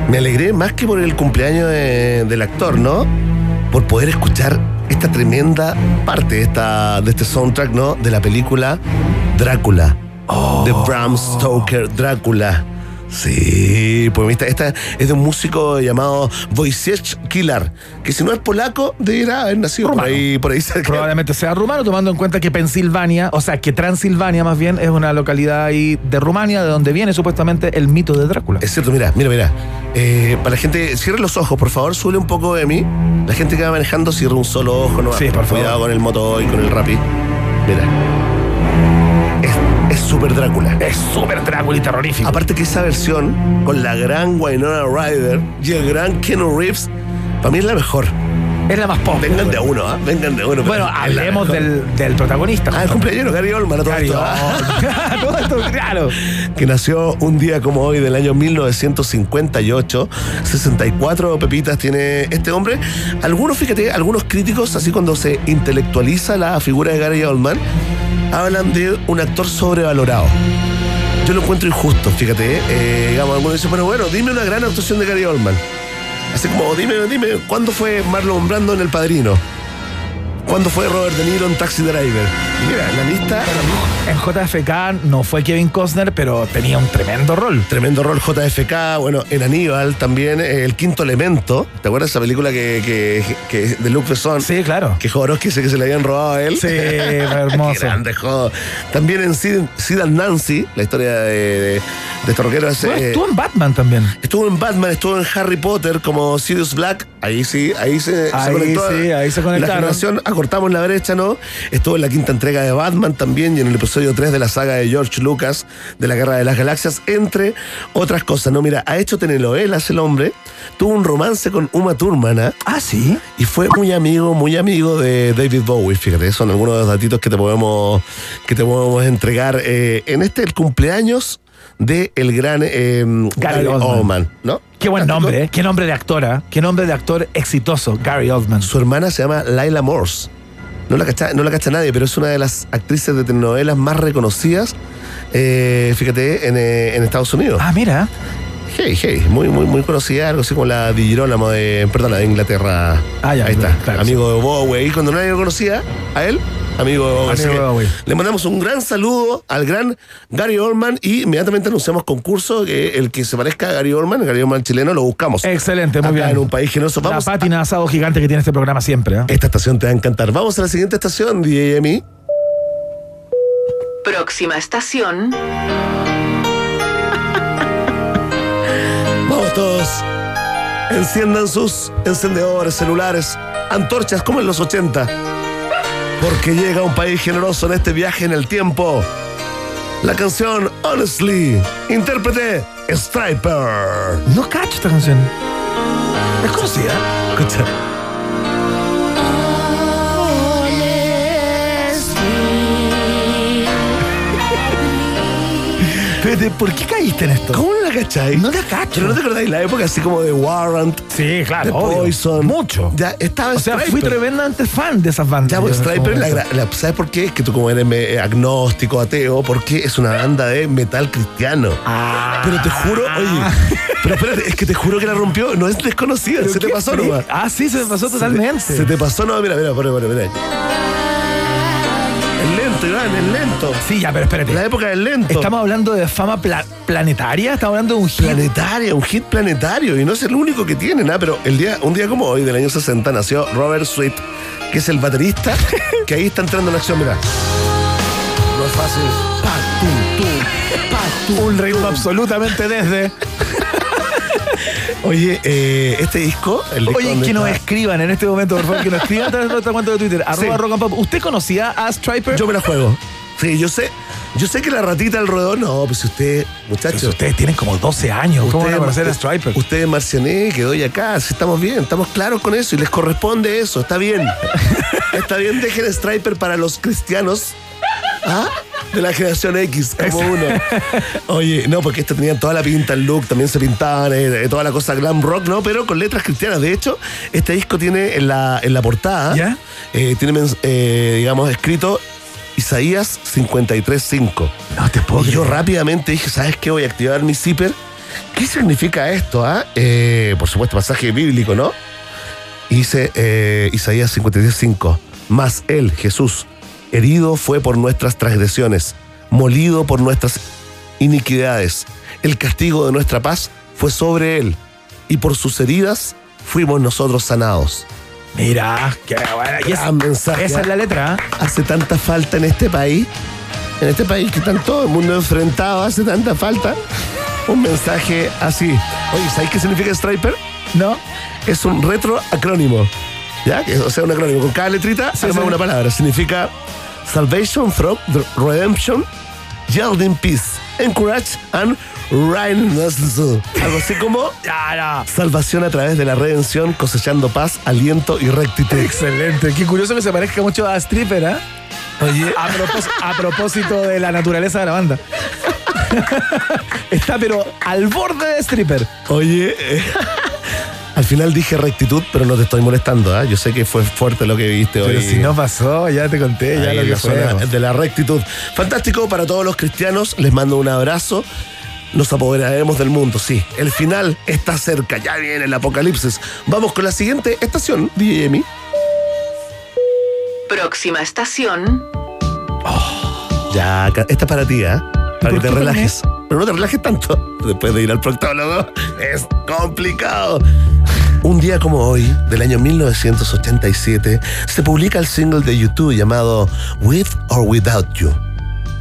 me alegré más que por el cumpleaños de- del actor, ¿no? Por poder escuchar esta tremenda parte de, esta, de este soundtrack, ¿no? De la película Drácula. De Bram Stoker, Drácula. Sí, pues esta, esta es de un músico llamado Wojciech Kilar, que si no es polaco, debería haber nacido por ahí, por ahí cerca. Probablemente sea rumano, tomando en cuenta que Pensilvania, o sea, que Transilvania más bien es una localidad ahí de Rumania, de donde viene supuestamente el mito de Drácula. Es cierto, mira, mira, mira. Eh, para la gente, cierre los ojos, por favor, sube un poco de mí. La gente que va manejando, cierra un solo ojo, no Sí, por favor. Cuidado con el moto y con el rapi. Mira. Es- súper Drácula. Es súper Drácula y terrorífico. Aparte que esa versión, con la gran Winona Ryder y el gran Keanu Reeves, para mí es la mejor. Es la más pop. Vengan de uno, ¿ah? Vengan de uno. Bueno, hablemos del, del protagonista. Ah, el cumpleaños, Gary Oldman, a todo Gary esto, ¿ah? Todo esto, claro. que nació un día como hoy del año 1958. 64 pepitas tiene este hombre. Algunos, fíjate, algunos críticos, así cuando se intelectualiza la figura de Gary Oldman, hablan de un actor sobrevalorado. Yo lo encuentro injusto, fíjate. eh, digamos, algunos dicen, bueno, bueno, dime una gran actuación de Gary Oldman. Así como, dime, dime, ¿cuándo fue Marlon Brando en El Padrino? ¿Cuándo fue Robert De Niro en Taxi Driver? Mira, la lista... En JFK no fue Kevin Costner, pero tenía un tremendo rol. Tremendo rol JFK, bueno, en Aníbal también, eh, El Quinto Elemento. ¿Te acuerdas de esa película que, que, que- de Luc Besson? Sí, claro. Que Jodorowsky dice que se le habían robado a él. Sí, hermoso. Qué grande. También en Sid, Sid and Nancy, la historia de, de, de este Bueno, eh, estuvo en Batman también. Estuvo en Batman, estuvo en Harry Potter como Sirius Black. Ahí sí, ahí se, se Ahí conectó. sí, ahí se conectaron. La generación, acortamos la brecha, ¿no? Estuvo en la quinta entrega de Batman también y en el episodio 3 de la saga de George Lucas de la Guerra de las Galaxias, entre otras cosas, ¿no? Mira, ha hecho telenovelas el hombre, tuvo un romance con Uma Thurman, ¿ah? Ah, sí. Y fue muy amigo, muy amigo de David Bowie, fíjate, son algunos de los datitos que te podemos, que te podemos entregar eh, en este el cumpleaños de el gran eh, Gary, Oldman. Oldman, ¿no? Qué buen nombre, ¿eh? Qué nombre de actora. Qué nombre de actor exitoso, Gary Oldman. Su hermana se llama Laila Morse. No la cacha, no la cacha nadie, pero es una de las actrices de telenovelas más reconocidas, eh, fíjate, en, eh, en Estados Unidos. Ah, mira. Hey, hey, muy, muy, muy conocida, algo así como la Girolamo de, perdona, de Inglaterra. Ah, ya, Ahí está, claro, amigo de Bowie. Y cuando nadie lo conocía, a él, amigo de Bowie. Amigo de Bowie. Le mandamos un gran saludo al gran Gary Oldman y inmediatamente anunciamos concurso que el que se parezca a Gary Oldman, Gary Oldman chileno, lo buscamos. Excelente, muy Acá bien. en un país generoso. La Vamos pátina asado gigante que tiene este programa siempre. ¿eh? esta estación te va a encantar. Vamos a la siguiente estación, DJ Emi. próxima estación, todos. Enciendan sus encendedores, celulares, antorchas como en los 80. Porque llega un país generoso en este viaje en el tiempo. La canción Honestly, intérprete Striper. No cacho esta canción. Es conocida. Escucha. ¿Por qué caíste en esto? ¿Cómo no la cacháis? No la cacho. Pero no te acordáis la época así como de Warrant. Sí, claro. De obvio. Poison. Mucho. Ya estaba O sea, Striper. fui tremendamente fan de esas bandas. Ya, pues, Striper, la la- ¿sabes por qué? Es que tú como eres me- agnóstico, ateo, porque es una banda de metal cristiano. Ah. Pero te juro, oye, pero espérate, es que te juro que la rompió, no es desconocida, ¿Pero se te pasó nomás. Ah, sí, se me pasó totalmente. Se te pasó, no, mira, mira, mira, mira, mira. Iván, es lento. Sí, ya, pero espérate. La época del lento. Estamos hablando de fama pla- planetaria, estamos hablando de un hit. Planetaria, un hit planetario, y no es el único que tiene, nada, pero el día, un día como hoy, del año 60, nació Robert Sweet, que es el baterista, que ahí está entrando en acción, mira. No es fácil. Pa, tum, tum, pa, tum, Un ritmo tum. absolutamente desde. Oye, eh, este disco, el disco Oye, que nos escriban en este momento, por favor, que nos escriban a través de nuestra cuenta de Twitter, arroba rock and pop. ¿Usted conocía a Striper? Yo me la juego. Sí, yo sé, yo sé que la ratita del roedor, no, pues si usted, muchachos. Pues ustedes tienen como 12 años. ¿Cómo van a conocer a Striper? Usted es Marciané, que doy acá, si estamos bien, estamos claros con eso y les corresponde eso, está bien. está bien, dejen Striper para los cristianos. ¿Ah? De la generación X, como uno. Oye, no, porque estos tenían toda la pinta, el look, también se pintaban, eh, toda la cosa glam rock, ¿no? Pero con letras cristianas. De hecho, este disco tiene en la, en la portada, ¿Ya? eh, tiene, eh, digamos, escrito Isaías 53.5. No te puedo Y yo rápidamente dije, ¿sabes qué? Voy a activar mi zipper. ¿Qué significa esto? ah? Eh, por supuesto, pasaje bíblico, ¿no? Y Dice eh, Isaías 53.5. Mas él, Jesús, herido fue por nuestras transgresiones, molido por nuestras iniquidades. El castigo de nuestra paz fue sobre él, y por sus heridas fuimos nosotros sanados. Mira, qué buena. Y esa, Gran mensaje. esa es la letra. ¿eh? hace tanta falta en este país, en este país que está todo el mundo enfrentado, hace tanta falta. Un mensaje así. Oye, ¿sabes qué significa Striper? ¿No? Es un retro acrónimo. ¿Ya? O sea, un acrónimo. Con cada letrita se arma sí. una palabra. Significa Salvation from the Redemption, Yielding Peace, Encourage and Righteousness. Algo así como salvación a través de la redención, cosechando paz, aliento y rectitud. Excelente. Qué curioso que se parezca mucho a Stripper, ¿eh? Oye, A, propós- a propósito de la naturaleza de la banda. Está pero al borde de Stripper. Oye, eh, al final dije rectitud, pero no te estoy molestando. ¿ah? Yo sé que fue fuerte lo que viste Pero hoy. si no pasó, ya te conté, ya lo que fue. de la rectitud. Fantástico para todos los cristianos. Les mando un abrazo. Nos apoderaremos del mundo, sí. El final está cerca. Ya viene el apocalipsis. Vamos con la siguiente estación, DJ Emi. Próxima estación, Ya, ca- esta es para ti, ¿ah? Para que te relajes. Pero no te relajes tanto. Después de ir al proctólogo, es complicado. Un día como hoy, del año 1987, se publica el single de YouTube llamado With or Without You.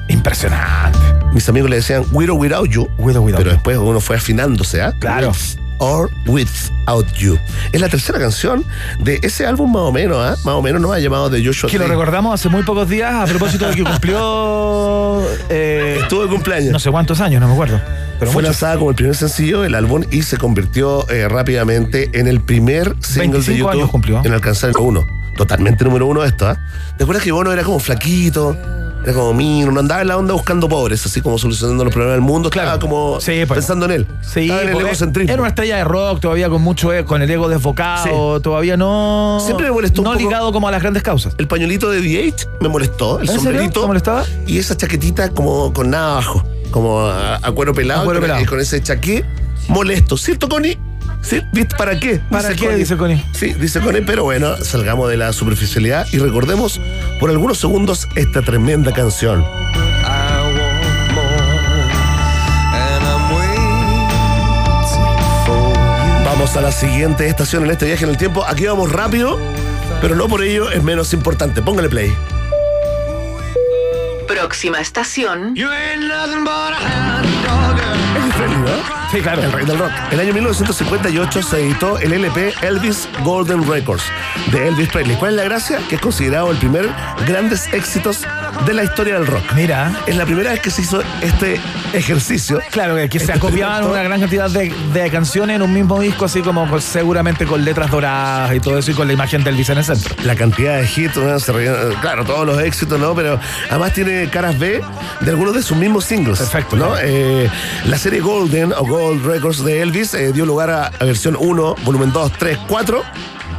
Impresionante. Mis amigos le decían With or Without You, With or Without pero You. después uno fue afinándose, ¿ah? Claro. Or Without You. Es la tercera canción de ese álbum más o menos, ¿ah? Más o menos nos ha llamado de Joshua Que lo recordamos hace muy pocos días a propósito de que cumplió. eh, Estuvo de cumpleaños. no sé cuántos años, no me acuerdo. Pero fue lanzada como el primer sencillo del álbum y se convirtió eh, rápidamente en el primer single de 25 YouTube años cumplió. en alcanzar el número uno. Totalmente número uno esto, ¿ah? ¿Te acuerdas que Bono era como flaquito? Era como mino, no andaba en la onda buscando pobres, así como solucionando los problemas del mundo, estaba como Sí, pues. pensando en él. Sí, Estaba en el egocentrismo. era una estrella de rock todavía con mucho e- con el ego desbocado, todavía no Siempre me molestó un no poco- ligado como a las grandes causas. El pañuelito de DH me molestó, el sombrerito. ¿Te molestaba? Y esa chaquetita como con nada abajo, como a, a cuero pelado. A cuero y con- pelado. Y con ese chaqué molesto. ¿Cierto, Connie? ¿Sí? ¿Viste para qué? ¿Para qué? Dice Connie. Sí, dice Connie, pero bueno, salgamos de la superficialidad y recordemos por algunos segundos esta tremenda canción. Vamos a la siguiente estación en este viaje en el tiempo. Aquí vamos rápido, pero no por ello es menos importante. Póngale play. próxima estación, Elvis Presley, ¿no? Sí, claro. El rey del rock. En el año 1958 se editó el LP Elvis Golden Records de Elvis Presley. ¿Cuál es la gracia? Que es considerado el primer grandes éxitos de la historia del rock. Mira. Es la primera vez que se hizo este ejercicio. Claro, que, que se Este acopiaban una gran cantidad de, de canciones en un mismo disco, así como con- seguramente con letras doradas y todo eso y con la imagen del Elvis en el centro. La cantidad de hits, ¿no? Se rellenan- claro, todos los éxitos, ¿no? Pero además tiene caras B de algunos de sus mismos singles. Perfecto, ¿no? claro. Eh, la serie Golden Gold Records de Elvis eh, dio lugar a, a versión 1, volumen 2, 3, 4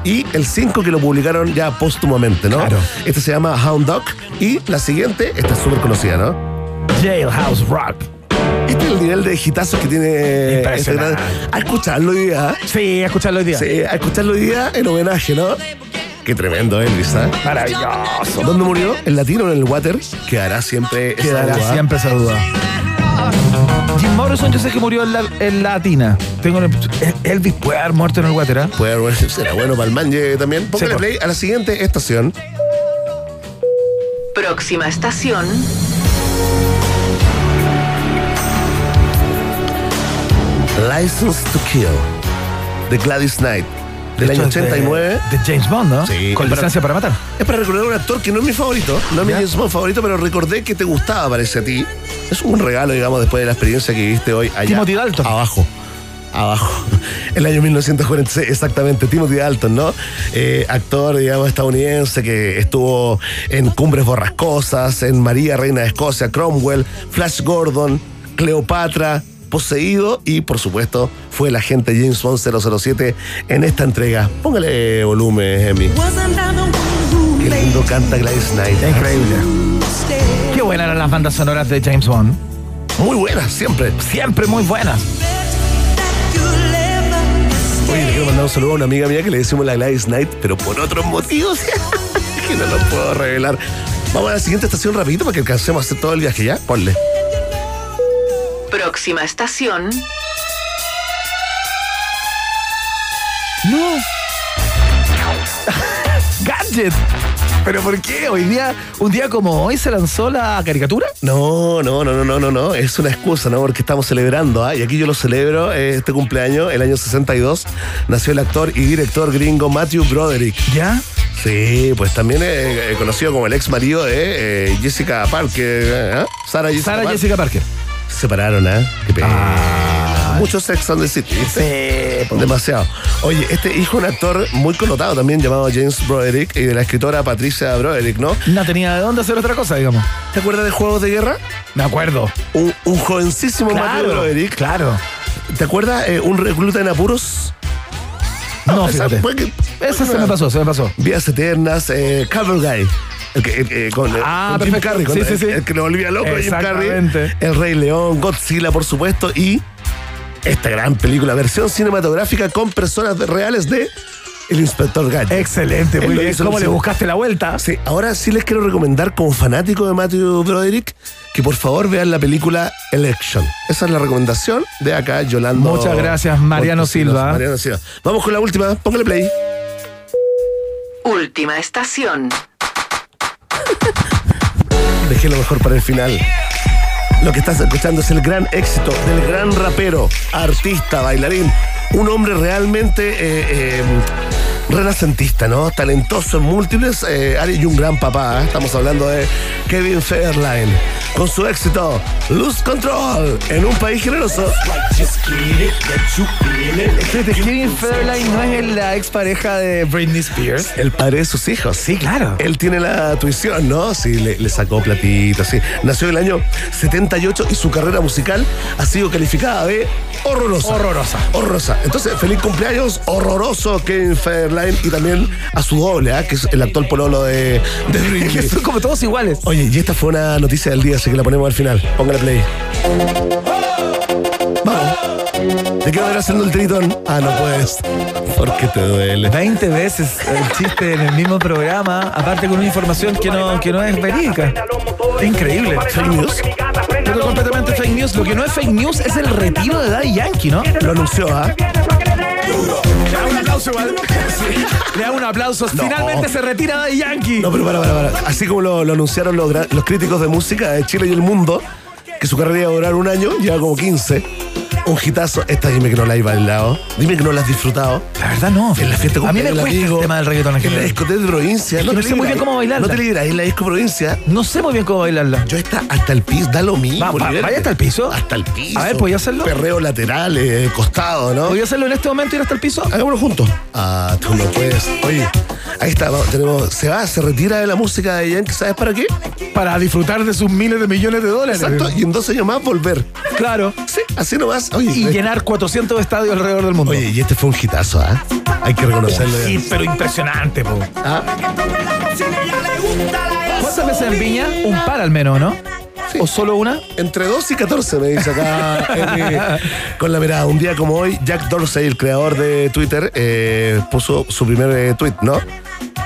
y el 5 que lo publicaron ya póstumamente, ¿no? Claro. Este se llama Hound Dog y la siguiente, esta es súper conocida, ¿no? Jailhouse Rock. Este es el nivel de hitazos que tiene este gran- A escucharlo hoy día. ¿eh? Sí, a escucharlo hoy día. Sí, a escucharlo hoy día en homenaje, ¿no? Qué tremendo Elvis, ¿eh? Maravilloso. ¿Dónde murió? ¿En latino o en el water? Quedará siempre esa Quedará duda. siempre esa duda. Jim Morrison, yo sé que murió en, la, en Latina. Tengo una- Elvis puede haber muerto en el water, ¿ah? Puede haber, será bueno para el manje también. Póngale Sí, pues. play a la siguiente estación. Próxima estación. License to Kill de Gladys Knight del año es de- 89. De, James Bond, ¿no? Sí, Con es para- matar. Es para recordar a un actor que no es mi favorito, no es mi. James Bond favorito, pero recordé que te gustaba, parece a ti. Es un regalo, digamos, después de la experiencia que viviste hoy allá. Timothy Dalton. Abajo. Abajo. El año 1946, exactamente. Timothy Dalton, ¿no? Eh, actor, digamos, estadounidense que estuvo en Cumbres Borrascosas, en María, Reina de Escocia, Cromwell, Flash Gordon, Cleopatra, Poseído y, por supuesto, fue el agente James Bond 007 en esta entrega. Póngale volumen, Emi. Qué lindo canta Gladys Knight. Increíble. Qué buenas eran las bandas sonoras de James Bond. Muy buenas, siempre. Siempre muy buenas. Oye, le quiero mandar un saludo a una amiga mía que le decimos la Gladys Knight, pero por otros motivos que no lo puedo revelar. Vamos a la siguiente estación rapidito para que alcancemos a hacer todo el viaje ya. Ponle. Próxima estación. No. Gadget. ¿Pero por qué? Hoy día, un día como hoy, se lanzó la caricatura. No, no, no, no, no, no, no. Es una excusa, ¿no? Porque estamos celebrando, ¿ah? Y aquí yo lo celebro, eh, este cumpleaños, el año 62, nació el actor y director gringo Matthew Broderick. ¿Ya? Sí, pues también eh, eh, conocido como el ex marido de eh, Jessica Parker, ¿eh? Sara Jessica Sara Parker. Jessica Parker. Se separaron, ¿eh? Qué pena. Mucho Sex on the City. ¿viste? Demasiado. Oye, este hijo de un actor muy connotado también llamado James Broderick y de la escritora Patricia Broderick, ¿no? No tenía de dónde hacer otra cosa, digamos. ¿Te acuerdas de Juegos de Guerra? Me acuerdo. Un, un jovencísimo Matthew Claro, Broderick. claro. ¿Te acuerdas eh, un recluta en apuros? No, esa fíjate. fue que- Eso se me pasó, se me pasó. Vías Eternas, eh, Cover Guy. El que, el que- con, Ah, con Jim. Carrey, con Sí, el, sí, sí. el que lo volvía loco, Jim Carrey. Exactamente. El Rey León, Godzilla, por supuesto, y esta gran película, versión cinematográfica con personas reales de El Inspector Gadget. Excelente, muy bien. ¿Cómo le buscaste la vuelta? Sí, ahora sí les quiero recomendar como fanático de Matthew Broderick que por favor vean la película Election. Esa es la recomendación de acá, Yolanda. Muchas gracias, Mariano Silva. Mariano Silva. Vamos con la última, póngale play. Última estación. Dejé lo mejor para el final. Lo que estás escuchando es el gran éxito del gran rapero, artista, bailarín, un hombre realmente eh, eh, renacentista, ¿no? Talentoso en múltiples eh, áreas y un gran papá. ¿eh? Estamos hablando de Kevin Fairline, con su éxito Lose Control en un país generoso. Kevin Fairline no es la expareja de Britney Spears. El padre de sus hijos. Sí, claro. Él tiene la tuición, ¿no? Sí, le, le sacó platita, sí. Nació en el año 78 y su carrera musical ha sido calificada de horrorosa. Horrorosa. Horrorosa. Entonces, feliz cumpleaños, horroroso Kevin Y también a su doble, ¿ah? que es el actual pololo de, de Britney. Son como todos iguales. Oye, y esta fue una noticia del día, así que la ponemos al final. Póngale play. Vamos. Te quiero ver haciendo el tritón. Ah, no puedes. Porque te duele. 20 veces el chiste en el mismo programa, aparte con una información que no, que no es verídica. Increíble. Fake news. Pero completamente fake news. Lo que no es fake news es el retiro de Daddy Yankee, ¿no? Lo anunció, ¿ah? Le hago un aplauso igual. Le hago un aplauso. No. Finalmente se retira Daddy Yankee. No, pero para, para, para. Así como lo, lo anunciaron los, los críticos de música de Chile y el mundo, que su carrera iba a durar un año, lleva como 15. Un hitazo. Esta dime que no la has bailado. Dime que no la has disfrutado. La verdad no. En la fiesta A mí me cuesta amigo, el tema del reggaetón en En la discoteca de provincia. Es que no te sé muy bien cómo bailarla. No te libras en la disco provincia. No sé muy bien cómo bailarla. Yo está hasta el piso, da lo mismo. Va- va- libérate. ¿Vaya hasta el piso? Hasta el piso. A ver, ¿podía hacerlo? Perreo lateral, eh, costado, ¿no? ¿Voy a hacerlo en este momento y ir hasta el piso? Hagámoslo juntos. Ah, tú no puedes. Oye, ahí está, vamos, tenemos. Se va, se retira de la música de Yankee, ¿sabes para qué? Para disfrutar de sus miles de millones de dólares. Exacto, y en dos años más volver. Claro. Sí, así nomás. Oye, Y llenar 400 estadios alrededor del mundo. Oye, y este fue un hitazo, ¿ah? Hay que reconocerlo. Sí, pero impresionante, po. Ah, ¿Cuántas veces en Viña? Un par al menos, ¿no? ¿O solo una? Entre 2 y 14, me dice acá con la mirada. Un día como hoy, Jack Dorsey, el creador de Twitter, eh, puso su primer eh, tweet, ¿no?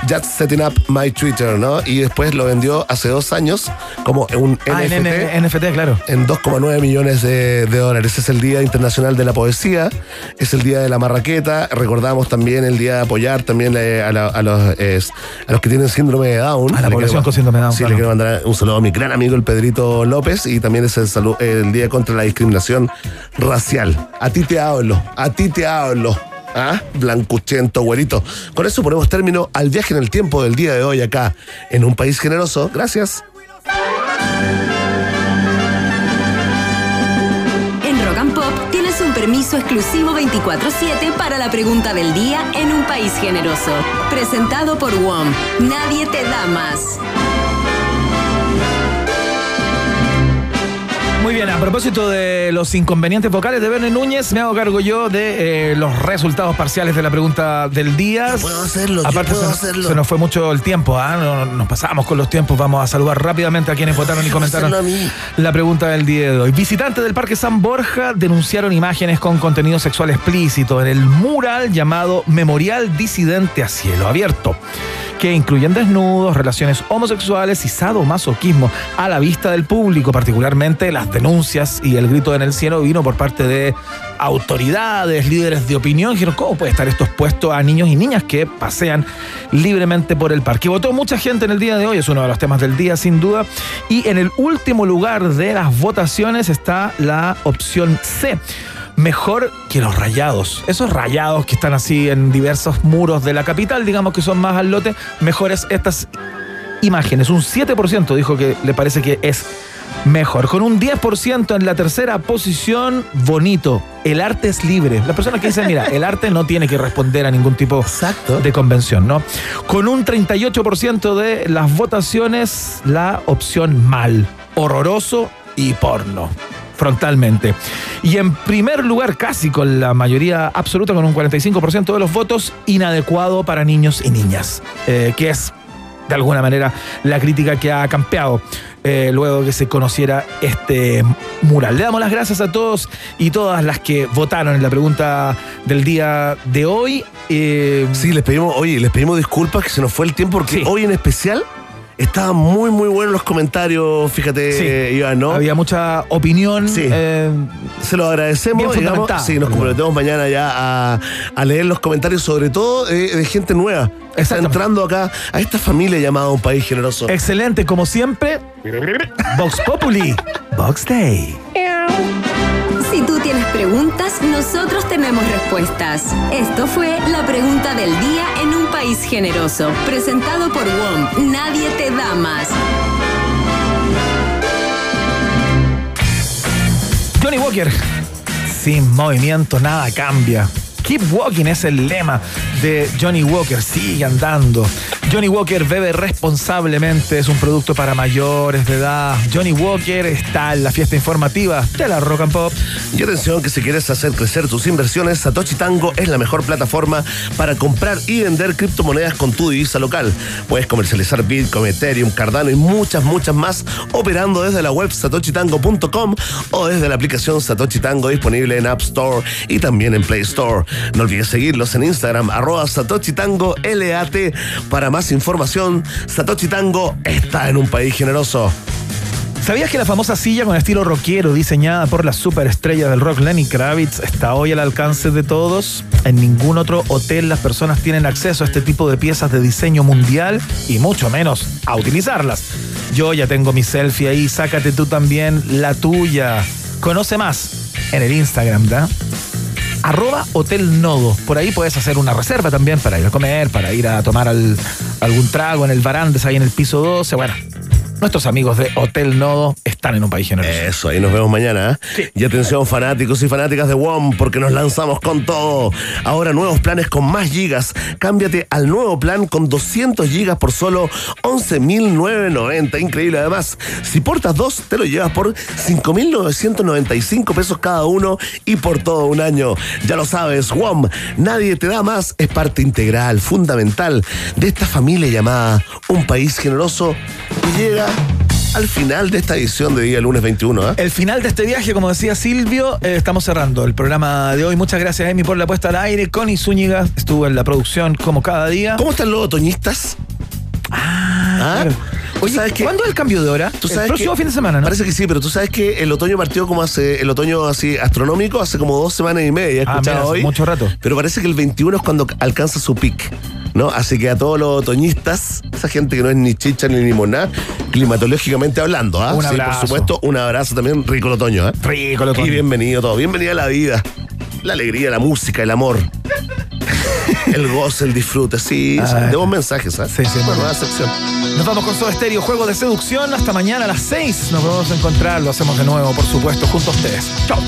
Just setting up my Twitter, ¿no? Y después lo vendió hace dos años como un Ah, NFT. en N- NFT, claro. en 2,9 millones de, de dólares. Es el Día Internacional de la Poesía, es el Día de la Marraqueta. Recordamos también el Día de apoyar también eh, a, la- a los, eh, a los que tienen síndrome de Down. A la Le población quiero- con síndrome de Down, Sí, claro. le quiero mandar un saludo a mi gran amigo el Pedrito López y también es el Día contra la Discriminación Racial. A ti te hablo, a ti te hablo. ¿Ah? Blancuchento, güerito. Con eso ponemos término al viaje en el tiempo del día de hoy acá, en un país generoso. Gracias. En Rock and Pop tienes un permiso exclusivo 24-7 para la pregunta del día en un país generoso. Presentado por WOM. Nadie te da más. Muy bien, a propósito de los inconvenientes vocales de Verne Núñez, me hago cargo yo de eh, los resultados parciales de la pregunta del día. puedo hacerlo, yo puedo se, hacerlo. se nos fue mucho el tiempo, ¿ah? No- nos pasamos con los tiempos. Vamos a saludar rápidamente a quienes votaron y comentaron la pregunta del día de hoy. Visitantes del Parque San Borja denunciaron imágenes con contenido sexual explícito en el mural llamado Memorial Disidente a Cielo Abierto que incluyen desnudos, relaciones homosexuales y sadomasoquismo a la vista del público, particularmente las denuncias y el grito en el cielo vino por parte de autoridades, líderes de opinión, dijeron, ¿cómo puede estar esto expuesto a niños y niñas que pasean libremente por el parque? Votó mucha gente en el día de hoy, es uno de los temas del día sin duda, y en el último lugar de las votaciones está la opción C mejor que los rayados. Esos rayados que están así en diversos muros de la capital, digamos que son más al lote, mejores estas imágenes. Un 7% dijo que le parece que es mejor. Con un 10% en la tercera posición, bonito. El arte es libre. Las personas que dicen, mira, el arte no tiene que responder a ningún tipo de convención, ¿no? Con un 38% de las votaciones, la opción mal. Horroroso y porno frontalmente. Y en primer lugar, casi con la mayoría absoluta, con un 45% de los votos, inadecuado para niños y niñas, eh, que es de alguna manera la crítica que ha campeado eh, luego que se conociera este mural. Le damos las gracias a todos y todas las que votaron en la pregunta del día de hoy. Eh, Sí, les pedimos, oye, les pedimos disculpas que se nos fue el tiempo porque hoy en especial estaban muy, muy buenos los comentarios, fíjate, Sí. eh, Iván, ¿no? Había mucha opinión. Sí. eh, Se lo agradecemos. Bien digamos. Sí, nos comprometemos mañana ya a, a leer los comentarios, sobre todo eh, de gente nueva. Está entrando acá a esta familia llamada Un País Generoso. excelente, como siempre. Vox Populi. Vox Day. Si tú tienes preguntas, nosotros tenemos respuestas. Esto fue la pregunta del día en un país generoso, presentado por WOM. Nadie te da más. Johnny Walker. Sin movimiento nada cambia. Keep walking es el lema de Johnny Walker. Sigue andando. Johnny Walker bebe responsablemente. Es un producto para mayores de edad. Johnny Walker está en la fiesta informativa de la Rock and Pop. Y atención que si quieres hacer crecer tus inversiones, Satoshi Tango es la mejor plataforma para comprar y vender criptomonedas con tu divisa local. Puedes comercializar Bitcoin, Ethereum, Cardano y muchas, muchas más operando desde la web satoshitango.com o desde la aplicación Satoshi Tango disponible en App Store y también en Play Store. No olvides seguirlos en Instagram, arroba Satoshi Tango LAT. Para más información, Satoshi Tango está en un país generoso. ¿Sabías que la famosa silla con estilo rockero diseñada por la superestrella del rock Lenny Kravitz está hoy al alcance de todos? En ningún otro hotel las personas tienen acceso a este tipo de piezas de diseño mundial y mucho menos a utilizarlas. Yo ya tengo mi selfie ahí, sácate tú también la tuya. Conoce más en el Instagram, ¿da? Arroba Hotel Nodo. Por ahí puedes hacer una reserva también para ir a comer, para ir a tomar al- algún trago en el Barandes ahí en el piso 12. Bueno, nuestros amigos de Hotel Nodo están en un país generoso. Eso, ahí nos vemos mañana. ¿eh? Y atención fanáticos y fanáticas de WOM, porque nos lanzamos con todo. Ahora nuevos planes con más gigas. Cámbiate al nuevo plan con 200 gigas por solo 11.990. Increíble. Además, si portas dos, te lo llevas por 5.995 pesos cada uno y por todo un año. Ya lo sabes, WOM, nadie te da más. Es parte integral, fundamental de esta familia llamada Un País Generoso y llega al final de esta edición de día lunes 21. ¿ah? El final de este viaje, como decía Silvio, eh, estamos cerrando el programa de hoy. Muchas gracias, Emi, por la puesta al aire. Connie Zúñiga estuvo en la producción como cada día. ¿Cómo están los otoñistas? Ah, claro. Oye, ¿cuándo es el cambio de hora? ¿Tú sabes el próximo que- fin de semana, ¿no? Parece que sí, pero tú sabes que el otoño partió como hace, el otoño así astronómico hace como dos semanas y media, he Ah, escuchado mira, hace hoy. mucho rato. Pero parece que el 21 es cuando alcanza su pic. ¿No? Así que a todos los otoñistas, esa gente que no es ni chicha ni limoná, climatológicamente hablando, ¿ah? Un Sí, abrazo. por supuesto, un abrazo también, rico el otoño, ¿ah? Rico el otoño. Y bienvenido todo, bienvenida a la vida, la alegría, la música, el amor. el goce, el disfrute, sí. Ay. Demos mensajes, ¿ah? Sí, sí, Bueno, muy nueva sección. Nos vamos con Soda Estéreo, juego de seducción. Hasta mañana a las 6 nos vamos a encontrar. Lo hacemos de nuevo, por supuesto, junto a ustedes. Chao.